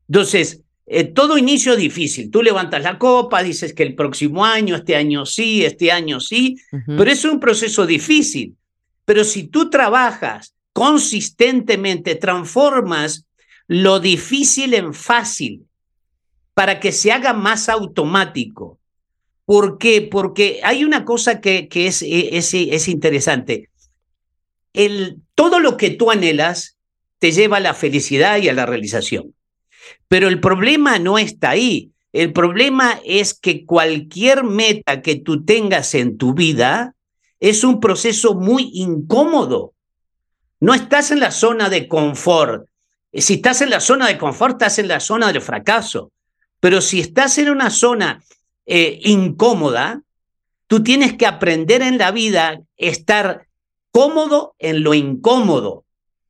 Entonces, eh, todo inicio es difícil. Tú levantas la copa, dices que el próximo año, este año sí, este año sí, uh -huh. pero es un proceso difícil. Pero si tú trabajas consistentemente, transformas lo difícil en fácil para que se haga más automático. ¿Por qué? Porque hay una cosa que, que es, es, es interesante. El, todo lo que tú anhelas te lleva a la felicidad y a la realización. Pero el problema no está ahí. El problema es que cualquier meta que tú tengas en tu vida es un proceso muy incómodo. No estás en la zona de confort. Si estás en la zona de confort, estás en la zona del fracaso. Pero si estás en una zona eh, incómoda, Tú tienes que aprender en la vida estar cómodo en lo incómodo.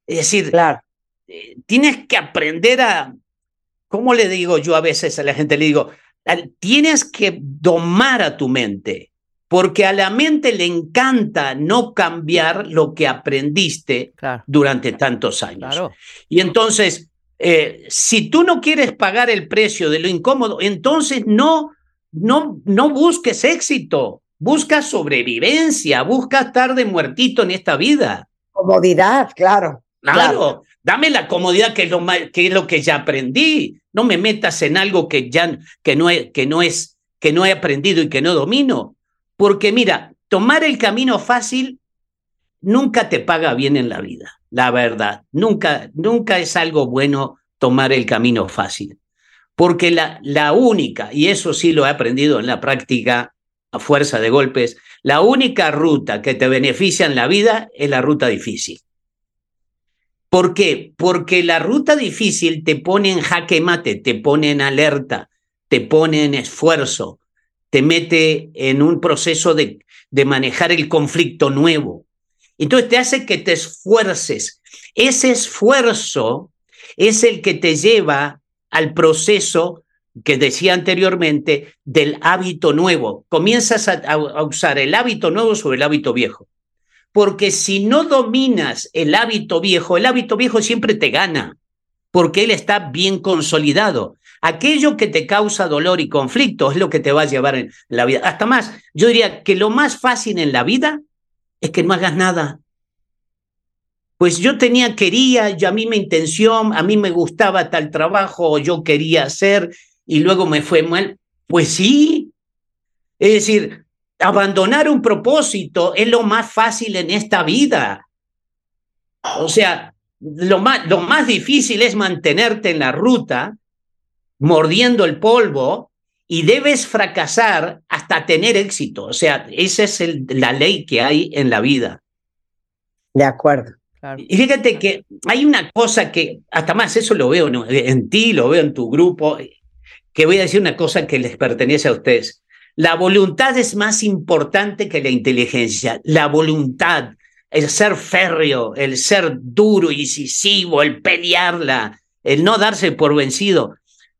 Es decir, Claro. Eh, tienes que aprender a, ¿cómo le digo yo a veces a la gente? Le digo, tienes que domar a tu mente, porque a la mente le encanta no cambiar lo que aprendiste Claro, durante tantos años. claro. Y entonces, eh, si tú no quieres pagar el precio de lo incómodo, entonces no, no, no busques éxito, busca sobrevivencia, busca estar de muertito en esta vida. Comodidad, claro. Claro, dame la comodidad que es, lo que ya aprendí. No me metas en algo que ya no, he, que no es que no he aprendido y que no domino. Porque mira, tomar el camino fácil nunca te paga bien en la vida, la verdad. Nunca, nunca es algo bueno tomar el camino fácil. Porque la, la única, y eso sí lo he aprendido en la práctica a fuerza de golpes, la única ruta que te beneficia en la vida es la ruta difícil. ¿Por qué? Porque la ruta difícil te pone en jaque mate, te pone en alerta, te pone en esfuerzo, te mete en un proceso de, de manejar el conflicto nuevo. Entonces te hace que te esfuerces. Ese esfuerzo es el que te lleva al proceso que decía anteriormente del hábito nuevo. Comienzas a, a- usar el hábito nuevo sobre el hábito viejo. Porque si no dominas el hábito viejo, el hábito viejo siempre te gana, porque él está bien consolidado. Aquello que te causa dolor y conflicto es lo que te va a llevar en la vida. Hasta más, yo diría que lo más fácil en la vida es que no hagas nada. Pues yo tenía, quería, yo a mí me intención, a mí me gustaba tal trabajo, o yo quería hacer, y luego me fue mal. Pues sí. Es decir, abandonar un propósito es lo más fácil en esta vida. O sea, lo más, lo más difícil es mantenerte en la ruta, mordiendo el polvo, y debes fracasar hasta tener éxito. O sea, esa es el- la ley que hay en la vida. De acuerdo. claro. Y fíjate que hay una cosa que, hasta más, eso lo veo ¿no? en ti, lo veo en tu grupo, que voy a decir una cosa que les pertenece a ustedes. La voluntad es más importante que la inteligencia. La voluntad, el ser férreo, el ser duro, incisivo, el pelearla, el no darse por vencido,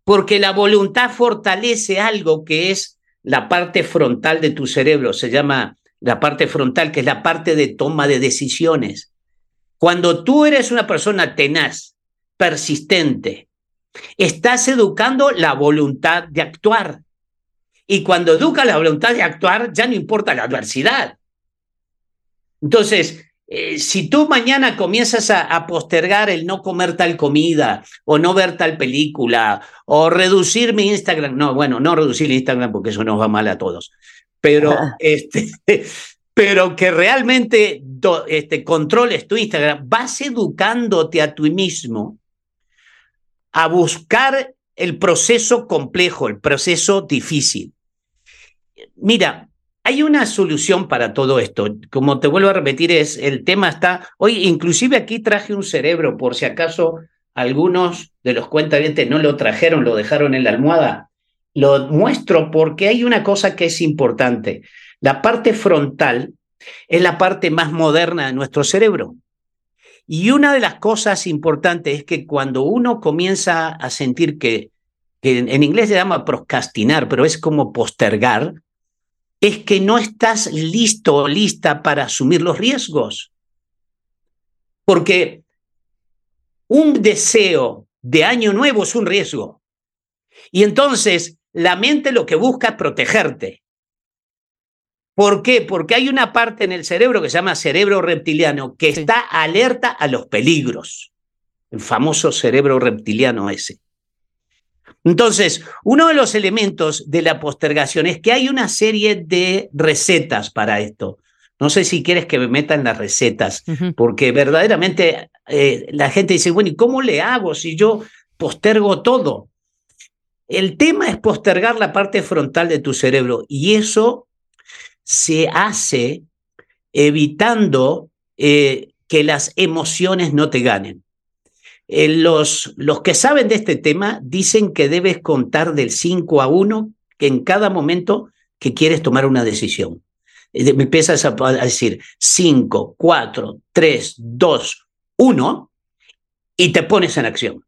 porque la voluntad fortalece algo que es la parte frontal de tu cerebro, se llama la parte frontal, que es la parte de toma de decisiones. Cuando tú eres una persona tenaz, persistente, estás educando la voluntad de actuar. Y cuando educas la voluntad de actuar, ya no importa la adversidad. Entonces, eh, si tú mañana comienzas a, a postergar el no comer tal comida o no ver tal película o reducir mi Instagram, no, bueno, no reducir el Instagram porque eso nos va mal a todos, pero *laughs* este, pero que realmente do- este, controles tu Instagram, vas educándote a tú mismo a buscar el proceso complejo, el proceso difícil. Mira, hay una solución para todo esto. Como te vuelvo a repetir, es el tema está. Hoy, inclusive aquí traje un cerebro, por si acaso algunos de los cuentavientes no lo trajeron, lo dejaron en la almohada. Lo muestro porque hay una cosa que es importante. La parte frontal es la parte más moderna de nuestro cerebro. Y una de las cosas importantes es que cuando uno comienza a sentir que, que en, inglés se llama procrastinar, pero es como postergar, es que no estás listo o lista para asumir los riesgos. Porque un deseo de año nuevo es un riesgo. Y entonces la mente lo que busca es protegerte. ¿Por qué? Porque hay una parte en el cerebro que se llama cerebro reptiliano que Sí. está alerta a los peligros. El famoso cerebro reptiliano ese. Entonces, uno de los elementos de la postergación es que hay una serie de recetas para esto. No sé si quieres que me metan las recetas, porque verdaderamente eh, la gente dice, bueno, ¿y cómo le hago si yo postergo todo? El tema es postergar la parte frontal de tu cerebro y eso se hace evitando eh, que las emociones no te ganen. Eh, los, los que saben de este tema dicen que debes contar del 5 a 1, que en cada momento que quieres tomar una decisión. Eh, Me empiezas a, a decir 5, 4, 3, 2, 1 y te pones en acción.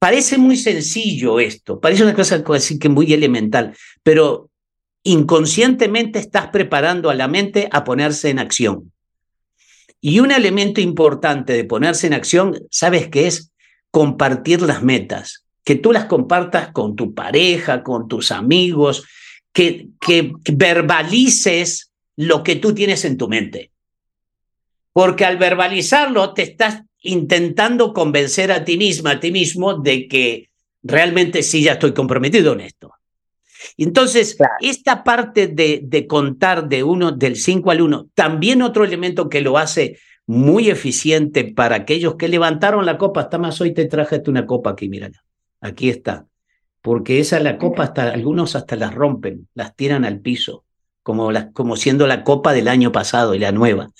Parece muy sencillo esto, parece una cosa así que muy elemental, pero inconscientemente estás preparando a la mente a ponerse en acción. Y un elemento importante de ponerse en acción, ¿sabes qué es? Compartir las metas, que tú las compartas con tu pareja, con tus amigos, que, verbalices lo que tú tienes en tu mente. Porque al verbalizarlo te estás intentando convencer a ti misma, a ti mismo, de que realmente sí ya estoy comprometido en esto. Entonces, Claro. esta parte de, de contar de uno, del 5 al 1, también otro elemento que lo hace muy eficiente para aquellos que levantaron la copa. Hasta más hoy te traje una copa aquí, mírala. Aquí está. Porque esa la copa, hasta, algunos hasta las rompen, las tiran al piso, como, la, como siendo la copa del año pasado y la nueva.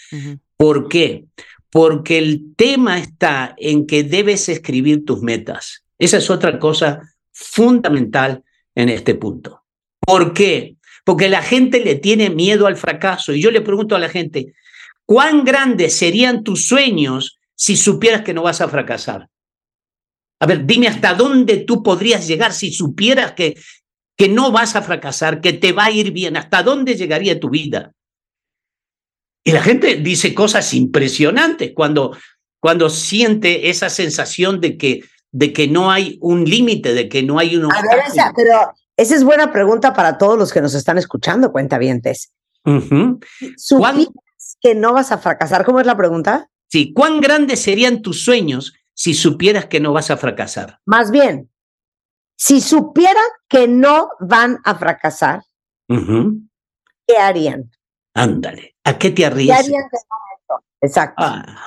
¿Por qué? Porque el tema está en que debes escribir tus metas. Esa es otra cosa fundamental en este punto. ¿Por qué? Porque la gente le tiene miedo al fracaso. Y yo le pregunto a la gente, ¿cuán grandes serían tus sueños si supieras que no vas a fracasar? A ver, dime hasta dónde tú podrías llegar si supieras que, que no vas a fracasar, que te va a ir bien. ¿Hasta dónde llegaría tu vida? Y la gente dice cosas impresionantes cuando, cuando siente esa sensación de que, de que no hay un límite, de que no hay un A ver, obstáculo. esa, pero esa es buena pregunta para todos los que nos están escuchando, cuentavientes. Ujú. ¿Supieras que no vas a fracasar? ¿Cómo es la pregunta? Sí, ¿cuán grandes serían tus sueños si supieras que no vas a fracasar? Más bien, si supieran que no van a fracasar. ¿qué harían? Ándale, ¿a qué te ¿Qué arriesgas? harían de momento? Exacto. Ah,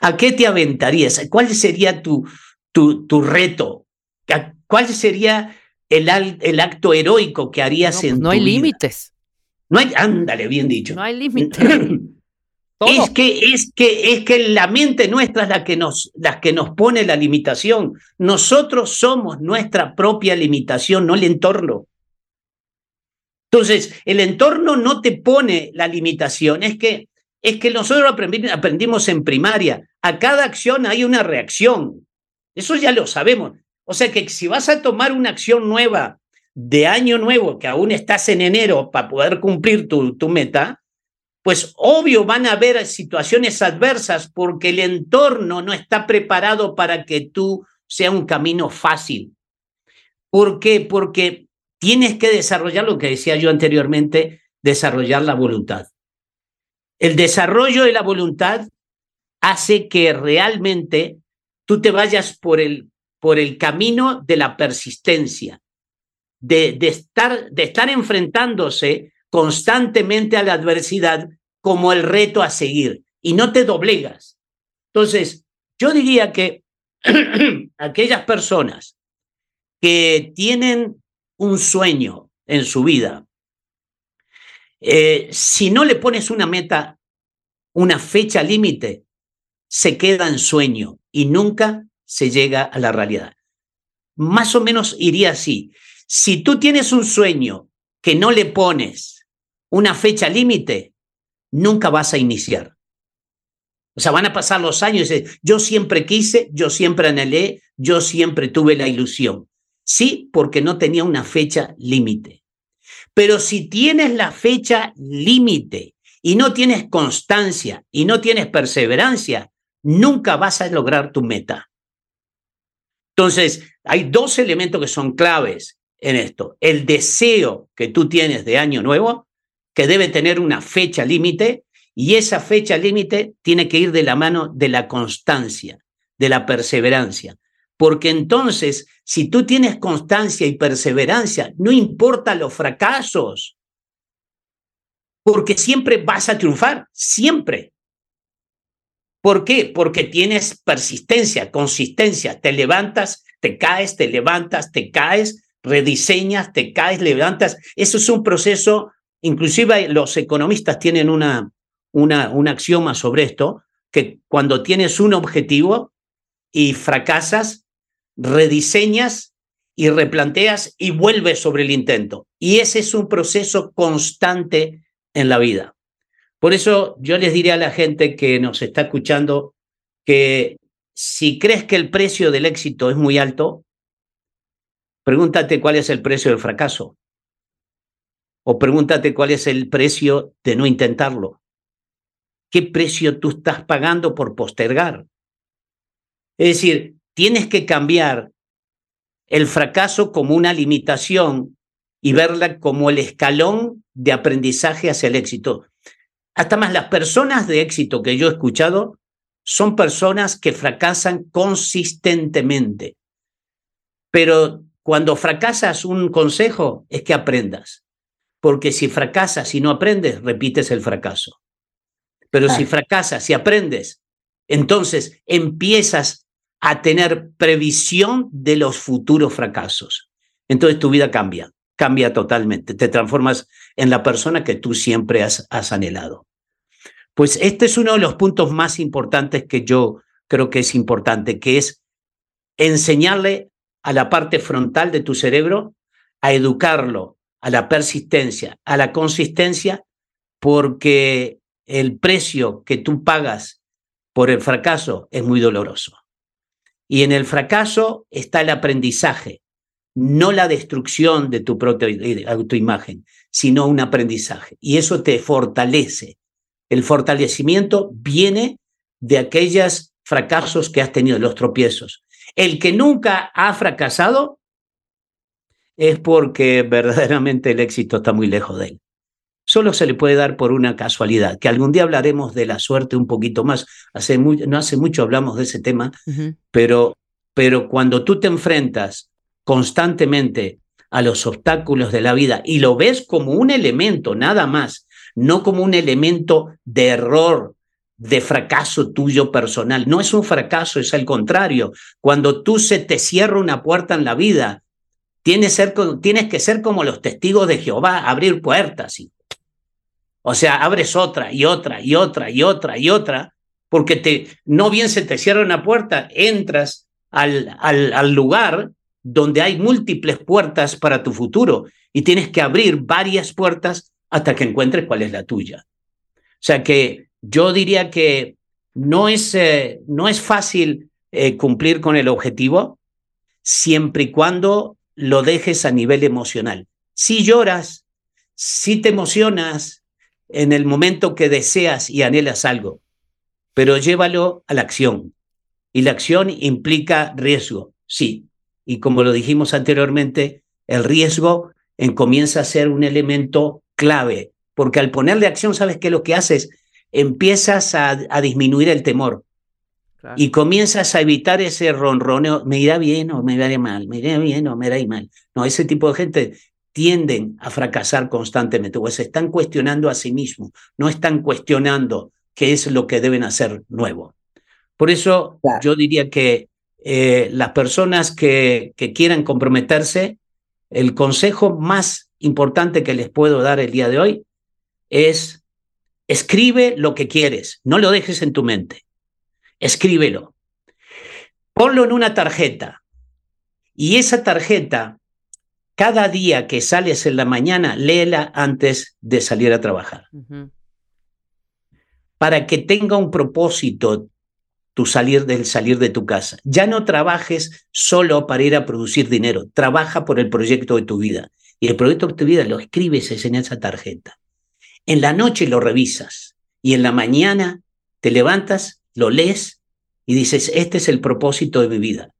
¿A qué te aventarías? ¿Cuál sería tu, tu, tu reto? ¿A- ¿Cuál sería el, acto heroico que No, harías pues en no tu hay vida? límites. No hay, ándale, bien dicho. No hay límites. *clears throat* Es que, es que, es que la mente nuestra es la que nos, la que nos pone la limitación. Nosotros somos nuestra propia limitación, no el entorno. Entonces, el entorno no te pone la limitación, es que, es que nosotros aprendi- aprendimos en primaria. A cada acción hay una reacción. Eso ya lo sabemos. O sea que si vas a tomar una acción nueva de año nuevo, que aún estás en enero para poder cumplir tu, tu meta, pues obvio van a haber situaciones adversas porque el entorno no está preparado para que tú sea un camino fácil. ¿Por qué? Porque tienes que desarrollar lo que decía yo anteriormente, desarrollar la voluntad. El desarrollo de la voluntad hace que realmente tú te vayas por el, por el camino de la persistencia, de, de estar, de estar enfrentándose constantemente a la adversidad como el reto a seguir y no te doblegas. Entonces, yo diría que *clears throat* aquellas personas que tienen un sueño en su vida, eh, si no le pones una meta, una fecha límite, se queda en sueño y nunca se llega a la realidad. Más o menos iría así. Si tú tienes un sueño que no le pones una fecha límite, nunca vas a iniciar. O sea, van a pasar los años y dices, yo siempre quise, yo siempre anhelé, yo siempre tuve la ilusión. Sí, porque no tenía una fecha límite. Pero si tienes la fecha límite y no tienes constancia y no tienes perseverancia, nunca vas a lograr tu meta. Entonces, hay dos elementos que son claves en esto. El deseo que tú tienes de año nuevo, que debe tener una fecha límite, y esa fecha límite tiene que ir de la mano de la constancia, de la perseverancia. Porque entonces, si tú tienes constancia y perseverancia, no importa los fracasos, porque siempre vas a triunfar, siempre. ¿Por qué? Porque tienes persistencia, consistencia, te levantas, te caes, te levantas, te caes, rediseñas, te caes, levantas. Eso es un proceso, inclusive los economistas tienen una, una, un axioma sobre esto, que cuando tienes un objetivo y fracasas, rediseñas y replanteas y vuelves sobre el intento. Y ese es un proceso constante en la vida. Por eso yo les diré a la gente que nos está escuchando que si crees que el precio del éxito es muy alto, pregúntate cuál es el precio del fracaso. O pregúntate cuál es el precio de no intentarlo. ¿Qué precio tú estás pagando por postergar? Es decir, tienes que cambiar el fracaso como una limitación y verla como el escalón de aprendizaje hacia el éxito. Hasta más las personas de éxito que yo he escuchado son personas que fracasan consistentemente. Pero cuando fracasas, un consejo es que aprendas. Porque si fracasas y no aprendes, repites el fracaso. Pero si fracasas y aprendes, entonces empiezas a tener previsión de los futuros fracasos. Entonces tu vida cambia, cambia totalmente. Te transformas en la persona que tú siempre has, anhelado. Pues este es uno de los puntos más importantes que yo creo que es importante, que es enseñarle a la parte frontal de tu cerebro a educarlo a la persistencia, a la consistencia, porque el precio que tú pagas por el fracaso es muy doloroso. Y en el fracaso está el aprendizaje, no la destrucción de tu propia autoimagen, sino un aprendizaje. Y eso te fortalece. El fortalecimiento viene de aquellos fracasos que has tenido, los tropiezos. El que nunca ha fracasado es porque verdaderamente el éxito está muy lejos de él. Solo se le puede dar por una casualidad, que algún día hablaremos de la suerte un poquito más. Hace no hace mucho hablamos de ese tema, pero, pero cuando tú te enfrentas constantemente a los obstáculos de la vida y lo ves como un elemento nada más, no como un elemento de error, de fracaso tuyo personal. No es un fracaso, es al contrario. Cuando tú se te cierra una puerta en la vida, tienes, ser, tienes que ser como los testigos de Jehová, abrir puertas. O sea, abres otra y otra y otra y otra y otra, porque te, no bien se te cierra una puerta, entras al, al, al lugar donde hay múltiples puertas para tu futuro y tienes que abrir varias puertas hasta que encuentres cuál es la tuya. O sea que yo diría que no es, eh, no es fácil eh, cumplir con el objetivo siempre y cuando lo dejes a nivel emocional. Si lloras, si te emocionas en el momento que deseas y anhelas algo, pero llévalo a la acción. Y la acción implica riesgo, sí. Y como lo dijimos anteriormente, el riesgo en, comienza a ser un elemento clave, porque al ponerle acción, ¿sabes qué? Lo que haces, empiezas a, a disminuir el temor. Claro. Y comienzas a evitar ese ronroneo, me irá bien o me irá mal, me irá bien o me irá mal. No, ese tipo de gente tienden a fracasar constantemente, o se están cuestionando a sí mismos, no están cuestionando qué es lo que deben hacer nuevo. Por eso claro. yo diría que eh, las personas que, que quieran comprometerse, el consejo más importante que les puedo dar el día de hoy es escribe lo que quieres, no lo dejes en tu mente, escríbelo, ponlo en una tarjeta y esa tarjeta, cada día que sales en la mañana, léela antes de salir a trabajar. Uh -huh. Para que tenga un propósito tu salir del salir de tu casa. Ya no trabajes solo para ir a producir dinero, trabaja por el proyecto de tu vida. Y el proyecto de tu vida lo escribes en esa tarjeta. En la noche lo revisas y en la mañana te levantas, lo lees y dices, este es el propósito de mi vida.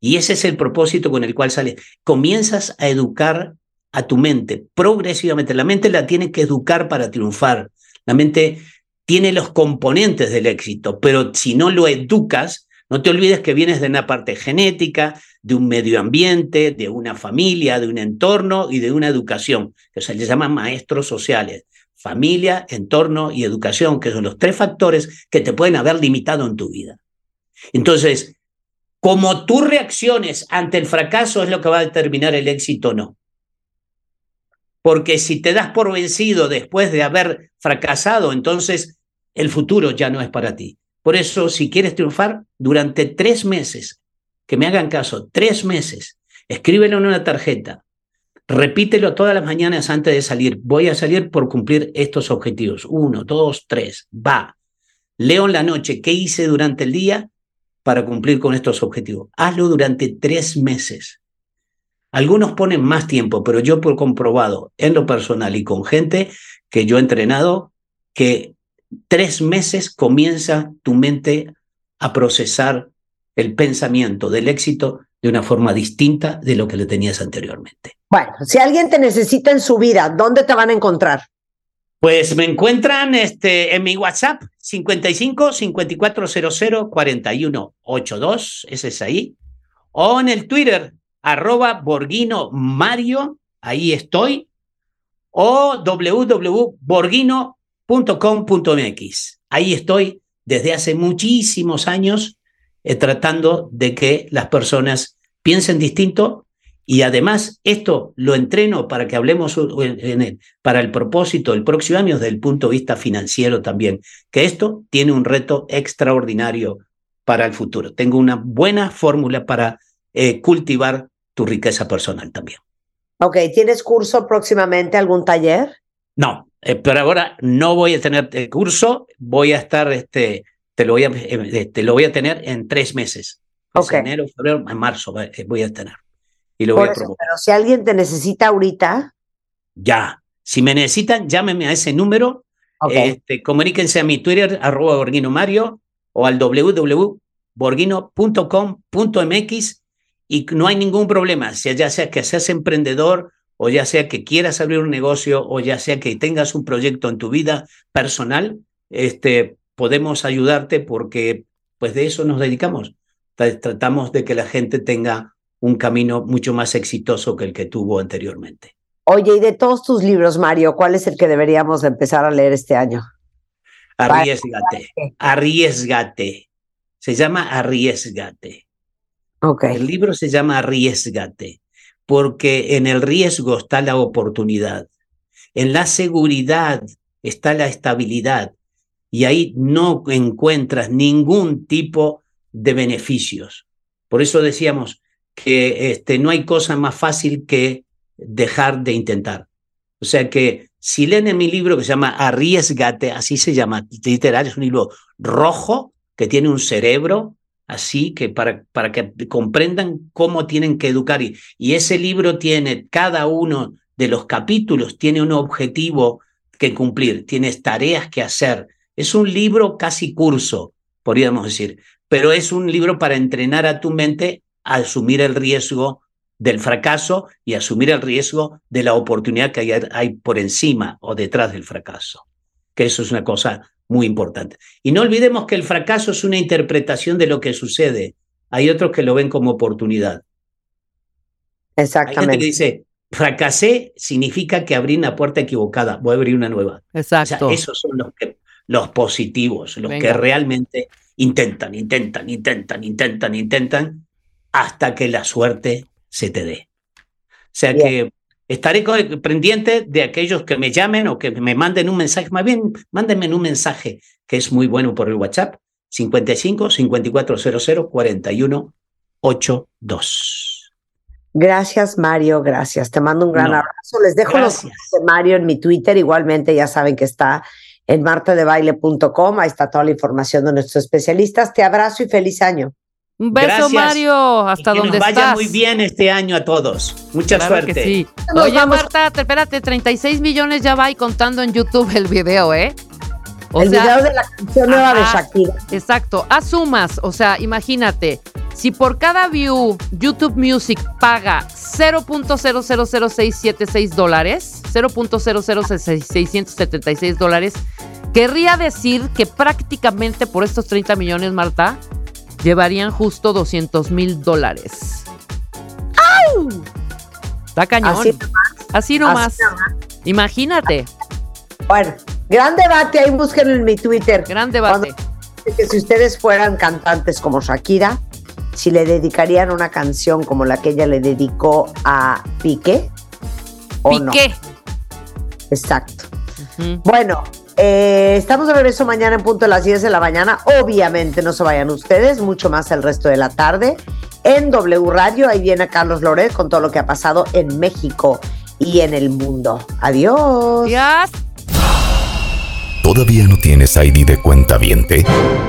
Y ese es el propósito con el cual sales. Comienzas a educar a tu mente progresivamente. La mente la tiene que educar para triunfar. La mente tiene los componentes del éxito, pero si no lo educas, no te olvides que vienes de una parte genética, de un medio ambiente, de una familia, de un entorno y de una educación, que se les llaman maestros sociales. Familia, entorno y educación, que son los tres factores que te pueden haber limitado en tu vida. Entonces, como tú reacciones ante el fracaso es lo que va a determinar el éxito o no. Porque si te das por vencido después de haber fracasado, entonces el futuro ya no es para ti. Por eso, si quieres triunfar, durante tres meses, que me hagan caso, tres meses, escríbelo en una tarjeta, repítelo todas las mañanas antes de salir. Voy a salir por cumplir estos objetivos. Uno, dos, tres, va. Leo en la noche qué hice durante el día para cumplir con estos objetivos. Hazlo durante tres meses. Algunos ponen más tiempo, pero yo por comprobado en lo personal y con gente que yo he entrenado, que tres meses comienza tu mente a procesar el pensamiento del éxito de una forma distinta de lo que le tenías anteriormente. Bueno, si alguien te necesita en su vida, ¿dónde te van a encontrar? Pues me encuentran este, en mi WhatsApp 55 5400 4182, ese es ahí, o en el Twitter arroba Borghino Mario, ahí estoy, o www.borghino.com.mx. Ahí estoy desde hace muchísimos años eh, tratando de que las personas piensen distinto y además esto lo entreno para que hablemos en- para el propósito del próximo año desde el punto de vista financiero también, que esto tiene un reto extraordinario para el futuro. Tengo una buena fórmula para eh, cultivar tu riqueza personal también. Ok, ¿tienes curso próximamente, algún taller? No, eh, pero ahora no voy a tener el curso, voy a estar, este, te lo voy a, eh, te lo voy a tener en tres meses. Es Ok. enero, febrero, en marzo eh, voy a tener. Y lo Por voy a eso, pero si alguien te necesita ahorita, Ya. Si me necesitan, llámenme a ese número. ok. Este, comuníquense a mi Twitter, arroba Mario, o al www.borghino.com.mx y no hay ningún problema, ya sea que seas emprendedor o ya sea que quieras abrir un negocio o ya sea que tengas un proyecto en tu vida personal, este, podemos ayudarte porque pues de eso nos dedicamos. Tra- Tratamos de que la gente tenga un camino mucho más exitoso que el que tuvo anteriormente. Oye, y de todos tus libros, Mario, ¿cuál es el que deberíamos de empezar a leer este año? Arriesgate, arriesgate. Se llama Arriesgate. Ok. El libro se llama Arriesgate, porque en el riesgo está la oportunidad, en la seguridad está la estabilidad y ahí no encuentras ningún tipo de beneficios. Por eso decíamos que este, no hay cosa más fácil que dejar de intentar. O sea que si leen en mi libro que se llama Arriesgate, así se llama, literal, es un libro rojo que tiene un cerebro así que para, para que comprendan cómo tienen que educar. Y, y ese libro tiene, cada uno de los capítulos tiene un objetivo que cumplir, tienes tareas que hacer. Es un libro casi curso, podríamos decir, pero es un libro para entrenar a tu mente a asumir el riesgo del fracaso y asumir el riesgo de la oportunidad que hay, hay por encima o detrás del fracaso. Que eso es una cosa muy importante. Y no olvidemos que el fracaso es una interpretación de lo que sucede. Hay otros que lo ven como oportunidad. Hay gente Exactamente. que dice, fracasé significa que abrí una puerta equivocada, voy a abrir una nueva. O Exacto. sea, esos son los, que, los positivos, los Venga. que realmente intentan, intentan, intentan, intentan, intentan, hasta que la suerte se te dé. O sea Bien. que estaré pendiente de aquellos que me llamen o que me manden un mensaje, más bien, mándenme un mensaje que es muy bueno por el WhatsApp, 55 5400 41 82. Gracias, Mario, gracias. Te mando un gran No. abrazo. Les dejo los Gracias. links de Mario en mi Twitter. Igualmente, ya saben que está en martadebaile.com. Ahí está toda la información de nuestros especialistas. Te abrazo y feliz año. Un beso, Gracias. Mario, hasta Y que donde nos vaya estás. muy bien este año a todos. Mucha Claro suerte. que sí. Oye, vamos- Marta, te- espérate, 36 millones ya va y contando en YouTube el video, ¿eh? O el sea, video de la canción nueva de. Shakira. Exacto, asumas, o sea, imagínate, si por cada view YouTube Music paga 0.000676 dólares, 0.00676 dólares, querría decir que prácticamente por estos 30 millones, Marta, llevarían justo 200 mil dólares. ¡Au! Está cañón. Así Así nomás. Así nomás. Imagínate, Bueno, gran debate. Ahí búsquenlo en mi Twitter. gran debate. Cuando- que si ustedes fueran cantantes como Shakira, si le dedicarían una canción como la que ella le dedicó a Piqué o no. Piqué. Exacto. Bueno, eh, estamos de regreso mañana en punto de las 10 de la mañana. Obviamente no se vayan ustedes, mucho más el resto de la tarde. en W Radio. Ahí viene Carlos Loret con todo lo que ha pasado en México y en el mundo. Adiós. Adiós. ¿Todavía no tienes ID de cuenta viente?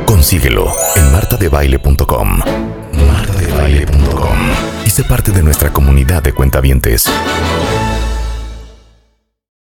Consíguelo en martadebaile.com. Martadebaile.com. Y sé parte de nuestra comunidad de cuentavientes.